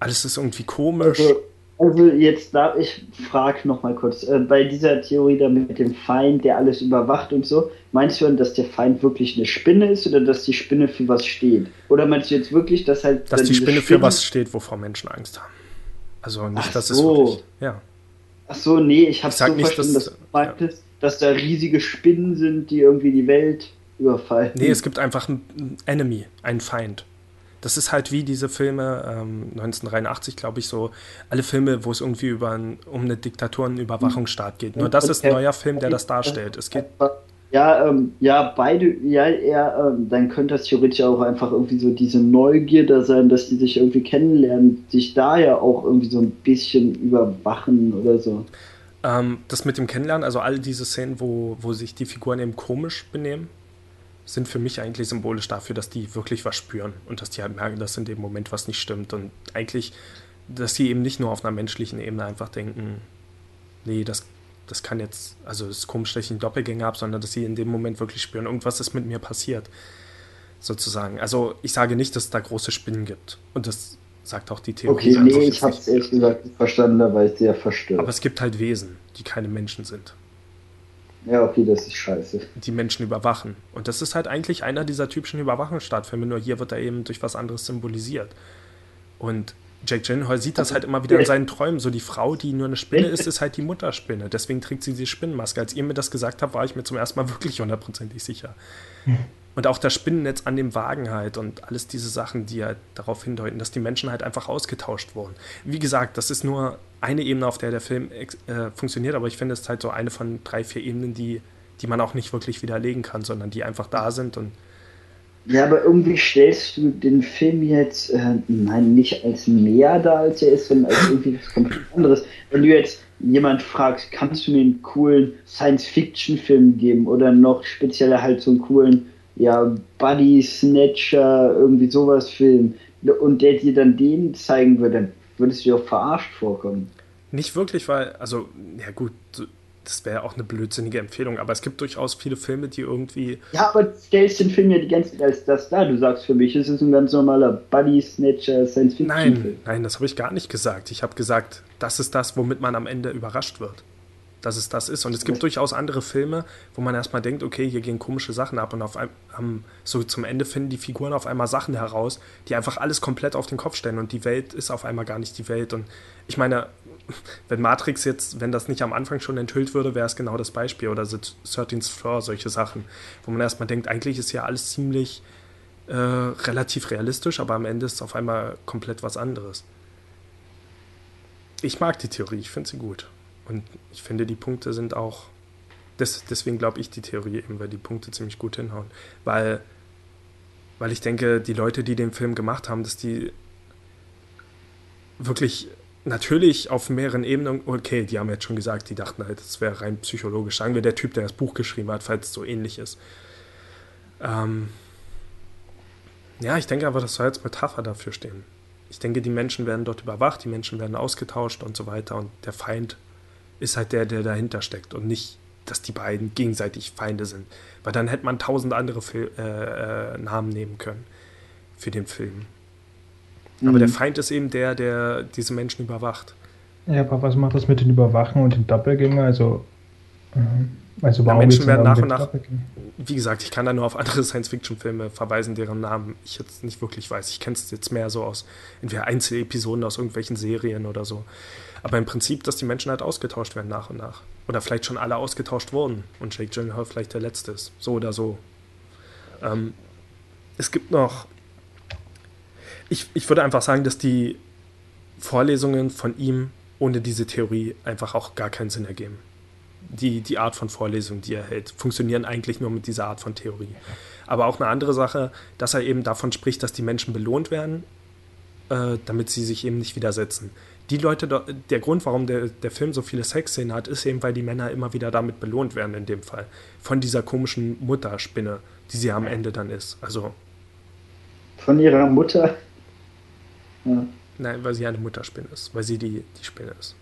alles ist irgendwie komisch. Also, Also jetzt da, ich frage noch mal kurz, äh, bei dieser Theorie da mit dem Feind, der alles überwacht und so, meinst du, dass der Feind wirklich eine Spinne ist oder dass die Spinne für was steht? Oder meinst du jetzt wirklich, dass halt... Dass die Spinne, Spinne, für was steht, wovor Menschen Angst haben? Also nicht, Ach dass so. es wirklich... Ja. Ach so, nee, ich habe so nicht, verstanden, dass, dass du meintest, ja. dass da riesige Spinnen sind, die irgendwie die Welt überfallen. Nee, es gibt einfach einen Enemy, einen Feind. Das ist halt wie diese Filme, ähm, 1983 glaube ich so, alle Filme, wo es irgendwie über ein, um eine Diktatur, einen Überwachungsstaat geht. Nur das ist ein neuer Film, der das darstellt. Es geht ja, ähm, ja, beide, ja, eher, ähm, dann könnte das theoretisch auch einfach irgendwie so diese Neugierde sein, dass die sich irgendwie kennenlernen, sich da ja auch irgendwie so ein bisschen überwachen oder so. Ähm, das mit dem Kennenlernen, also all diese Szenen, wo, wo sich die Figuren eben komisch benehmen, sind für mich eigentlich symbolisch dafür, dass die wirklich was spüren und dass die halt merken, dass in dem Moment was nicht stimmt und eigentlich, dass die eben nicht nur auf einer menschlichen Ebene einfach denken, nee, das, das kann jetzt, also es ist komisch, dass ich einen Doppelgänger habe, sondern dass sie in dem Moment wirklich spüren, irgendwas ist mit mir passiert, sozusagen. Also ich sage nicht, dass es da große Spinnen gibt und das sagt auch die Theorie. Okay, nee, ich habe es ehrlich gesagt verstanden, war ich sehr verstört. Aber es gibt halt Wesen, die keine Menschen sind. Ja, okay, das ist scheiße. Die Menschen überwachen. Und das ist halt eigentlich einer dieser typischen Überwachungsstaatfilme, nur hier wird er eben durch was anderes symbolisiert. Und Jake Gyllenhaal sieht das halt immer wieder in seinen Träumen. So die Frau, die nur eine Spinne ist, ist halt die Mutterspinne. Deswegen trägt sie die Spinnenmaske. Als ihr mir das gesagt habt, war ich mir zum ersten Mal wirklich hundertprozentig sicher. Und auch das Spinnennetz an dem Wagen halt und alles diese Sachen, die halt darauf hindeuten, dass die Menschen halt einfach ausgetauscht wurden. Wie gesagt, das ist nur eine Ebene, auf der der Film äh, funktioniert, aber ich finde, es halt so eine von drei, vier Ebenen, die, die man auch nicht wirklich widerlegen kann, sondern die einfach da sind und ja, aber irgendwie stellst du den Film jetzt, äh, nein, nicht als mehr da, als er ist, sondern als irgendwie was komplett anderes. Wenn du jetzt jemand fragst, kannst du mir einen coolen Science-Fiction-Film geben oder noch spezieller halt so einen coolen ja, Buddy Snatcher, irgendwie sowas Film, und der dir dann den zeigen würde, dann würdest du dir auch verarscht vorkommen. Nicht wirklich, weil, also, ja gut, das wäre auch eine blödsinnige Empfehlung, aber es gibt durchaus viele Filme, die irgendwie. Ja, aber stellst den Film ja die ganze Zeit als das da. Du sagst für mich, es ist ein ganz normaler Buddy Snatcher Science Fiction. Nein, nein, das habe ich gar nicht gesagt. Ich habe gesagt, das ist das, womit man am Ende überrascht wird dass es das ist. Und es gibt durchaus andere Filme, wo man erstmal denkt, okay, hier gehen komische Sachen ab und auf einem, so zum Ende finden die Figuren auf einmal Sachen heraus, die einfach alles komplett auf den Kopf stellen und die Welt ist auf einmal gar nicht die Welt. Und ich meine, <laughs> wenn Matrix jetzt, wenn das nicht am Anfang schon enthüllt würde, wäre es genau das Beispiel oder The 13th Floor, solche Sachen, wo man erstmal denkt, eigentlich ist ja alles ziemlich äh, relativ realistisch, aber am Ende ist es auf einmal komplett was anderes. Ich mag die Theorie, ich finde sie gut. Und ich finde, die Punkte sind auch, des, deswegen glaube ich die Theorie eben, weil die Punkte ziemlich gut hinhauen. Weil, weil ich denke, die Leute, die den Film gemacht haben, dass die wirklich natürlich auf mehreren Ebenen, okay, die haben jetzt schon gesagt, die dachten halt, das wäre rein psychologisch. Sagen wir, der Typ, der das Buch geschrieben hat, falls es so ähnlich ist. Ähm, ja, ich denke aber, das soll als Metapher dafür stehen. Ich denke, die Menschen werden dort überwacht, die Menschen werden ausgetauscht und so weiter und der Feind ist halt der, der dahinter steckt und nicht, dass die beiden gegenseitig Feinde sind. Weil dann hätte man tausend andere Fil äh, äh, Namen nehmen können für den Film. Mhm. Aber der Feind ist eben der, der diese Menschen überwacht. Ja, aber was macht das mit den Überwachen und den Doppelgänger? Also, äh, also warum ja, Menschen werden nach und nach. Wie gesagt, ich kann da nur auf andere <laughs> Science-Fiction-Filme verweisen, deren Namen ich jetzt nicht wirklich weiß. Ich kenne es jetzt mehr so aus entweder Einzelepisoden aus irgendwelchen Serien oder so. Aber im Prinzip, dass die Menschen halt ausgetauscht werden nach und nach. Oder vielleicht schon alle ausgetauscht wurden und Jake Gyllenhaal vielleicht der Letzte ist. So oder so. Ähm, es gibt noch. Ich, ich würde einfach sagen, dass die Vorlesungen von ihm ohne diese Theorie einfach auch gar keinen Sinn ergeben. Die, die Art von Vorlesung, die er hält, funktionieren eigentlich nur mit dieser Art von Theorie. Aber auch eine andere Sache, dass er eben davon spricht, dass die Menschen belohnt werden, äh, damit sie sich eben nicht widersetzen die Leute, der Grund, warum der, der Film so viele Sexszenen hat, ist eben, weil die Männer immer wieder damit belohnt werden, in dem Fall. Von dieser komischen Mutterspinne, die sie am Ende dann ist. Also. Von ihrer Mutter? Ja. Nein, weil sie eine Mutterspinne ist, weil sie die, die Spinne ist.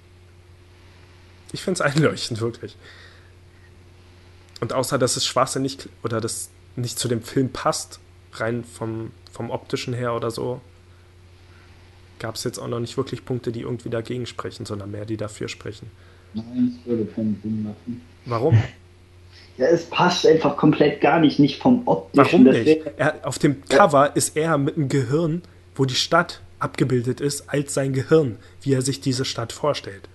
Ich finde es <laughs> einleuchtend, wirklich. Und außer, dass es schwachsinnig oder das nicht zu dem Film passt, rein vom, vom optischen her oder so, gab es jetzt auch noch nicht wirklich Punkte, die irgendwie dagegen sprechen, sondern mehr, die dafür sprechen. Nein, es würde keinen Sinn machen. Warum? <laughs> Ja, es passt einfach komplett gar nicht, nicht vom optischen. Warum nicht? Er, auf dem Cover ja. ist er mit einem Gehirn, wo die Stadt abgebildet ist, als sein Gehirn, wie er sich diese Stadt vorstellt.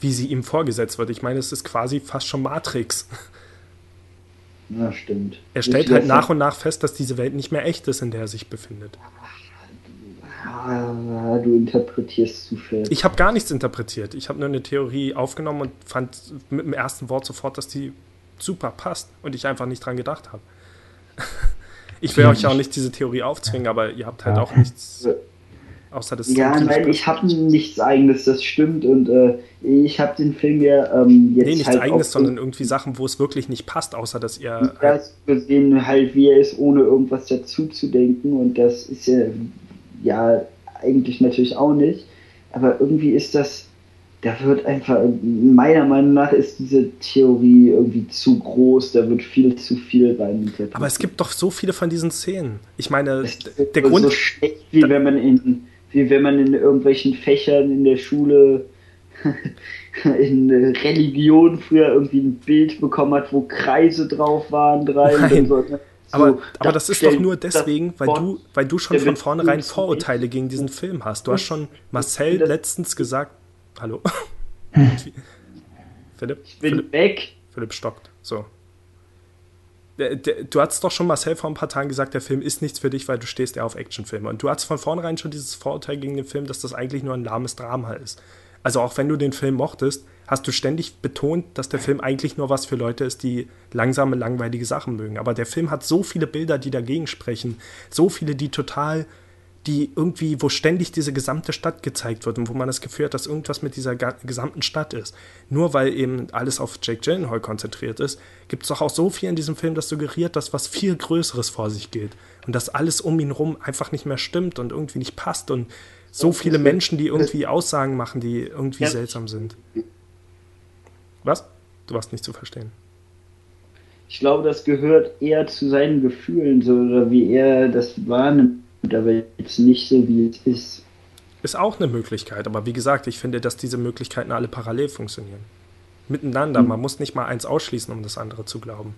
Wie sie ihm vorgesetzt wird. Ich meine, es ist quasi fast schon Matrix. Ja, stimmt. Er stellt halt nach und nach fest, dass diese Welt nicht mehr echt ist, in der er sich befindet. Ah, du interpretierst zu viel. Ich habe gar nichts interpretiert. Ich habe nur eine Theorie aufgenommen und fand mit dem ersten Wort sofort, dass die super passt und ich einfach nicht dran gedacht habe. <laughs> ich will ja, euch auch nicht diese Theorie aufzwingen, aber ihr habt halt auch nichts außer das. Ja, nein, ich habe nichts Eigenes, das stimmt und äh, ich habe den Film ja ähm, jetzt. Nee, nichts halt Eigenes, sondern irgendwie Sachen, wo es wirklich nicht passt, außer dass ihr. Das gesehen halt, wie er ist, ohne irgendwas dazu zu denken und das ist ja, ja eigentlich natürlich auch nicht, aber irgendwie ist das da wird einfach, meiner Meinung nach ist diese Theorie irgendwie zu groß, da wird viel zu viel rein. Aber es gibt doch so viele von diesen Szenen. Ich meine, der Grund. so schlecht, wie wenn man in, wie wenn man in irgendwelchen Fächern in der Schule <laughs> in Religion früher irgendwie ein Bild bekommen hat, wo Kreise drauf waren, drei. Nein. So, ne? aber, so, aber das ist doch nur deswegen, weil du, weil du schon von vornherein Vorurteile gegen diesen Film hast. Du hast schon Marcel letztens gesagt, Hallo? <laughs> Philipp? Ich bin Philipp, weg. Philipp stockt. So. Du hast doch schon Marcel vor ein paar Tagen gesagt, der Film ist nichts für dich, weil du stehst eher auf Actionfilme. Und du hast von vornherein schon dieses Vorurteil gegen den Film, dass das eigentlich nur ein lahmes Drama ist. Also auch wenn du den Film mochtest, hast du ständig betont, dass der Film eigentlich nur was für Leute ist, die langsame, langweilige Sachen mögen. Aber der Film hat so viele Bilder, die dagegen sprechen, so viele, die total die irgendwie, wo ständig diese gesamte Stadt gezeigt wird und wo man das Gefühl hat, dass irgendwas mit dieser gesamten Stadt ist. Nur weil eben alles auf Jake Gyllenhaal konzentriert ist, gibt es doch auch so viel in diesem Film, das suggeriert, dass was viel Größeres vor sich geht und dass alles um ihn rum einfach nicht mehr stimmt und irgendwie nicht passt und so viele Menschen, die irgendwie Aussagen machen, die irgendwie ja. seltsam sind. Was? Du warst nicht zu verstehen. Ich glaube, das gehört eher zu seinen Gefühlen, so oder wie er das wahrnimmt aber jetzt nicht so, wie es ist. Ist auch eine Möglichkeit, aber wie gesagt, ich finde, dass diese Möglichkeiten alle parallel funktionieren. Miteinander. Mhm. Man muss nicht mal eins ausschließen, um das andere zu glauben.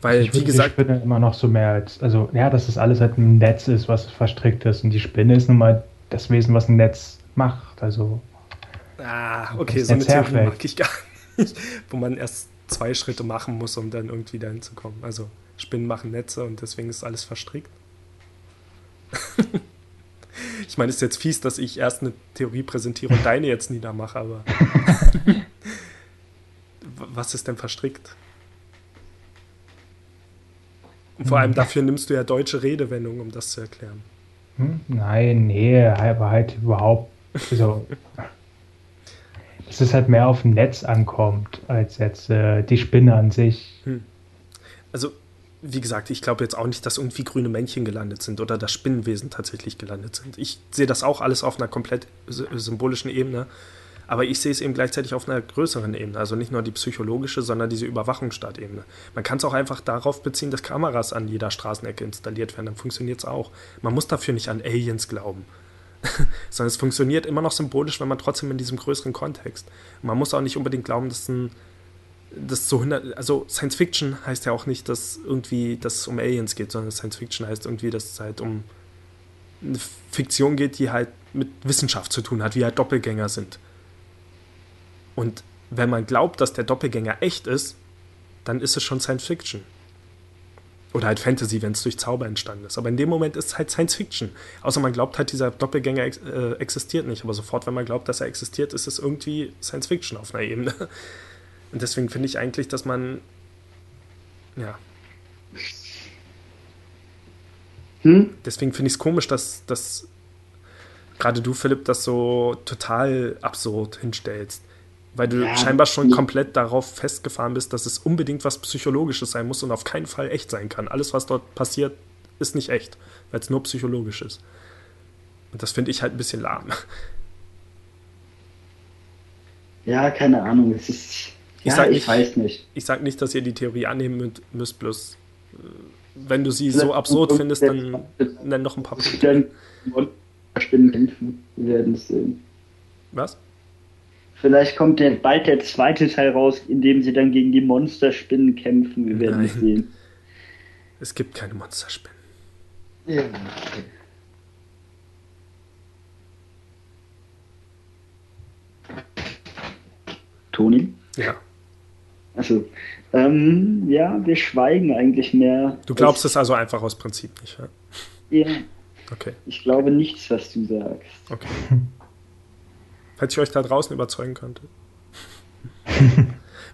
Weil, ich wie gesagt. Die Spinne immer noch so mehr als. Also, ja, dass das alles halt ein Netz ist, was verstrickt ist. Und die Spinne ist nun mal das Wesen, was ein Netz macht. Also. Ah, okay, so eine Theorie mag ich gar nicht. <laughs> Wo man erst zwei Schritte machen muss, um dann irgendwie dahin zu kommen. Also, Spinnen machen Netze und deswegen ist alles verstrickt. Ich meine, es ist jetzt fies, dass ich erst eine Theorie präsentiere und deine jetzt niedermache, aber <laughs> was ist denn verstrickt? Und vor allem dafür nimmst du ja deutsche Redewendungen, um das zu erklären. Hm? Nein, nee, aber halt überhaupt so. dass es halt mehr auf dem Netz ankommt, als jetzt äh, die Spinne an sich. Hm. Also wie gesagt, ich glaube jetzt auch nicht, dass irgendwie grüne Männchen gelandet sind oder das Spinnenwesen tatsächlich gelandet sind. Ich sehe das auch alles auf einer komplett symbolischen Ebene, aber ich sehe es eben gleichzeitig auf einer größeren Ebene, also nicht nur die psychologische, sondern diese Überwachungsstaatebene. Man kann es auch einfach darauf beziehen, dass Kameras an jeder Straßenecke installiert werden, dann funktioniert es auch. Man muss dafür nicht an Aliens glauben. <laughs> sondern es funktioniert immer noch symbolisch, wenn man trotzdem in diesem größeren Kontext. Man muss auch nicht unbedingt glauben, dass ein das so 100, also Science Fiction heißt ja auch nicht, dass irgendwie das um Aliens geht, sondern Science Fiction heißt irgendwie, dass es halt um eine Fiktion geht, die halt mit Wissenschaft zu tun hat, wie halt Doppelgänger sind. Und wenn man glaubt, dass der Doppelgänger echt ist, dann ist es schon Science Fiction. Oder halt Fantasy, wenn es durch Zauber entstanden ist. Aber in dem Moment ist es halt Science Fiction. Außer man glaubt halt, dieser Doppelgänger ex äh, existiert nicht. Aber sofort, wenn man glaubt, dass er existiert, ist es irgendwie Science Fiction auf einer Ebene. Und deswegen finde ich eigentlich, dass man. Ja. Hm? Deswegen finde ich es komisch, dass, dass gerade du, Philipp, das so total absurd hinstellst. Weil du ja, scheinbar schon komplett darauf festgefahren bist, dass es unbedingt was Psychologisches sein muss und auf keinen Fall echt sein kann. Alles, was dort passiert, ist nicht echt, weil es nur psychologisch ist. Und das finde ich halt ein bisschen lahm. Ja, keine Ahnung. Es ist ich, ja, ich weiß nicht. Ich sage nicht, dass ihr die Theorie annehmen müsst, bloß äh, wenn du sie so absurd findest, dann nenn noch ein paar Punkte. Kämpfen. Wir werden es sehen. Was? Vielleicht kommt der, bald der zweite Teil raus, in dem sie dann gegen die Monsterspinnen kämpfen. Wir werden es sehen. Es gibt keine Monsterspinnen. Ja. Toni? Ja. Also, ähm, ja, wir schweigen eigentlich mehr. Du glaubst es also einfach aus Prinzip nicht, ja? Ja. Okay. Ich glaube nichts, was du sagst. Okay. Falls ich euch da draußen überzeugen könnte. <laughs>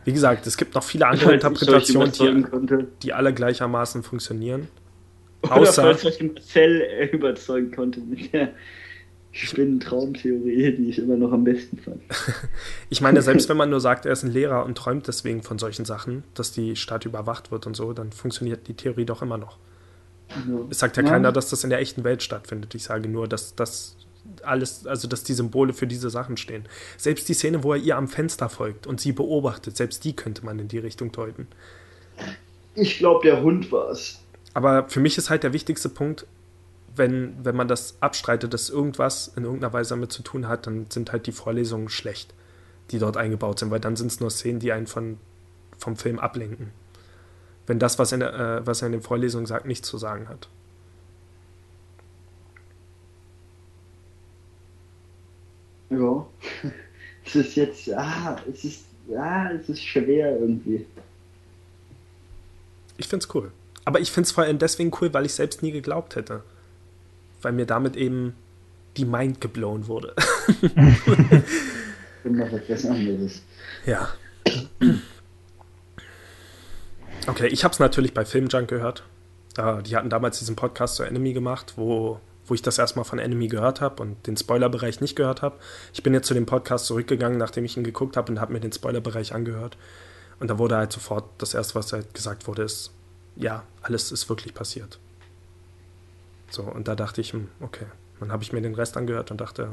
Wie gesagt, es gibt noch viele andere Interpretationen, die, die alle gleichermaßen funktionieren. Oder Außer, falls euch Marcel äh, überzeugen konnte mit der Spinnentraumtheorie, die ich immer noch am besten fand. <laughs> ich meine, selbst wenn man nur sagt, er ist ein Lehrer und träumt deswegen von solchen Sachen, dass die Stadt überwacht wird und so, dann funktioniert die Theorie doch immer noch. Es sagt ja, Ja. keiner, dass das in der echten Welt stattfindet. Ich sage nur, dass das alles, also dass die Symbole für diese Sachen stehen. Selbst die Szene, wo er ihr am Fenster folgt und sie beobachtet, selbst die könnte man in die Richtung deuten. Ich glaube, der Hund war's. Aber für mich ist halt der wichtigste Punkt, wenn, wenn man das abstreitet, dass irgendwas in irgendeiner Weise damit zu tun hat, dann sind halt die Vorlesungen schlecht, die dort eingebaut sind, weil dann sind es nur Szenen, die einen von, vom Film ablenken. Wenn das, was, in der, äh, was er in den Vorlesungen sagt, nichts zu sagen hat. Ja. <laughs> Es ist jetzt, ah, es ist, ah, es ist schwer irgendwie. Ich find's cool. Aber ich find's vor allem deswegen cool, weil ich selbst nie geglaubt hätte. Weil mir damit eben die Mind geblown wurde. <laughs> Bin noch etwas anderes. Ja. Okay, ich habe es natürlich bei Filmjunk gehört. Die hatten damals diesen Podcast zu Enemy gemacht, wo, wo ich das erstmal von Enemy gehört habe und den Spoilerbereich nicht gehört habe. Ich bin jetzt zu dem Podcast zurückgegangen, nachdem ich ihn geguckt habe und habe mir den Spoilerbereich angehört. Und da wurde halt sofort das erste, was halt gesagt wurde, ist, ja, alles ist wirklich passiert. So, und da dachte ich, hm, okay. Dann habe ich mir den Rest angehört und dachte,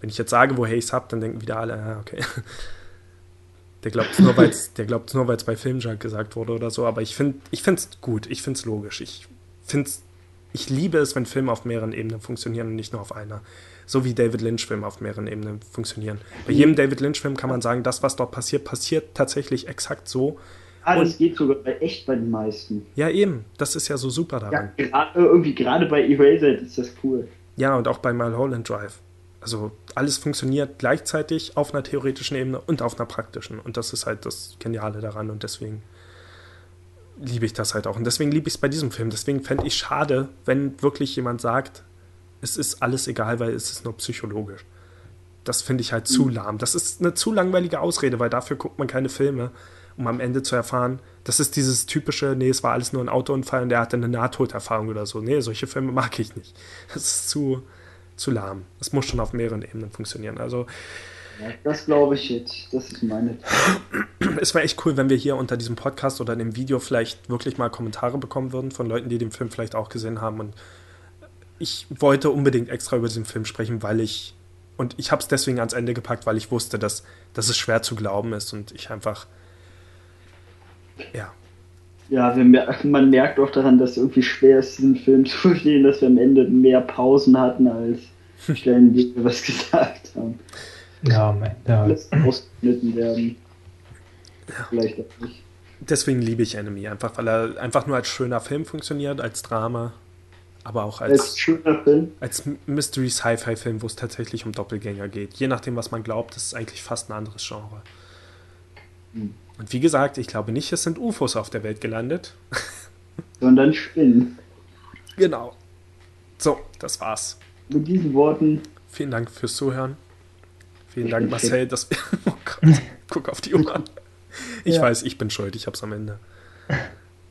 wenn ich jetzt sage, woher ich es habe, dann denken wieder alle, ja, okay. <laughs> Der glaubt es nur, weil es bei Filmjunk gesagt wurde oder so. Aber ich finde ich es gut, ich finde es logisch. Ich find's, ich liebe es, wenn Filme auf mehreren Ebenen funktionieren und nicht nur auf einer. So wie David Lynch-Filme auf mehreren Ebenen funktionieren. Bei jedem David Lynch-Film kann man sagen, das, was dort passiert, passiert tatsächlich exakt so. Ah, das Und- geht sogar bei, echt bei den meisten. Ja, eben. Das ist ja so super Ja, daran. gerade, irgendwie gerade bei Eraser ist das cool. Ja, und auch bei Mulholland Drive. Also alles funktioniert gleichzeitig auf einer theoretischen Ebene und auf einer praktischen. Und das ist halt das Geniale daran. Und deswegen liebe ich das halt auch. Und deswegen liebe ich es bei diesem Film. Deswegen fände ich schade, wenn wirklich jemand sagt, es ist alles egal, weil es ist nur psychologisch. Das finde ich halt zu lahm. Das ist eine zu langweilige Ausrede, weil dafür guckt man keine Filme, um am Ende zu erfahren, das ist dieses typische, nee, es war alles nur ein Autounfall und der hatte eine Nahtoderfahrung oder so. Nee, solche Filme mag ich nicht. Das ist zu, zu lahm. Das muss schon auf mehreren Ebenen funktionieren. Also Ja, das glaube ich jetzt. Das ist meine. es wäre echt cool, wenn wir hier unter diesem Podcast oder dem Video vielleicht wirklich mal Kommentare bekommen würden von Leuten, die den Film vielleicht auch gesehen haben. Und ich wollte unbedingt extra über diesen Film sprechen, weil ich, und ich habe es deswegen ans Ende gepackt, weil ich wusste, dass, dass es schwer zu glauben ist und ich einfach, ja, Ja, wir, man merkt auch daran, dass es irgendwie schwer ist, diesen Film <laughs> zu verstehen, dass wir am Ende mehr Pausen hatten als Stellen, wie wir was <laughs> gesagt haben. Ja, mein, ja. Alles ausgeschnitten werden. Vielleicht auch nicht. deswegen liebe ich Enemy, einfach weil er einfach nur als schöner Film funktioniert, als Drama, aber auch Als als, schöner Film. als Mystery-Sci-Fi-Film, wo es tatsächlich um Doppelgänger geht. Je nachdem, was man glaubt, ist es eigentlich fast ein anderes Genre. Hm. Und wie gesagt, ich glaube nicht, es sind UFOs auf der Welt gelandet. <laughs> Sondern Spinnen. Genau. So, das war's. Mit diesen Worten, Vielen Dank fürs Zuhören. Vielen Ich Dank, Marcel, dass wir. <laughs> Oh Gott, guck auf die Uhr. Ich Ja. weiß, ich bin schuld, ich hab's am Ende.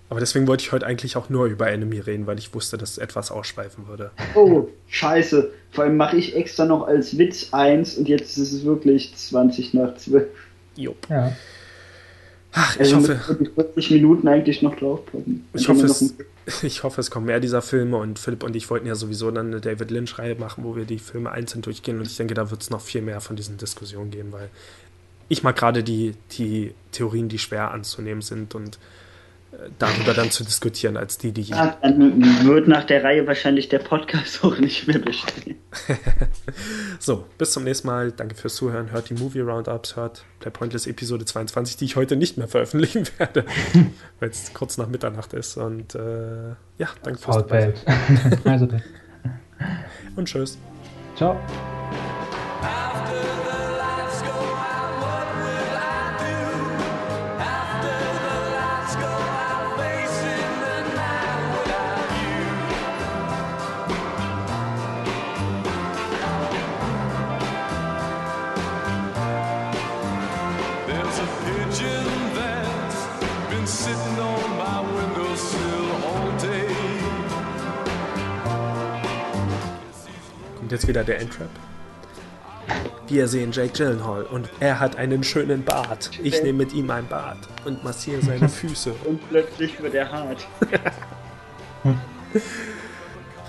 Aber deswegen wollte ich heute eigentlich auch nur über Enemy reden, weil ich wusste, dass es etwas ausschweifen würde. oh, scheiße. Vor allem mache ich extra noch als Witz eins und jetzt ist es wirklich 20 nach 12. Jupp. ja. Ach, ich Also hoffe, müssen wir die 40 Minuten eigentlich noch draufpacken. ich Dann hoffe, es, <laughs> ich hoffe, es kommen mehr dieser Filme und Philipp und ich wollten ja sowieso dann eine David Lynch-Reihe machen, wo wir die Filme einzeln durchgehen und ich denke, da wird es noch viel mehr von diesen Diskussionen geben, weil ich mag gerade die, die Theorien, die schwer anzunehmen sind und darüber dann zu diskutieren, als die, die. Ja, dann wird nach der Reihe wahrscheinlich der Podcast <laughs> auch nicht mehr bestehen. <laughs> so, bis zum nächsten Mal. Danke fürs Zuhören. Hört die Movie Roundups, hört Play Pointless Episode 22, die ich heute nicht mehr veröffentlichen <laughs> werde, weil es kurz nach Mitternacht ist. Und äh, ja, danke fürs Dabei. also, Und tschüss. Ciao. Und jetzt wieder der Entrap. Wir sehen Jake Gyllenhaal und er hat einen schönen Bart. Ich nehme mit ihm ein Bad und massiere seine <laughs> Füße. Und plötzlich wird er hart.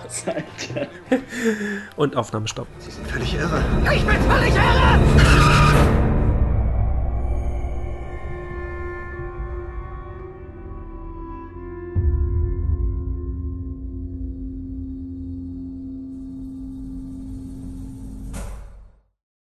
Was, <laughs> Alter? Und Aufnahmestopp. Sie sind völlig irre. Ich bin völlig irre!